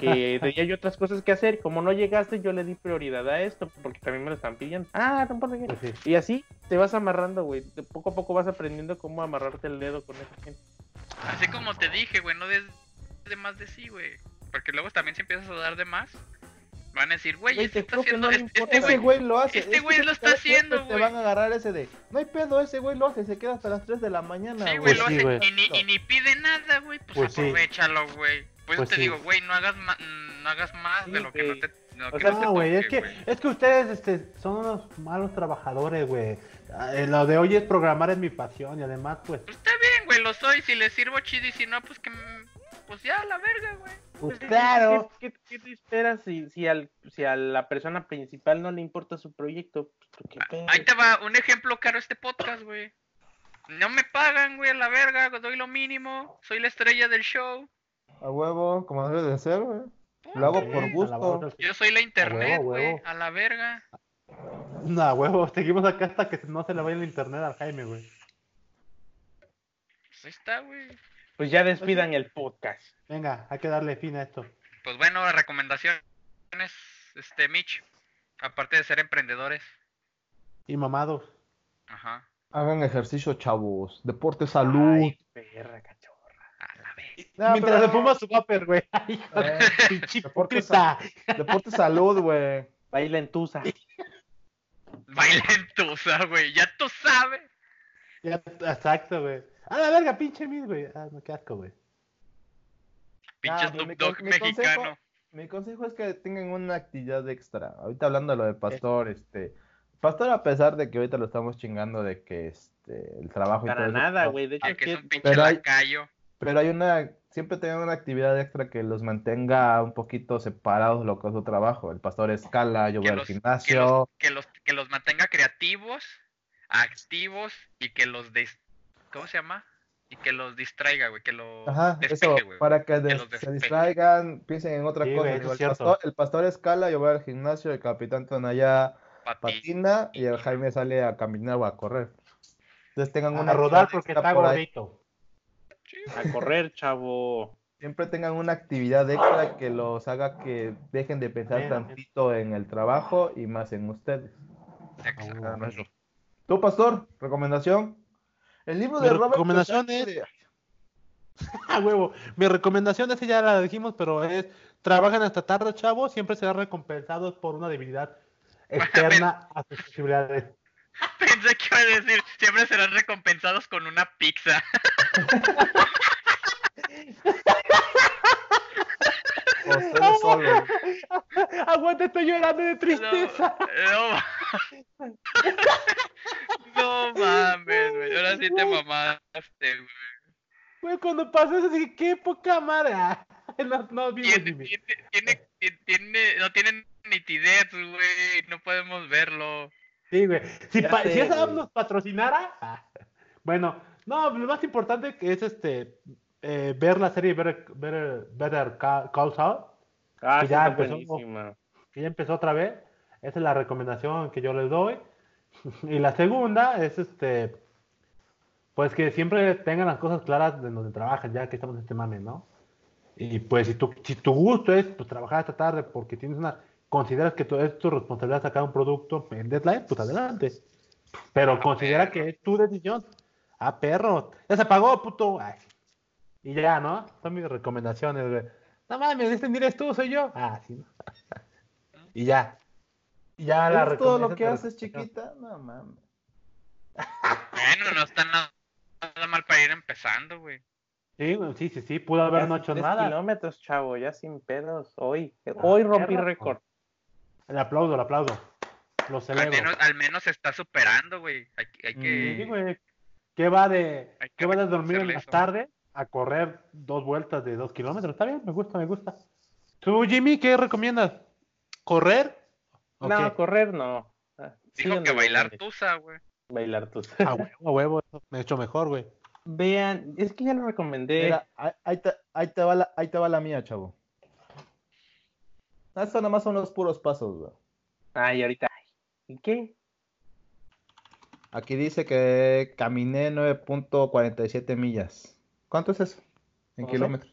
que tenía yo otras cosas que hacer. Como no llegaste, yo le di prioridad a esto, porque también me lo están pidiendo. Ah, tampoco. Pues sí. Y así te vas amarrando, güey. De Poco a poco vas aprendiendo cómo amarrarte el dedo con esa gente. Así como te dije, güey, no des de más de sí, güey. Porque luego también si empiezas a dar de más, van a decir, güey, este te está haciendo, no este, este Ese güey, lo hace. este es güey lo está haciendo, Te güey. van a agarrar ese de. No hay pedo, ese güey lo hace. Se queda hasta las 3 de la mañana. Sí, güey, Pues lo sí, hace y ni, y ni pide nada, güey. Pues, Pues aprovechalo, güey. Pues, Pues te sí. digo, güey, no hagas, ma- no hagas más de lo que no te, O sea, no te No, güey, es que, es que ustedes este, son unos malos trabajadores, güey. Ah, eh, Lo de hoy es programar es mi pasión y además, pues, Pues está bien, güey, lo soy. Si le sirvo chido y si no, pues que. Pues ya, a la verga, güey. pues ¿Qué- claro. ¿Qué, qué- qué te esperas si, si, al, si a la persona principal no le importa su proyecto? Pues. Ahí te va un ejemplo caro este podcast, güey. No me pagan, güey, a la verga, doy lo mínimo. Soy la estrella del show. A huevo, como debe de ser, güey. Lo hago por gusto. Yo soy la internet, güey, a la verga. No, huevo, seguimos acá hasta que no se le vaya el internet al Jaime, güey. Pues ahí está, güey. Pues ya despidan el podcast. Venga, hay que darle fin a esto. Pues bueno, recomendaciones, este, Mitch. Aparte de ser emprendedores. Y mamados. Ajá. Hagan ejercicio, chavos. Deporte, salud. Ay, perra cachorra. A la. No, Mientras pero- se fuma su vapor, güey. Ay, Eh, deporte. Deporte, salud, güey. Baila en Tusa. Baila en tusa, güey. Ya tú sabes. Ya, exacto, güey. A la verga, pinche mil, güey. Ah, no, qué asco, güey. Pinche Ah, pues Snoop mi Dogg mi mexicano. consejo- Mi consejo es que tengan una actividad extra. Ahorita hablando de lo de Pastor, este. Pastor, a pesar de que ahorita lo estamos chingando de que este el trabajo y Para todo eso, nada, pero- güey. De hecho, Ah, que es un pinche Pero hay- lacayo. Pero hay una, siempre tengan una actividad extra que los mantenga un poquito separados lo que es su trabajo. El pastor escala, yo voy al que, gimnasio. los, que, los, que los mantenga creativos, activos y que los dis- ¿cómo se llama? Y que los distraiga, güey, que los Ajá, despeje, eso, güey. para que des- se distraigan, piensen en otra Sí, cosa. güey, Digo, el, pastor, el pastor escala, yo voy al gimnasio, el capitán Tonaya Pa' ti. patina y el Jaime sale a caminar o a correr. Entonces tengan una A rodar porque está por. A correr, chavo. Siempre tengan una actividad extra que los haga que dejen de pensar Bien, tantito en el trabajo y más en ustedes. Exacto. Tú, pastor, recomendación. El libro de Robert recomendación Kiyosaki de- A huevo. Mi recomendación, esa ya la dijimos, pero es trabajan hasta tarde, chavos. Siempre serán recompensados por una debilidad externa a sus posibilidades. Pensé que iba a decir, siempre serán recompensados con una pizza. Ustedes solos. Aguanta, estoy llorando de No, tristeza. no, no mames, güey. Ahora sí te mamaste, güey. Güey, cuando pasó eso dije, qué poca madre. No, no Tiene, tiene, tiene, no tiene nitidez, güey. No podemos verlo. Sí, güey. Si, pa- sé, si esa güey. nos patrocinara. ah, Bueno, no, lo más importante que es este eh, ver la serie Better, Better, Better Ca- Call Saul, Ah, Que ya empezó. que ya empezó otra vez. Esa es la recomendación que yo les doy. Y la segunda es este. Pues que siempre tengan las cosas claras de donde trabajan, ya que estamos en este mame, ¿no? Y pues si tu, si tu gusto es pues, trabajar esta tarde porque tienes una. Consideras que tu, es tu responsabilidad sacar un producto en deadline, pues adelante. Pero considera que es tu decisión. Ah, perro. Ya se pagó, puto. Ay. Y ya, ¿no? Son mis recomendaciones, güey. No mames, este ni eres tú, soy yo. Ah, sí. ¿no? y ya. Y ya la ¿Es todo lo que haces, chiquita? No mames. Bueno, no está nada, nada mal para ir empezando, güey. Sí, güey, sí, sí, sí. Pudo haber no hecho nada. kilómetros, chavo, ya sin pedos. Hoy, hoy rompí récord. Le aplaudo, le aplaudo. Lo Al celebro. menos, al menos se está superando, güey. Hay, que- hay que... Sí, güey. ¿Qué va de, qué va de dormir en las eso. tardes a correr dos vueltas de dos kilómetros? Está bien, me gusta, me gusta. ¿Tú, Jimmy, qué recomiendas? ¿Correr? ¿O No, qué? correr no. Ah, Dijo que bailar grandes. tusa, güey. Bailar tú. A huevo, a huevo. eso Me he hecho mejor, güey. Vean, es que ya lo recomendé. Mira, ahí, ahí te, ahí te va la, ahí te va la mía, chavo. Esto nada más son los puros pasos, güey. Ay, ahorita. ¿Y qué? Aquí dice que caminé 9.47 millas. ¿Cuánto es eso? En sé. kilómetros.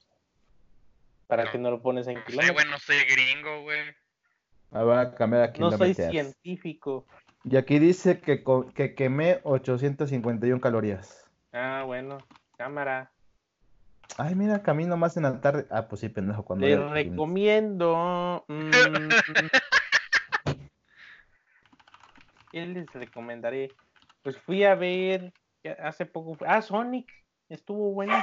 ¿Para No. qué no lo pones en kilómetros? güey, no soy gringo, güey. Ah, voy a cambiar a No soy kilómetros. científico. Y aquí dice que, que quemé 851 calorías. Ah, bueno. Cámara. Ay, mira, camino más en la tarde. Ah, pues sí, pendejo, cuando Les era pequeño. recomiendo. mm, ¿Qué les recomendaré? Pues fui a ver hace poco. Ah, Sonic. Estuvo bueno.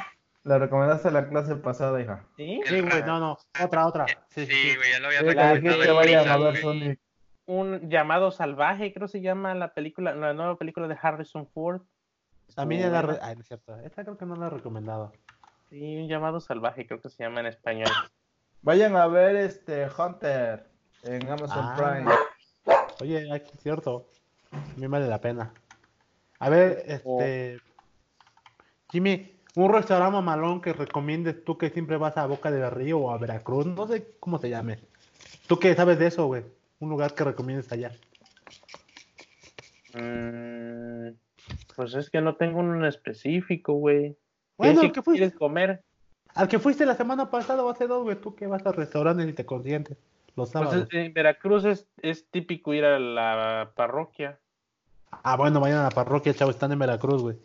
La recomendaste la clase pasada, hija. ¿Sí? Sí, güey, no, no. Otra, otra. Sí, sí, güey, ya lo había que la Prisa, a ver. Sonic. Un llamado salvaje, creo se llama la película, la nueva película de Harrison Ford. También ya la... Buena. Ay, no es cierto. Esta creo que no la he recomendado. Sí, un llamado salvaje, creo que se llama en español. Vayan a ver este Hunter en Amazon Ah. Prime. Oye, aquí es cierto. A mí vale la pena. A ver, este. Jimmy, un restaurante mamalón que recomiendes tú que siempre vas a Boca del Río o a Veracruz, no sé cómo se llame. ¿Tú qué sabes de eso, güey? Un lugar que recomiendes allá. Mm, pues es que no tengo uno en específico, güey. Bueno, ¿Qué fuiste, quieres comer? al que fuiste la semana pasada o hace dos, güey, tú que vas a restaurantes y te consientes los Pues sábados. es- en Veracruz es, es típico ir a la parroquia. Ah, bueno, vayan a la parroquia, chavos, están en Veracruz, güey.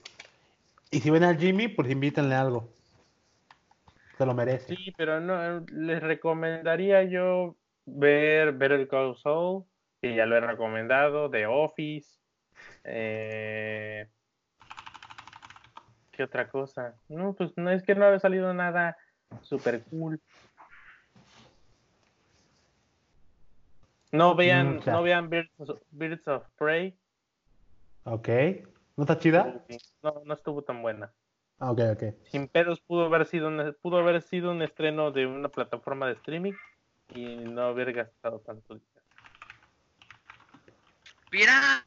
Y si ven al Jimmy, pues invítenle algo. Se lo merece. Sí, pero no, les recomendaría yo ver Better Call Saul, que ya lo he recomendado, The Office. Eh... ¿Qué otra cosa? No, pues no es que no ha salido nada super cool. No vean, Mucha. no vean Birds of, Birds of Prey. Ok. ¿No está chida? No, no estuvo tan buena. Ah, ok, ok. Sin pedos pudo haber sido un, pudo haber sido un estreno de una plataforma de streaming y no haber gastado tanto dinero. Pirata,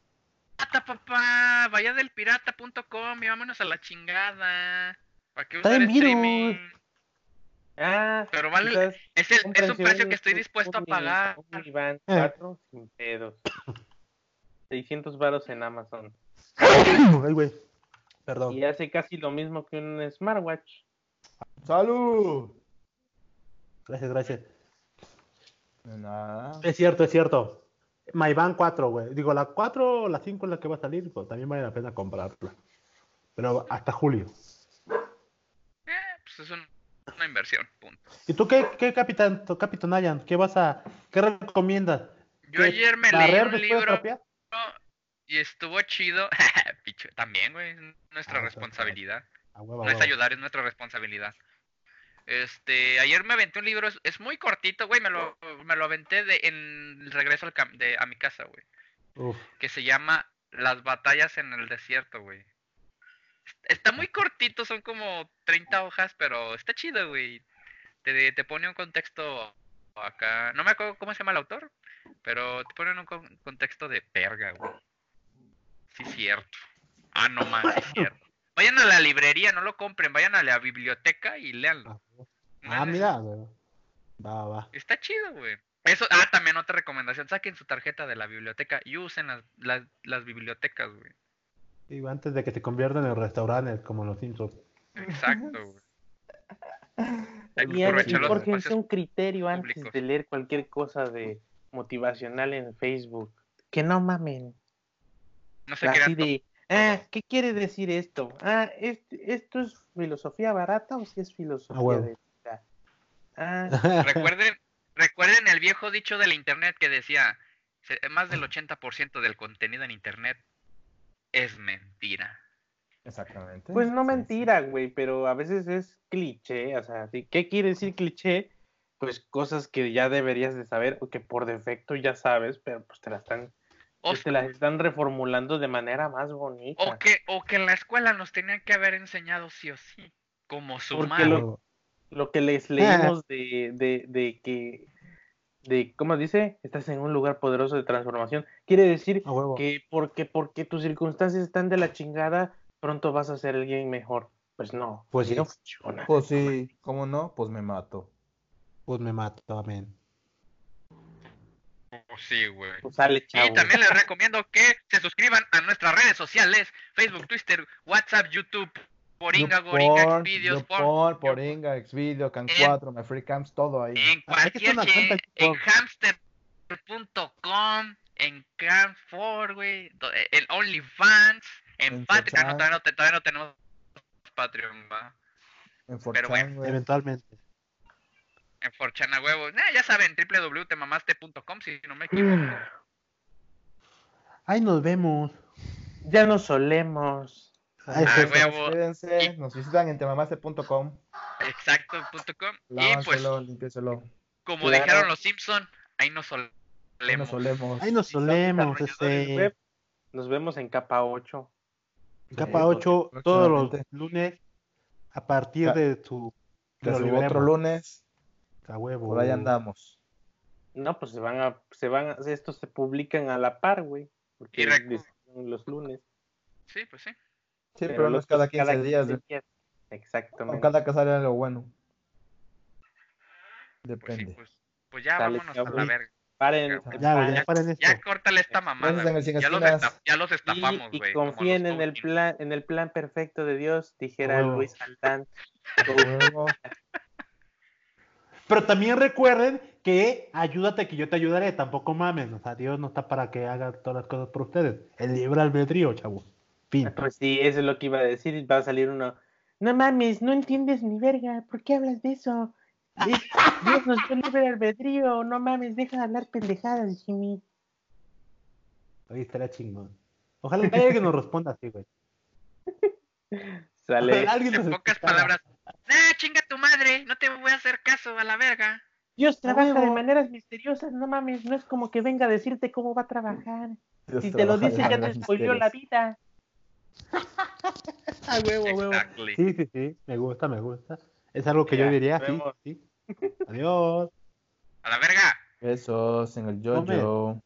papá. Vaya del pirata.com y vámonos a la chingada. ¿Para qué Está usar en virus. streaming? Ah, Pero vale, quizás es, el, es un precio que estoy un- dispuesto a pagar. un Iván Eh. 4 sin pedos. 600 varos en Amazon. Ay, güey. Perdón. Y hace casi lo mismo que un smartwatch. ¡Salud! Gracias, gracias. De Nada. Es cierto, es cierto. Mayban 4, güey. Digo, la 4 o la 5 es la que va a salir, pues también vale la pena comprarla. Pero hasta julio. Eh, pues es un- una inversión, punto. ¿Y tú qué, qué capitán, tu capitán Ayan? ¿Qué vas a, qué recomiendas? Yo ¿Que ayer me leí un libro y estuvo chido. También, güey, es nuestra Ah, responsabilidad. Huevo, No es ayudar, es nuestra responsabilidad. Este, ayer me aventé un libro, es, es muy cortito, güey, me lo, me lo aventé de, en el regreso al cam- de, a mi casa, güey, Uf. que se llama Las batallas en el desierto, güey. Está muy cortito, son como 30 hojas, pero está chido, güey. Te, te pone un contexto acá, no me acuerdo cómo se llama el autor, pero te pone en un con- contexto de perga, güey. Sí, cierto. Ah, no más, sí, cierto. Vayan a la librería, no lo compren, vayan a la biblioteca y léanlo. Ah, mira, güey. Va, va. Está chido, güey. Eso, ah, también otra recomendación, saquen su tarjeta de la biblioteca y usen las, las, las bibliotecas, güey. Y antes de que te conviertan en restaurantes como los Simpsons. Exacto, güey. Hay que Y, aprovechar los fórjense espacios. un criterio antes públicos. de leer cualquier cosa de motivacional en Facebook. Que no mamen. No se Así crean de, ah, ¿qué quiere decir esto? Ah, este- ¿esto es filosofía barata o si es filosofía de vida? Ah, Recuerden, recuerden el viejo dicho de la internet que decía, "Se- más del 80% del contenido en internet es mentira. Exactamente. pues no Sí, mentira, güey, pero a veces es cliché, o sea. ¿qué quiere decir cliché? Pues cosas que ya deberías de saber o que por defecto ya sabes, pero pues te las están, O, te las están reformulando de manera más bonita. o que, o que en la escuela nos tenían que haber enseñado sí o sí, como Porque sumar. lo- lo que les leímos de, de, de que, de, ¿cómo dice? Estás en un lugar poderoso de transformación. Quiere decir que porque, porque tus circunstancias están de la chingada, pronto vas a ser alguien mejor. Pues no, Pues sí. no funciona. Pues sí, ¿cómo no? Pues me mato. Pues me mato también. Pues sí, güey. Pues sale, chavo. Y también les recomiendo que se suscriban a nuestras redes sociales, Facebook, Twitter, WhatsApp, YouTube, Poringa, Goringa, Xvideos, por Poringa, Xvideo, Can En- 4, My Free Camps, todo ahí. en Ah, que cualquier che- cuenta en hamster.com, en Camp4, güey, do- en OnlyFans, en, En Patreon, ah, no, 4chan. todavía no, todavía no tenemos Patreon, va. En pero 4chan, bueno. güey. Eventualmente. En Forchana huevo. Nah, ya saben, www.temamaste.com si no me equivoco. Ahí nos vemos. Ya nos solemos. Ay, Ah, pues, huevo. Nos visitan en temamaste.com. Exacto.com. Y pues, limpiéselo. como Claro. dijeron los Simpson, ahí nos solemos. Ahí nos solemos. ahí nos solemos. Este, Nos vemos en capa 8. capa Sí, 8 todos los lunes a partir Ca- de su subo liberemos. otro lunes, a huevo. por ahí andamos. No, pues se van a, se van a, estos se publican a la par, güey. Porque Y los lunes. Sí, pues sí. Sí, pero, no los es cada otros 15 días. 15 de- días. Exactamente. Con cada que sale algo bueno. Pues sí, Depende. pues, pues ya Dale, vámonos a la verga. Paren, Ya, Ya, ya paren esto. Ya córtale esta mamada. Ya los, Esquinas. esta- ya los Y- estafamos, y, güey. como confíen los en el plan, en el plan perfecto de Dios, dijera. Luis Altán. Pero también recuerden que ayúdate que yo te ayudaré, tampoco mames, o sea, Dios no está para que haga todas las cosas por ustedes. El libre albedrío, chavos. Fin. Pues sí, eso es lo que iba a decir. y Va a salir uno. No mames, no entiendes ni verga. ¿Por qué hablas de eso? Dios nos dio libre albedrío. No mames, deja de hablar pendejadas, Jimmy. Oye, estaría chingón. Ojalá que alguien nos responda así, güey. Sale. Ojalá alguien En pocas palabras. ¡Ah, chinga tu madre! No te voy a hacer caso a la verga. Dios trabaja de maneras misteriosas. No mames, no es como que venga a decirte cómo va a trabajar. Dios Si te lo dice, ya te spoileó la vida. Ah, huevo, huevo. Exactly. Sí, sí, sí. Me gusta, me gusta. Es algo que yo diría, sí. Adiós. A la verga. Besos en el yo-yo.